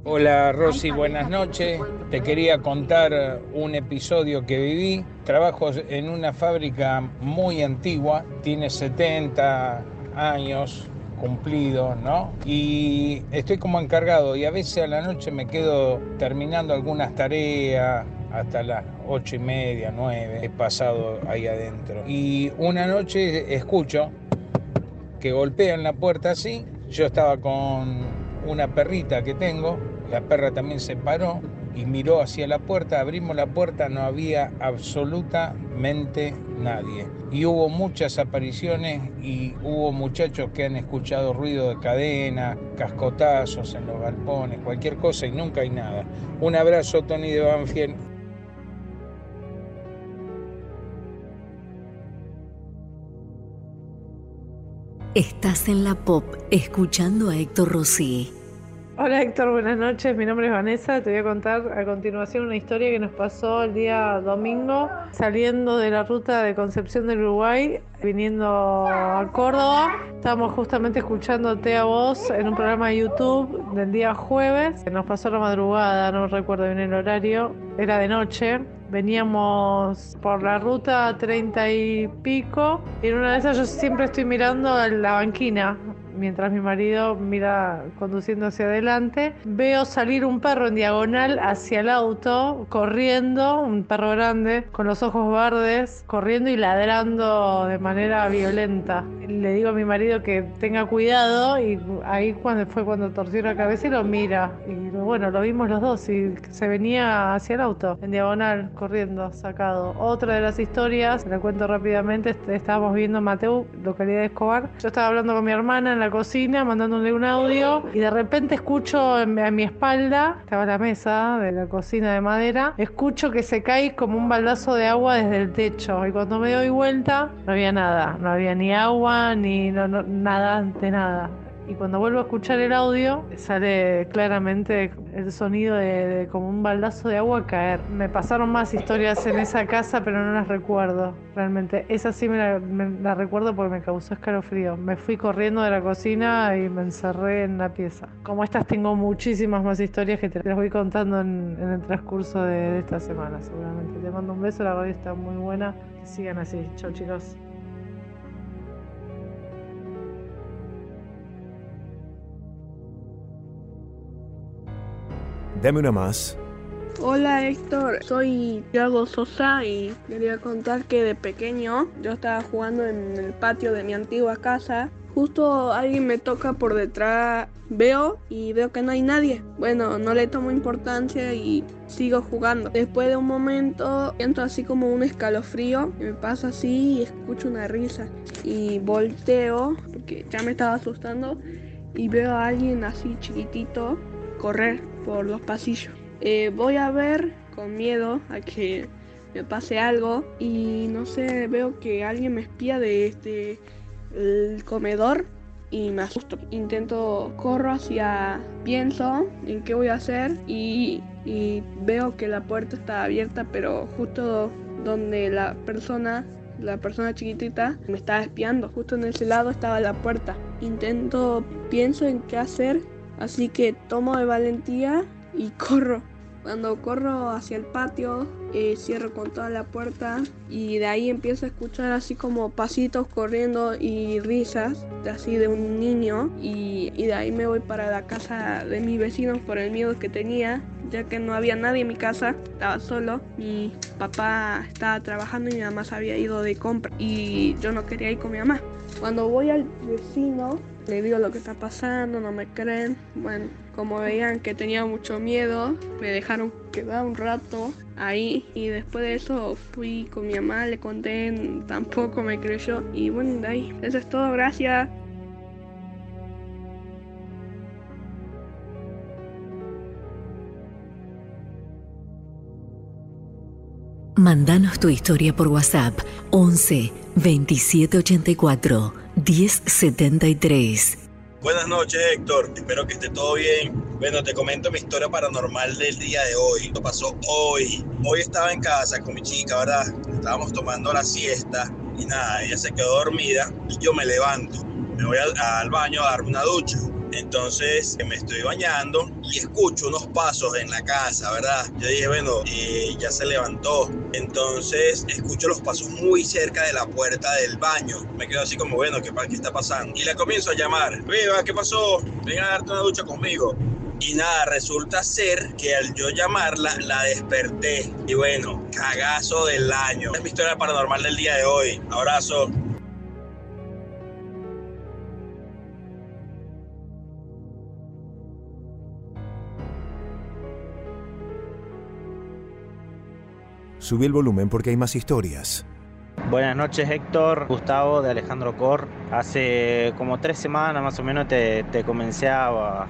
Hola Rosy, buenas noches. Te quería contar un episodio que viví. Trabajo en una fábrica muy antigua, tiene 70 años cumplidos, ¿no? Y estoy como encargado y a veces a la noche me quedo terminando algunas tareas hasta las ocho y media, nueve, he pasado ahí adentro. Y una noche escucho que golpean la puerta así. Yo estaba con una perrita que tengo, la perra también se paró y miró hacia la puerta, abrimos la puerta, no había absolutamente nadie. Y hubo muchas apariciones y hubo muchachos que han escuchado ruido de cadena, cascotazos en los galpones, cualquier cosa y nunca hay nada. Un abrazo Tony de Banfield. Estás en la pop escuchando a Héctor Rossi. Hola Héctor, buenas noches. Mi nombre es Vanessa. Te voy a contar a continuación una historia que nos pasó el día domingo, saliendo de la ruta de Concepción del Uruguay, viniendo a Córdoba. Estábamos justamente escuchándote a vos en un programa de YouTube del día jueves. Nos pasó la madrugada, no recuerdo bien el horario. Era de noche. Veníamos por la ruta 30 y pico. Y en una de esas yo siempre estoy mirando la banquina mientras mi marido mira conduciendo hacia adelante, veo salir un perro en diagonal hacia el auto, corriendo, un perro grande, con los ojos verdes, corriendo y ladrando de manera violenta. Le digo a mi marido que tenga cuidado y ahí cuando fue cuando torció la cabeza y lo mira. Y bueno, lo vimos los dos y se venía hacia el auto, en diagonal, corriendo, sacado. Otra de las historias, la cuento rápidamente, est- estábamos viendo Mateu, localidad de Escobar. Yo estaba hablando con mi hermana en la cocina, mandándole un audio, y de repente escucho en- a mi espalda, estaba la mesa de la cocina de madera, escucho que se cae como un baldazo de agua desde el techo. Y cuando me doy vuelta, no había nada, no había ni agua, ni no- no- nada de nada. Y cuando vuelvo a escuchar el audio, sale claramente el sonido de, de como un baldazo de agua caer. Me pasaron más historias en esa casa, pero no las recuerdo. Realmente, esa sí me la, me la recuerdo porque me causó escalofrío. Me fui corriendo de la cocina y me encerré en la pieza. Como estas, tengo muchísimas más historias que te las voy contando en, en el transcurso de, de esta semana, seguramente. Te mando un beso, la radio está muy buena. Que sigan así. Chau, chicos. Dame una más. Hola Héctor, soy Thiago Sosa y quería contar que de pequeño yo estaba jugando en el patio de mi antigua casa Justo alguien me toca por detrás, veo y veo que no hay nadie. Bueno, no le tomo importancia y sigo jugando. Después de un momento entro así como un escalofrío, me pasa así y escucho una risa y volteo porque ya me estaba asustando y veo a alguien así chiquitito correr por los pasillos. Eh, voy a ver con miedo a que me pase algo y no sé, veo que alguien me espía de este el comedor y me asusto. Intento, corro hacia, pienso en qué voy a hacer y, y veo que la puerta está abierta, pero justo donde la persona, la persona chiquitita, me estaba espiando. Justo en ese lado estaba la puerta. Intento, pienso en qué hacer, así que tomo de valentía y corro. Cuando corro hacia el patio, eh, cierro con toda la puerta y de ahí empiezo a escuchar así como pasitos corriendo y risas, de así de un niño. Y, y de ahí me voy para la casa de mis vecinos por el miedo que tenía, ya que no había nadie en mi casa, estaba solo. Mi papá estaba trabajando y mi mamá se había ido de compra y yo no quería ir con mi mamá. Cuando voy al vecino, le digo lo que está pasando, no me creen. Bueno, como veían que tenía mucho miedo, me dejaron quedar un rato ahí y después de eso fui con mi mamá, le conté, tampoco me creyó y bueno, de ahí. Eso es todo, gracias. Mandanos tu historia por WhatsApp 11 2784 1073. Buenas noches, Héctor. Espero que esté todo bien. Bueno, te comento mi historia paranormal del día de hoy. Lo pasó hoy. Hoy estaba en casa con mi chica, ¿verdad? Estábamos tomando la siesta y nada, ella se quedó dormida y yo me levanto. Me voy al, baño a darme una ducha. Entonces me estoy bañando y escucho unos pasos en la casa, ¿verdad? Yo dije, bueno, eh, ya se levantó. Entonces escucho los pasos muy cerca de la puerta del baño. Me quedo así como, bueno, ¿qué, qué está pasando? Y la comienzo a llamar. Viva, ¿qué pasó? Ven a darte una ducha conmigo. Y nada, resulta ser que al yo llamarla, la desperté. Y bueno, cagazo del año. Es mi historia paranormal del día de hoy. Abrazo. Subí el volumen porque hay más historias. Buenas noches Héctor, Gustavo de Alejandro Cor. Hace como tres semanas más o menos te, comencé a,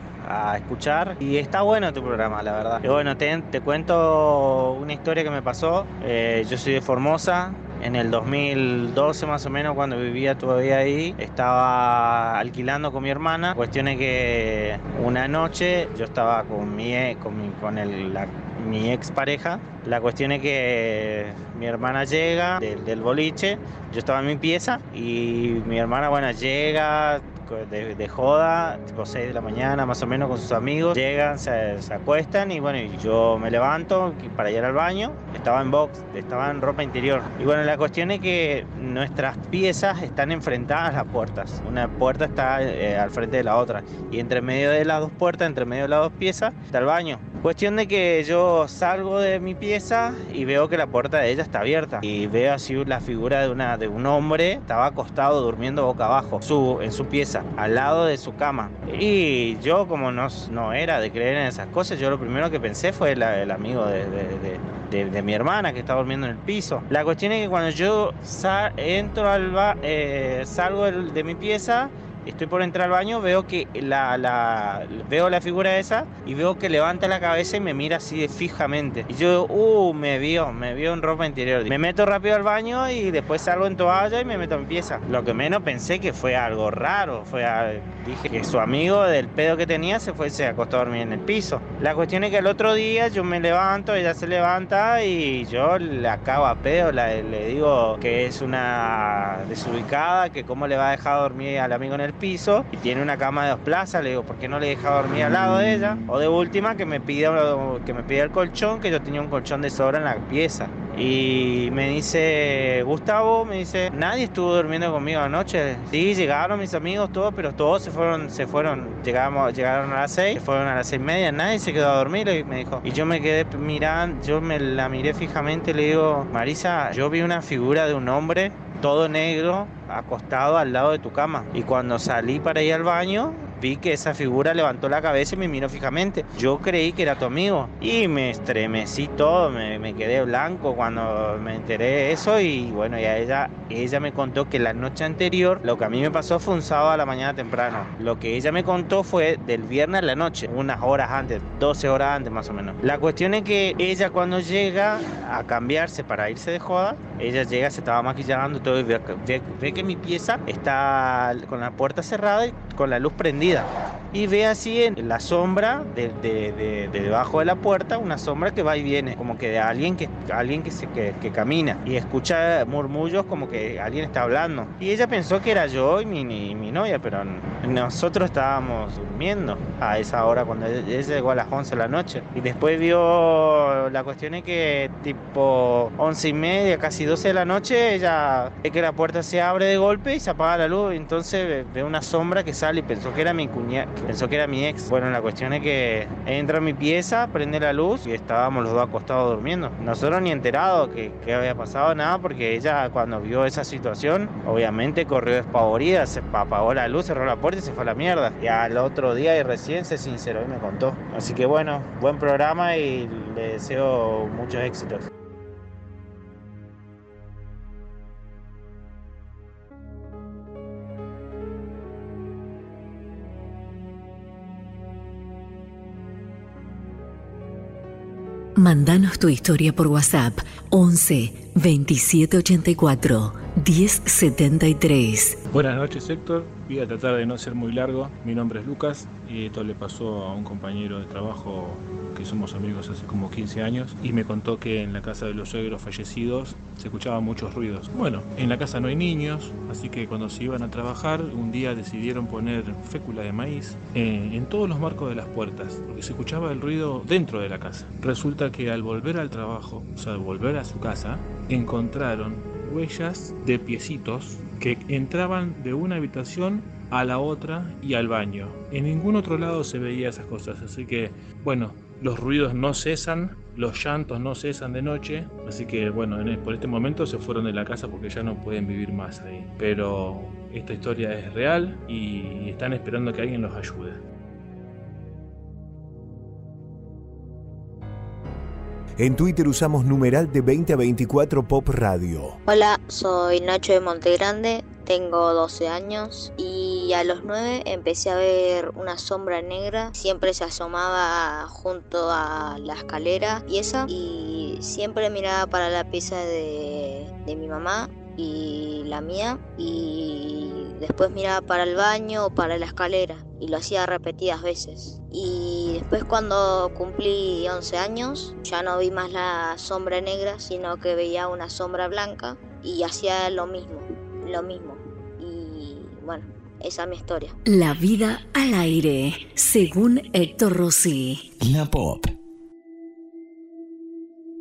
escuchar y está bueno tu programa, la verdad. Y bueno, te, te cuento una historia que me pasó. Eh, yo soy de Formosa. En el 2012 más o menos, cuando vivía todavía ahí, estaba alquilando con mi hermana. Cuestión es que una noche yo estaba con mi, e- con mi, la- mi ex pareja. La cuestión es que mi hermana llega del, del boliche, yo estaba en mi pieza y mi hermana, bueno, llega de, joda, tipo 6 de la mañana más o menos con sus amigos, llegan, se, se acuestan y bueno, yo me levanto para ir al baño, estaba en box, estaba en ropa interior. Y bueno, la cuestión es que nuestras piezas están enfrentadas a las puertas, una puerta está eh, al frente de la otra. Y entre medio de las dos puertas, entre medio de las dos piezas, está el baño. Cuestión de que yo salgo de mi pieza y veo que la puerta de ella está abierta. Y veo así la figura de, una, de un hombre, estaba acostado durmiendo boca abajo. Su, en su pieza, al lado de su cama. Y yo como no, no era de creer en esas cosas, yo lo primero que pensé fue el amigo de, de- mi hermana que está durmiendo en el piso. La cuestión es que cuando yo sa- entro al ba- eh, salgo de mi pieza, Estoy por entrar al baño, veo que la, veo la figura esa y veo que levanta la cabeza y me mira así de fijamente. Y yo, uh, me vio, me vio en ropa interior. Me meto rápido al baño y después salgo en toalla y me meto en pieza. Lo que menos pensé que fue algo raro, fue dije que su amigo del pedo que tenía se fue se acostó a dormir en el piso. La cuestión es que el otro día yo me levanto, ella se levanta y yo la cago a pedo, le digo que es una desubicada, que cómo le va a dejar dormir al amigo en el piso y tiene una cama de dos plazas, le digo, ¿por qué no le deja dormir al lado de ella? O de última que me pida que me pida el colchón, que yo tenía un colchón de sobra en la pieza. Y me dice, Gustavo, me dice, nadie estuvo durmiendo conmigo anoche. Sí, llegaron mis amigos, todos, pero todos se fueron, se fueron, llegamos, llegaron a las seis, se fueron a las seis y media, nadie se quedó a dormir, y me dijo. Y yo me quedé mirando, yo me la miré fijamente le digo, Marisa, yo vi una figura de un hombre todo negro, acostado al lado de tu cama. Y cuando salí para ir al baño, vi que esa figura levantó la cabeza y me miró fijamente. Yo creí que era tu amigo y me estremecí todo, me, quedé blanco cuando me enteré de eso y bueno, ya ella, ella me contó que la noche anterior lo que a mí me pasó fue un sábado a la mañana temprano. Lo que ella me contó fue del viernes a la noche, unas horas antes, 12 horas antes más o menos. La cuestión es que ella cuando llega a cambiarse para irse de joda, ella llega, se estaba maquillando todo y ve, ve que mi pieza está con la puerta cerrada y con la luz prendida. Y ve así en la sombra de, debajo de la puerta, una sombra que va y viene, como que de alguien que, alguien que, se, que, camina. Y escucha murmullos como que alguien está hablando. Y ella pensó que era yo y mi, mi, novia, pero nosotros estábamos durmiendo a esa hora cuando ella llegó a las 11 de la noche. Y después vio, la cuestión es que tipo 11 y media, casi 12 de la noche, ella ve que la puerta se abre de golpe y se apaga la luz. Entonces ve una sombra que sale y pensó que era mi cuñada, pensó que era mi ex. Bueno, la cuestión es que entra a mi pieza, prende la luz y estábamos los dos acostados durmiendo. Nosotros ni enterados que, que había pasado nada porque ella cuando vio esa situación, obviamente corrió despavorida, se apagó la luz, cerró la puerta y se fue a la mierda. Y al otro día y recién se sinceró y me contó. Así que bueno, buen programa y le deseo muchos éxitos. Mandanos tu historia por WhatsApp 11 2784 1073. Buenas noches Héctor, voy a tratar de no ser muy largo. Mi nombre es Lucas y esto le pasó a un compañero de trabajo que somos amigos hace como 15 años y me contó que en la casa de los suegros fallecidos se escuchaban muchos ruidos. Bueno, en la casa no hay niños, así que cuando se iban a trabajar un día decidieron poner fécula de maíz en, en todos los marcos de las puertas, porque se escuchaba el ruido dentro de la casa. Resulta que al volver al trabajo, o sea, al volver a su casa, encontraron huellas de piecitos que entraban de una habitación a la otra y al baño. En ningún otro lado se veía esas cosas, así que bueno, los ruidos no cesan, los llantos no cesan de noche, así que bueno, en, por este momento se fueron de la casa porque ya no pueden vivir más ahí. Pero esta historia es real y están esperando que alguien los ayude. En Twitter usamos numeral de 20 a 24 Pop Radio. Hola, soy Nacho de Montegrande, tengo 12 años y a los 9 empecé a ver una sombra negra. Siempre se asomaba junto a la escalera y esa. Y siempre miraba para la pieza de, de mi mamá y la mía. Y después miraba para el baño o para la escalera. Y lo hacía repetidas veces. Y después cuando cumplí 11 años ya no vi más la sombra negra, sino que veía una sombra blanca y hacía lo mismo, lo mismo bueno, esa es mi historia. La vida al aire, según Héctor Rossi. La Pop.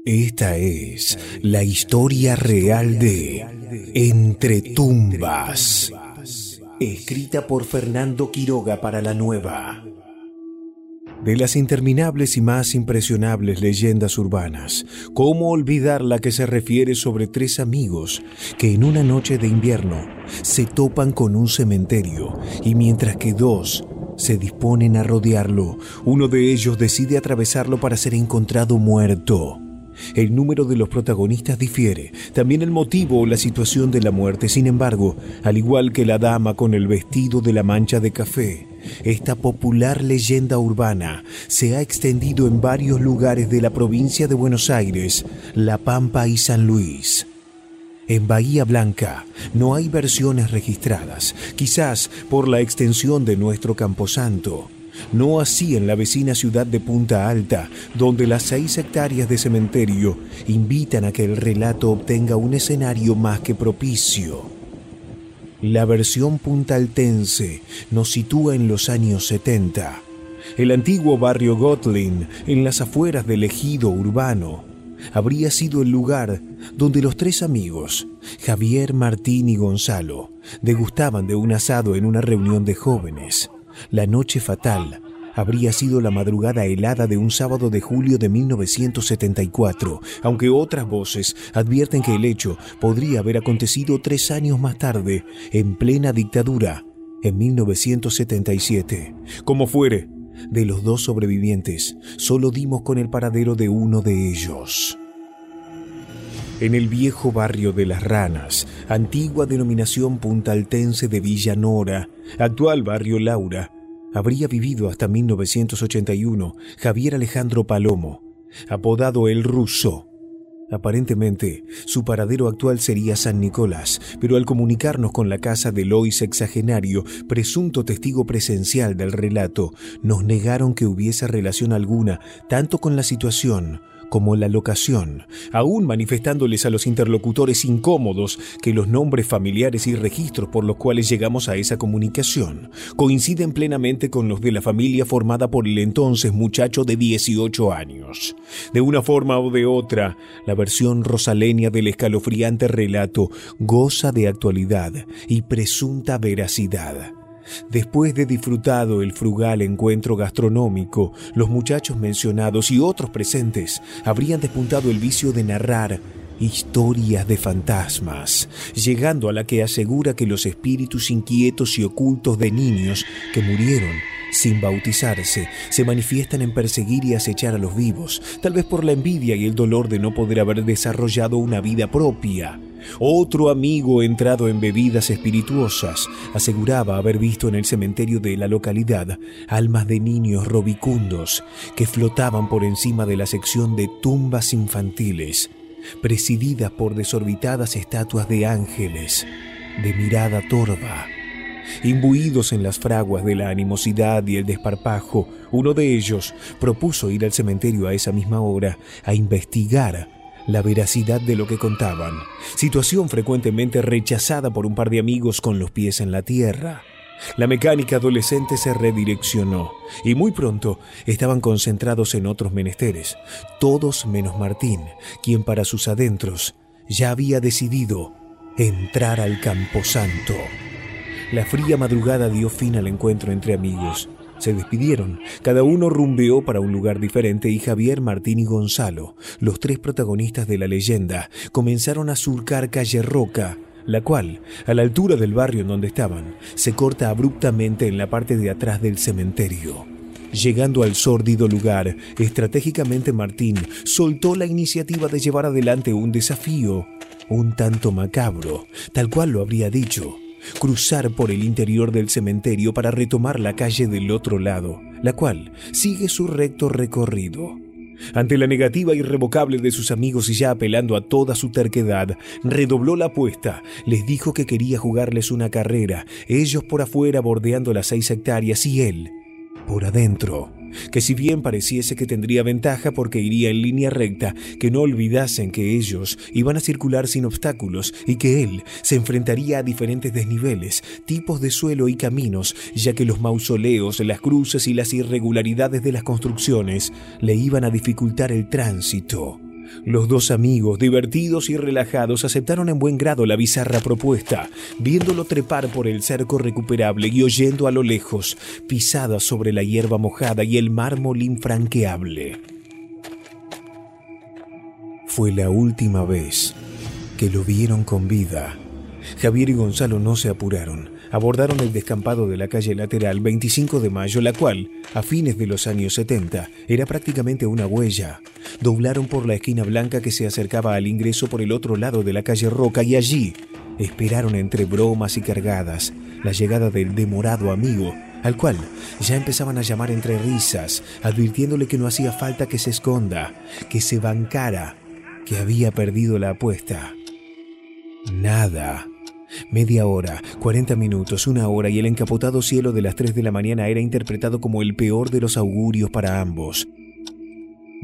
Esta es la historia real de Entre Tumbas, escrita por Fernando Quiroga para la nueva de las interminables y más impresionables leyendas urbanas. ¿Cómo olvidar la que se refiere sobre tres amigos que en una noche de invierno se topan con un cementerio y mientras que dos se disponen a rodearlo, uno de ellos decide atravesarlo para ser encontrado muerto? El número de los protagonistas difiere, también el motivo o la situación de la muerte. Sin embargo, al igual que la dama con el vestido de la mancha de café, esta popular leyenda urbana se ha extendido en varios lugares de la provincia de Buenos Aires, La Pampa y San Luis. En Bahía Blanca no hay versiones registradas, quizás por la extensión de nuestro camposanto no así en la vecina ciudad de Punta Alta, donde las seis hectáreas de cementerio invitan a que el relato obtenga un escenario más que propicio. La versión puntaltense nos sitúa en los años 70. El antiguo barrio Gotlin, en las afueras del ejido urbano, habría sido el lugar donde los tres amigos, Javier, Martín y Gonzalo, degustaban de un asado en una reunión de jóvenes. La noche fatal habría sido la madrugada helada de un sábado de julio de 1974, aunque otras voces advierten que el hecho podría haber acontecido tres años más tarde, en plena dictadura, en 1977. Como fuere, de los dos sobrevivientes, solo dimos con el paradero de uno de ellos. En el viejo barrio de Las Ranas, antigua denominación puntaltense de Villa Nora, actual barrio Laura, habría vivido hasta 1981 Javier Alejandro Palomo, apodado El Ruso. Aparentemente, su paradero actual sería San Nicolás, pero al comunicarnos con la casa de Lois Sexagenario, presunto testigo presencial del relato, nos negaron que hubiese relación alguna tanto con la situación como la locación, aún manifestándoles a los interlocutores incómodos que los nombres familiares y registros por los cuales llegamos a esa comunicación coinciden plenamente con los de la familia formada por el entonces muchacho de 18 años. De una forma o de otra, la versión rosalenia del escalofriante relato goza de actualidad y presunta veracidad. Después de disfrutado el frugal encuentro gastronómico, los muchachos mencionados y otros presentes habrían despuntado el vicio de narrar historias de fantasmas, llegando a la que asegura que los espíritus inquietos y ocultos de niños que murieron sin bautizarse, se manifiestan en perseguir y acechar a los vivos, tal vez por la envidia y el dolor de no poder haber desarrollado una vida propia. Otro amigo entrado en bebidas espirituosas aseguraba haber visto en el cementerio de la localidad almas de niños robicundos que flotaban por encima de la sección de tumbas infantiles, presididas por desorbitadas estatuas de ángeles de mirada torva. Imbuidos en las fraguas de la animosidad y el desparpajo, uno de ellos propuso ir al cementerio a esa misma hora a investigar la veracidad de lo que contaban, situación frecuentemente rechazada por un par de amigos con los pies en la tierra. La mecánica adolescente se redireccionó y muy pronto estaban concentrados en otros menesteres, todos menos Martín, quien para sus adentros ya había decidido entrar al camposanto. La fría madrugada dio fin al encuentro entre amigos. Se despidieron, cada uno rumbeó para un lugar diferente y Javier, Martín y Gonzalo, los tres protagonistas de la leyenda, comenzaron a surcar calle Roca, la cual, a la altura del barrio en donde estaban, se corta abruptamente en la parte de atrás del cementerio. Llegando al sórdido lugar, estratégicamente Martín soltó la iniciativa de llevar adelante un desafío, un tanto macabro, tal cual lo habría dicho cruzar por el interior del cementerio para retomar la calle del otro lado, la cual sigue su recto recorrido. Ante la negativa irrevocable de sus amigos y ya apelando a toda su terquedad, redobló la apuesta, les dijo que quería jugarles una carrera, ellos por afuera bordeando las seis hectáreas y él por adentro que si bien pareciese que tendría ventaja porque iría en línea recta, que no olvidasen que ellos iban a circular sin obstáculos y que él se enfrentaría a diferentes desniveles, tipos de suelo y caminos, ya que los mausoleos, las cruces y las irregularidades de las construcciones le iban a dificultar el tránsito. Los dos amigos, divertidos y relajados, aceptaron en buen grado la bizarra propuesta, viéndolo trepar por el cerco recuperable y oyendo a lo lejos pisadas sobre la hierba mojada y el mármol infranqueable. Fue la última vez que lo vieron con vida. Javier y Gonzalo no se apuraron abordaron el descampado de la calle lateral 25 de mayo, la cual, a fines de los años 70, era prácticamente una huella. Doblaron por la esquina blanca que se acercaba al ingreso por el otro lado de la calle Roca y allí esperaron entre bromas y cargadas la llegada del demorado amigo, al cual ya empezaban a llamar entre risas, advirtiéndole que no hacía falta que se esconda, que se bancara, que había perdido la apuesta. Nada. Media hora, 40 minutos, una hora y el encapotado cielo de las 3 de la mañana era interpretado como el peor de los augurios para ambos.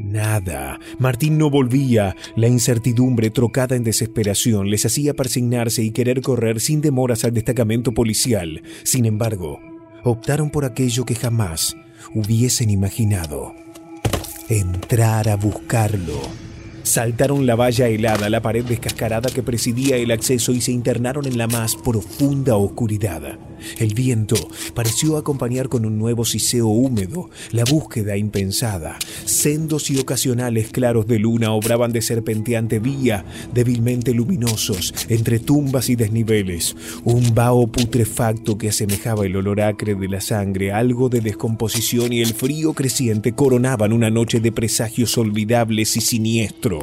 Nada. Martín no volvía. La incertidumbre, trocada en desesperación, les hacía persignarse y querer correr sin demoras al destacamento policial. Sin embargo, optaron por aquello que jamás hubiesen imaginado. Entrar a buscarlo. Saltaron la valla helada, la pared descascarada que presidía el acceso y se internaron en la más profunda oscuridad. El viento pareció acompañar con un nuevo siseo húmedo la búsqueda impensada. Sendos y ocasionales claros de luna obraban de serpenteante vía, débilmente luminosos, entre tumbas y desniveles. Un vaho putrefacto que asemejaba el olor acre de la sangre, algo de descomposición y el frío creciente coronaban una noche de presagios olvidables y siniestros.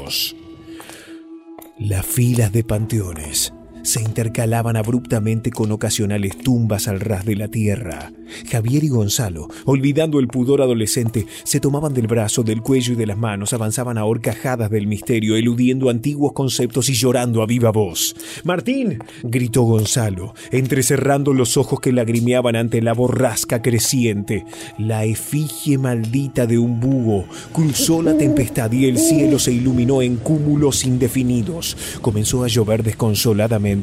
Las filas de panteones se intercalaban abruptamente con ocasionales tumbas al ras de la tierra. Javier y Gonzalo, olvidando el pudor adolescente, se tomaban del brazo, del cuello y de las manos, avanzaban a horcajadas del misterio, eludiendo antiguos conceptos y llorando a viva voz. Martín, gritó Gonzalo, entrecerrando los ojos que lagrimeaban ante la borrasca creciente. La efigie maldita de un búho cruzó la tempestad y el cielo se iluminó en cúmulos indefinidos. Comenzó a llover desconsoladamente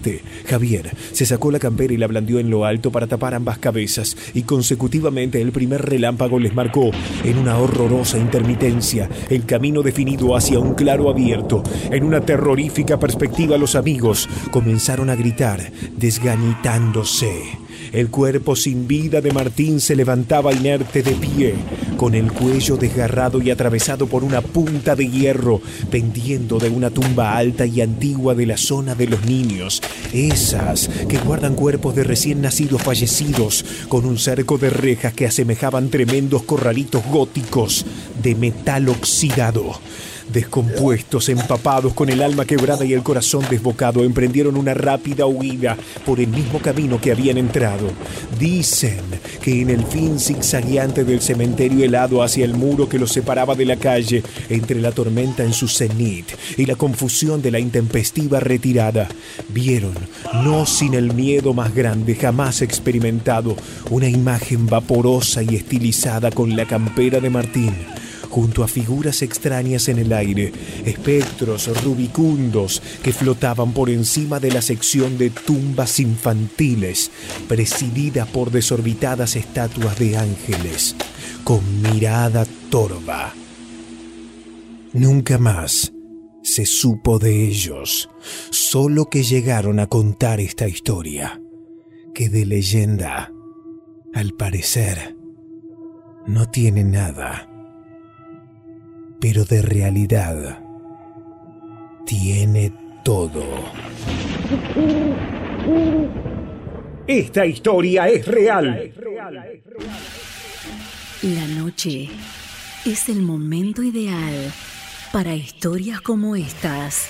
Javier se sacó la campera y la blandió en lo alto para tapar ambas cabezas y consecutivamente el primer relámpago les marcó en una horrorosa intermitencia el camino definido hacia un claro abierto. En una terrorífica perspectiva los amigos comenzaron a gritar, desganitándose. El cuerpo sin vida de Martín se levantaba inerte de pie, con el cuello desgarrado y atravesado por una punta de hierro, pendiendo de una tumba alta y antigua de la zona de los niños, esas que guardan cuerpos de recién nacidos fallecidos, con un cerco de rejas que asemejaban tremendos corralitos góticos de metal oxidado. Descompuestos, empapados, con el alma quebrada y el corazón desbocado, emprendieron una rápida huida por el mismo camino que habían entrado. Dicen que en el fin zigzagueante del cementerio helado hacia el muro que los separaba de la calle, entre la tormenta en su cenit y la confusión de la intempestiva retirada, vieron, no sin el miedo más grande jamás experimentado, una imagen vaporosa y estilizada con la campera de Martín junto a figuras extrañas en el aire, espectros rubicundos que flotaban por encima de la sección de tumbas infantiles, presidida por desorbitadas estatuas de ángeles, con mirada torva. Nunca más se supo de ellos, solo que llegaron a contar esta historia, que de leyenda, al parecer, no tiene nada pero de realidad tiene todo. Esta historia es real. La noche es el momento ideal para historias como estas.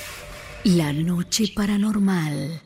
La noche paranormal.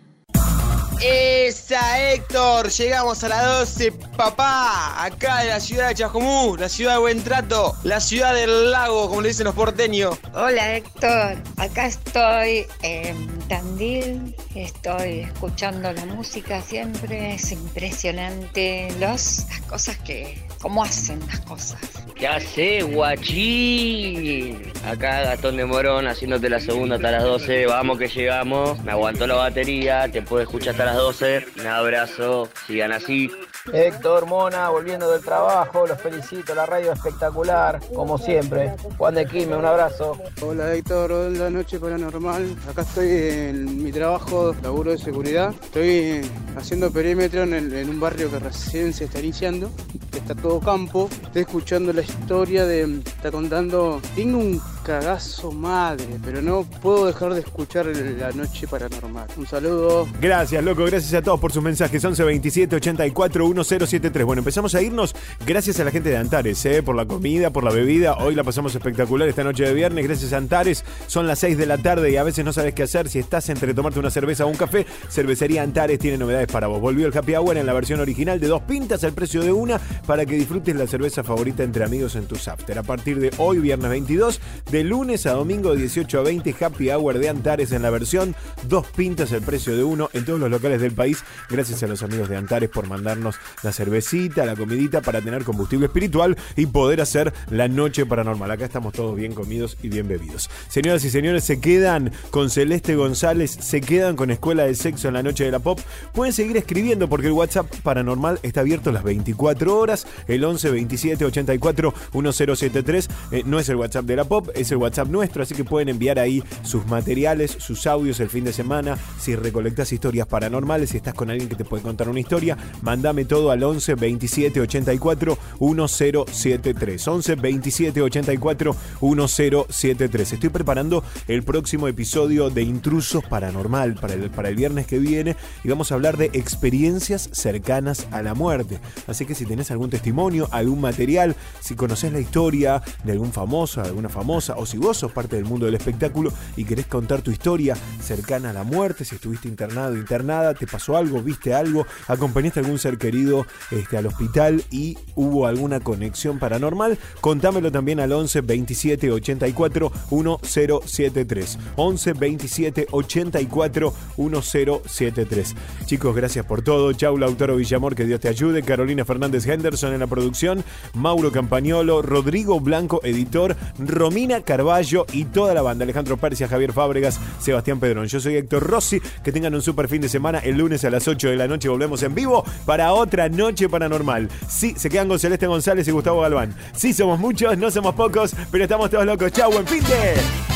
Esa Héctor, llegamos a las 12, papá, acá de la ciudad de Chajomú, la ciudad de Buen Trato, la ciudad del lago, como le dicen los porteños. Hola Héctor, acá estoy en Tandil, estoy escuchando la música siempre, es impresionante las cosas que, cómo hacen las cosas. ¿Qué hace, guachín? Acá Gastón de Morón haciéndote la segunda hasta las 12. Vamos que llegamos. Me aguantó la batería. Te puedo escuchar hasta las 12. Un abrazo. Sigan así. Héctor Mona, volviendo del trabajo, los felicito, la radio espectacular, como siempre. Juan de Quime, un abrazo. Hola Héctor, hola Noche Paranormal. Acá estoy en mi trabajo, laburo de seguridad. Estoy haciendo perímetro en, en un barrio que recién se está iniciando, que está todo campo. Estoy escuchando la historia de. Está contando. Tengo un cagazo madre, pero no puedo dejar de escuchar la noche paranormal. Un saludo. Gracias, loco, gracias a todos por sus mensajes. 11 27 84 1073. Bueno, empezamos a irnos gracias a la gente de Antares, ¿eh? por la comida, por la bebida. Hoy la pasamos espectacular esta noche de viernes. Gracias a Antares. Son las 6 de la tarde y a veces no sabes qué hacer. Si estás entre tomarte una cerveza o un café, Cervecería Antares tiene novedades para vos. Volvió el Happy Hour en la versión original de dos pintas al precio de una para que disfrutes la cerveza favorita entre amigos en tus after. A partir de hoy, viernes 22, de lunes a domingo 18 a 20, Happy Hour de Antares en la versión dos pintas al precio de uno en todos los locales del país. Gracias a los amigos de Antares por mandarnos la cervecita, la comidita para tener combustible espiritual y poder hacer la noche paranormal. Acá estamos todos bien comidos y bien bebidos. Señoras y señores, se quedan con Celeste González, se quedan con Escuela de Sexo en la noche de la pop. Pueden seguir escribiendo porque el WhatsApp paranormal está abierto las 24 horas, el 11 27 84 1073. no es el WhatsApp de la pop, es el WhatsApp nuestro, así que pueden enviar ahí sus materiales, sus audios el fin de semana. Si recolectas historias paranormales, si estás con alguien que te puede contar una historia, mándame todo al 11 27 84 1073. 11 27 84 1073. Estoy preparando el próximo episodio de Intrusos Paranormal para el, para el viernes que viene y vamos a hablar de experiencias cercanas a la muerte. Así que si tenés algún testimonio, algún material, si conoces la historia de algún famoso, alguna famosa, o si vos sos parte del mundo del espectáculo y querés contar tu historia cercana a la muerte, si estuviste internado, internada, te pasó algo, viste algo, acompañaste a algún ser querido este, al hospital y hubo alguna conexión paranormal, contámelo también al 11 27 84 1073. 11 27 84 1073. Chicos, gracias por todo. Chau, Lautaro Villamor, que Dios te ayude. Carolina Fernández Henderson en la producción. Mauro Campañolo, Rodrigo Blanco, editor. Romina Carballo y toda la banda. Alejandro Persia, Javier Fábregas, Sebastián Pedrón. Yo soy Héctor Rossi. Que tengan un super fin de semana. El lunes a las 8 de la noche volvemos en vivo para otra noche paranormal. Sí, se quedan con Celeste González y Gustavo Galván. Sí, somos muchos, no somos pocos, pero estamos todos locos. Chau, buen fin de.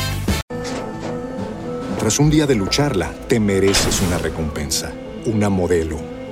Tras un día de lucharla, te mereces una recompensa, una modelo,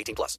18 plus.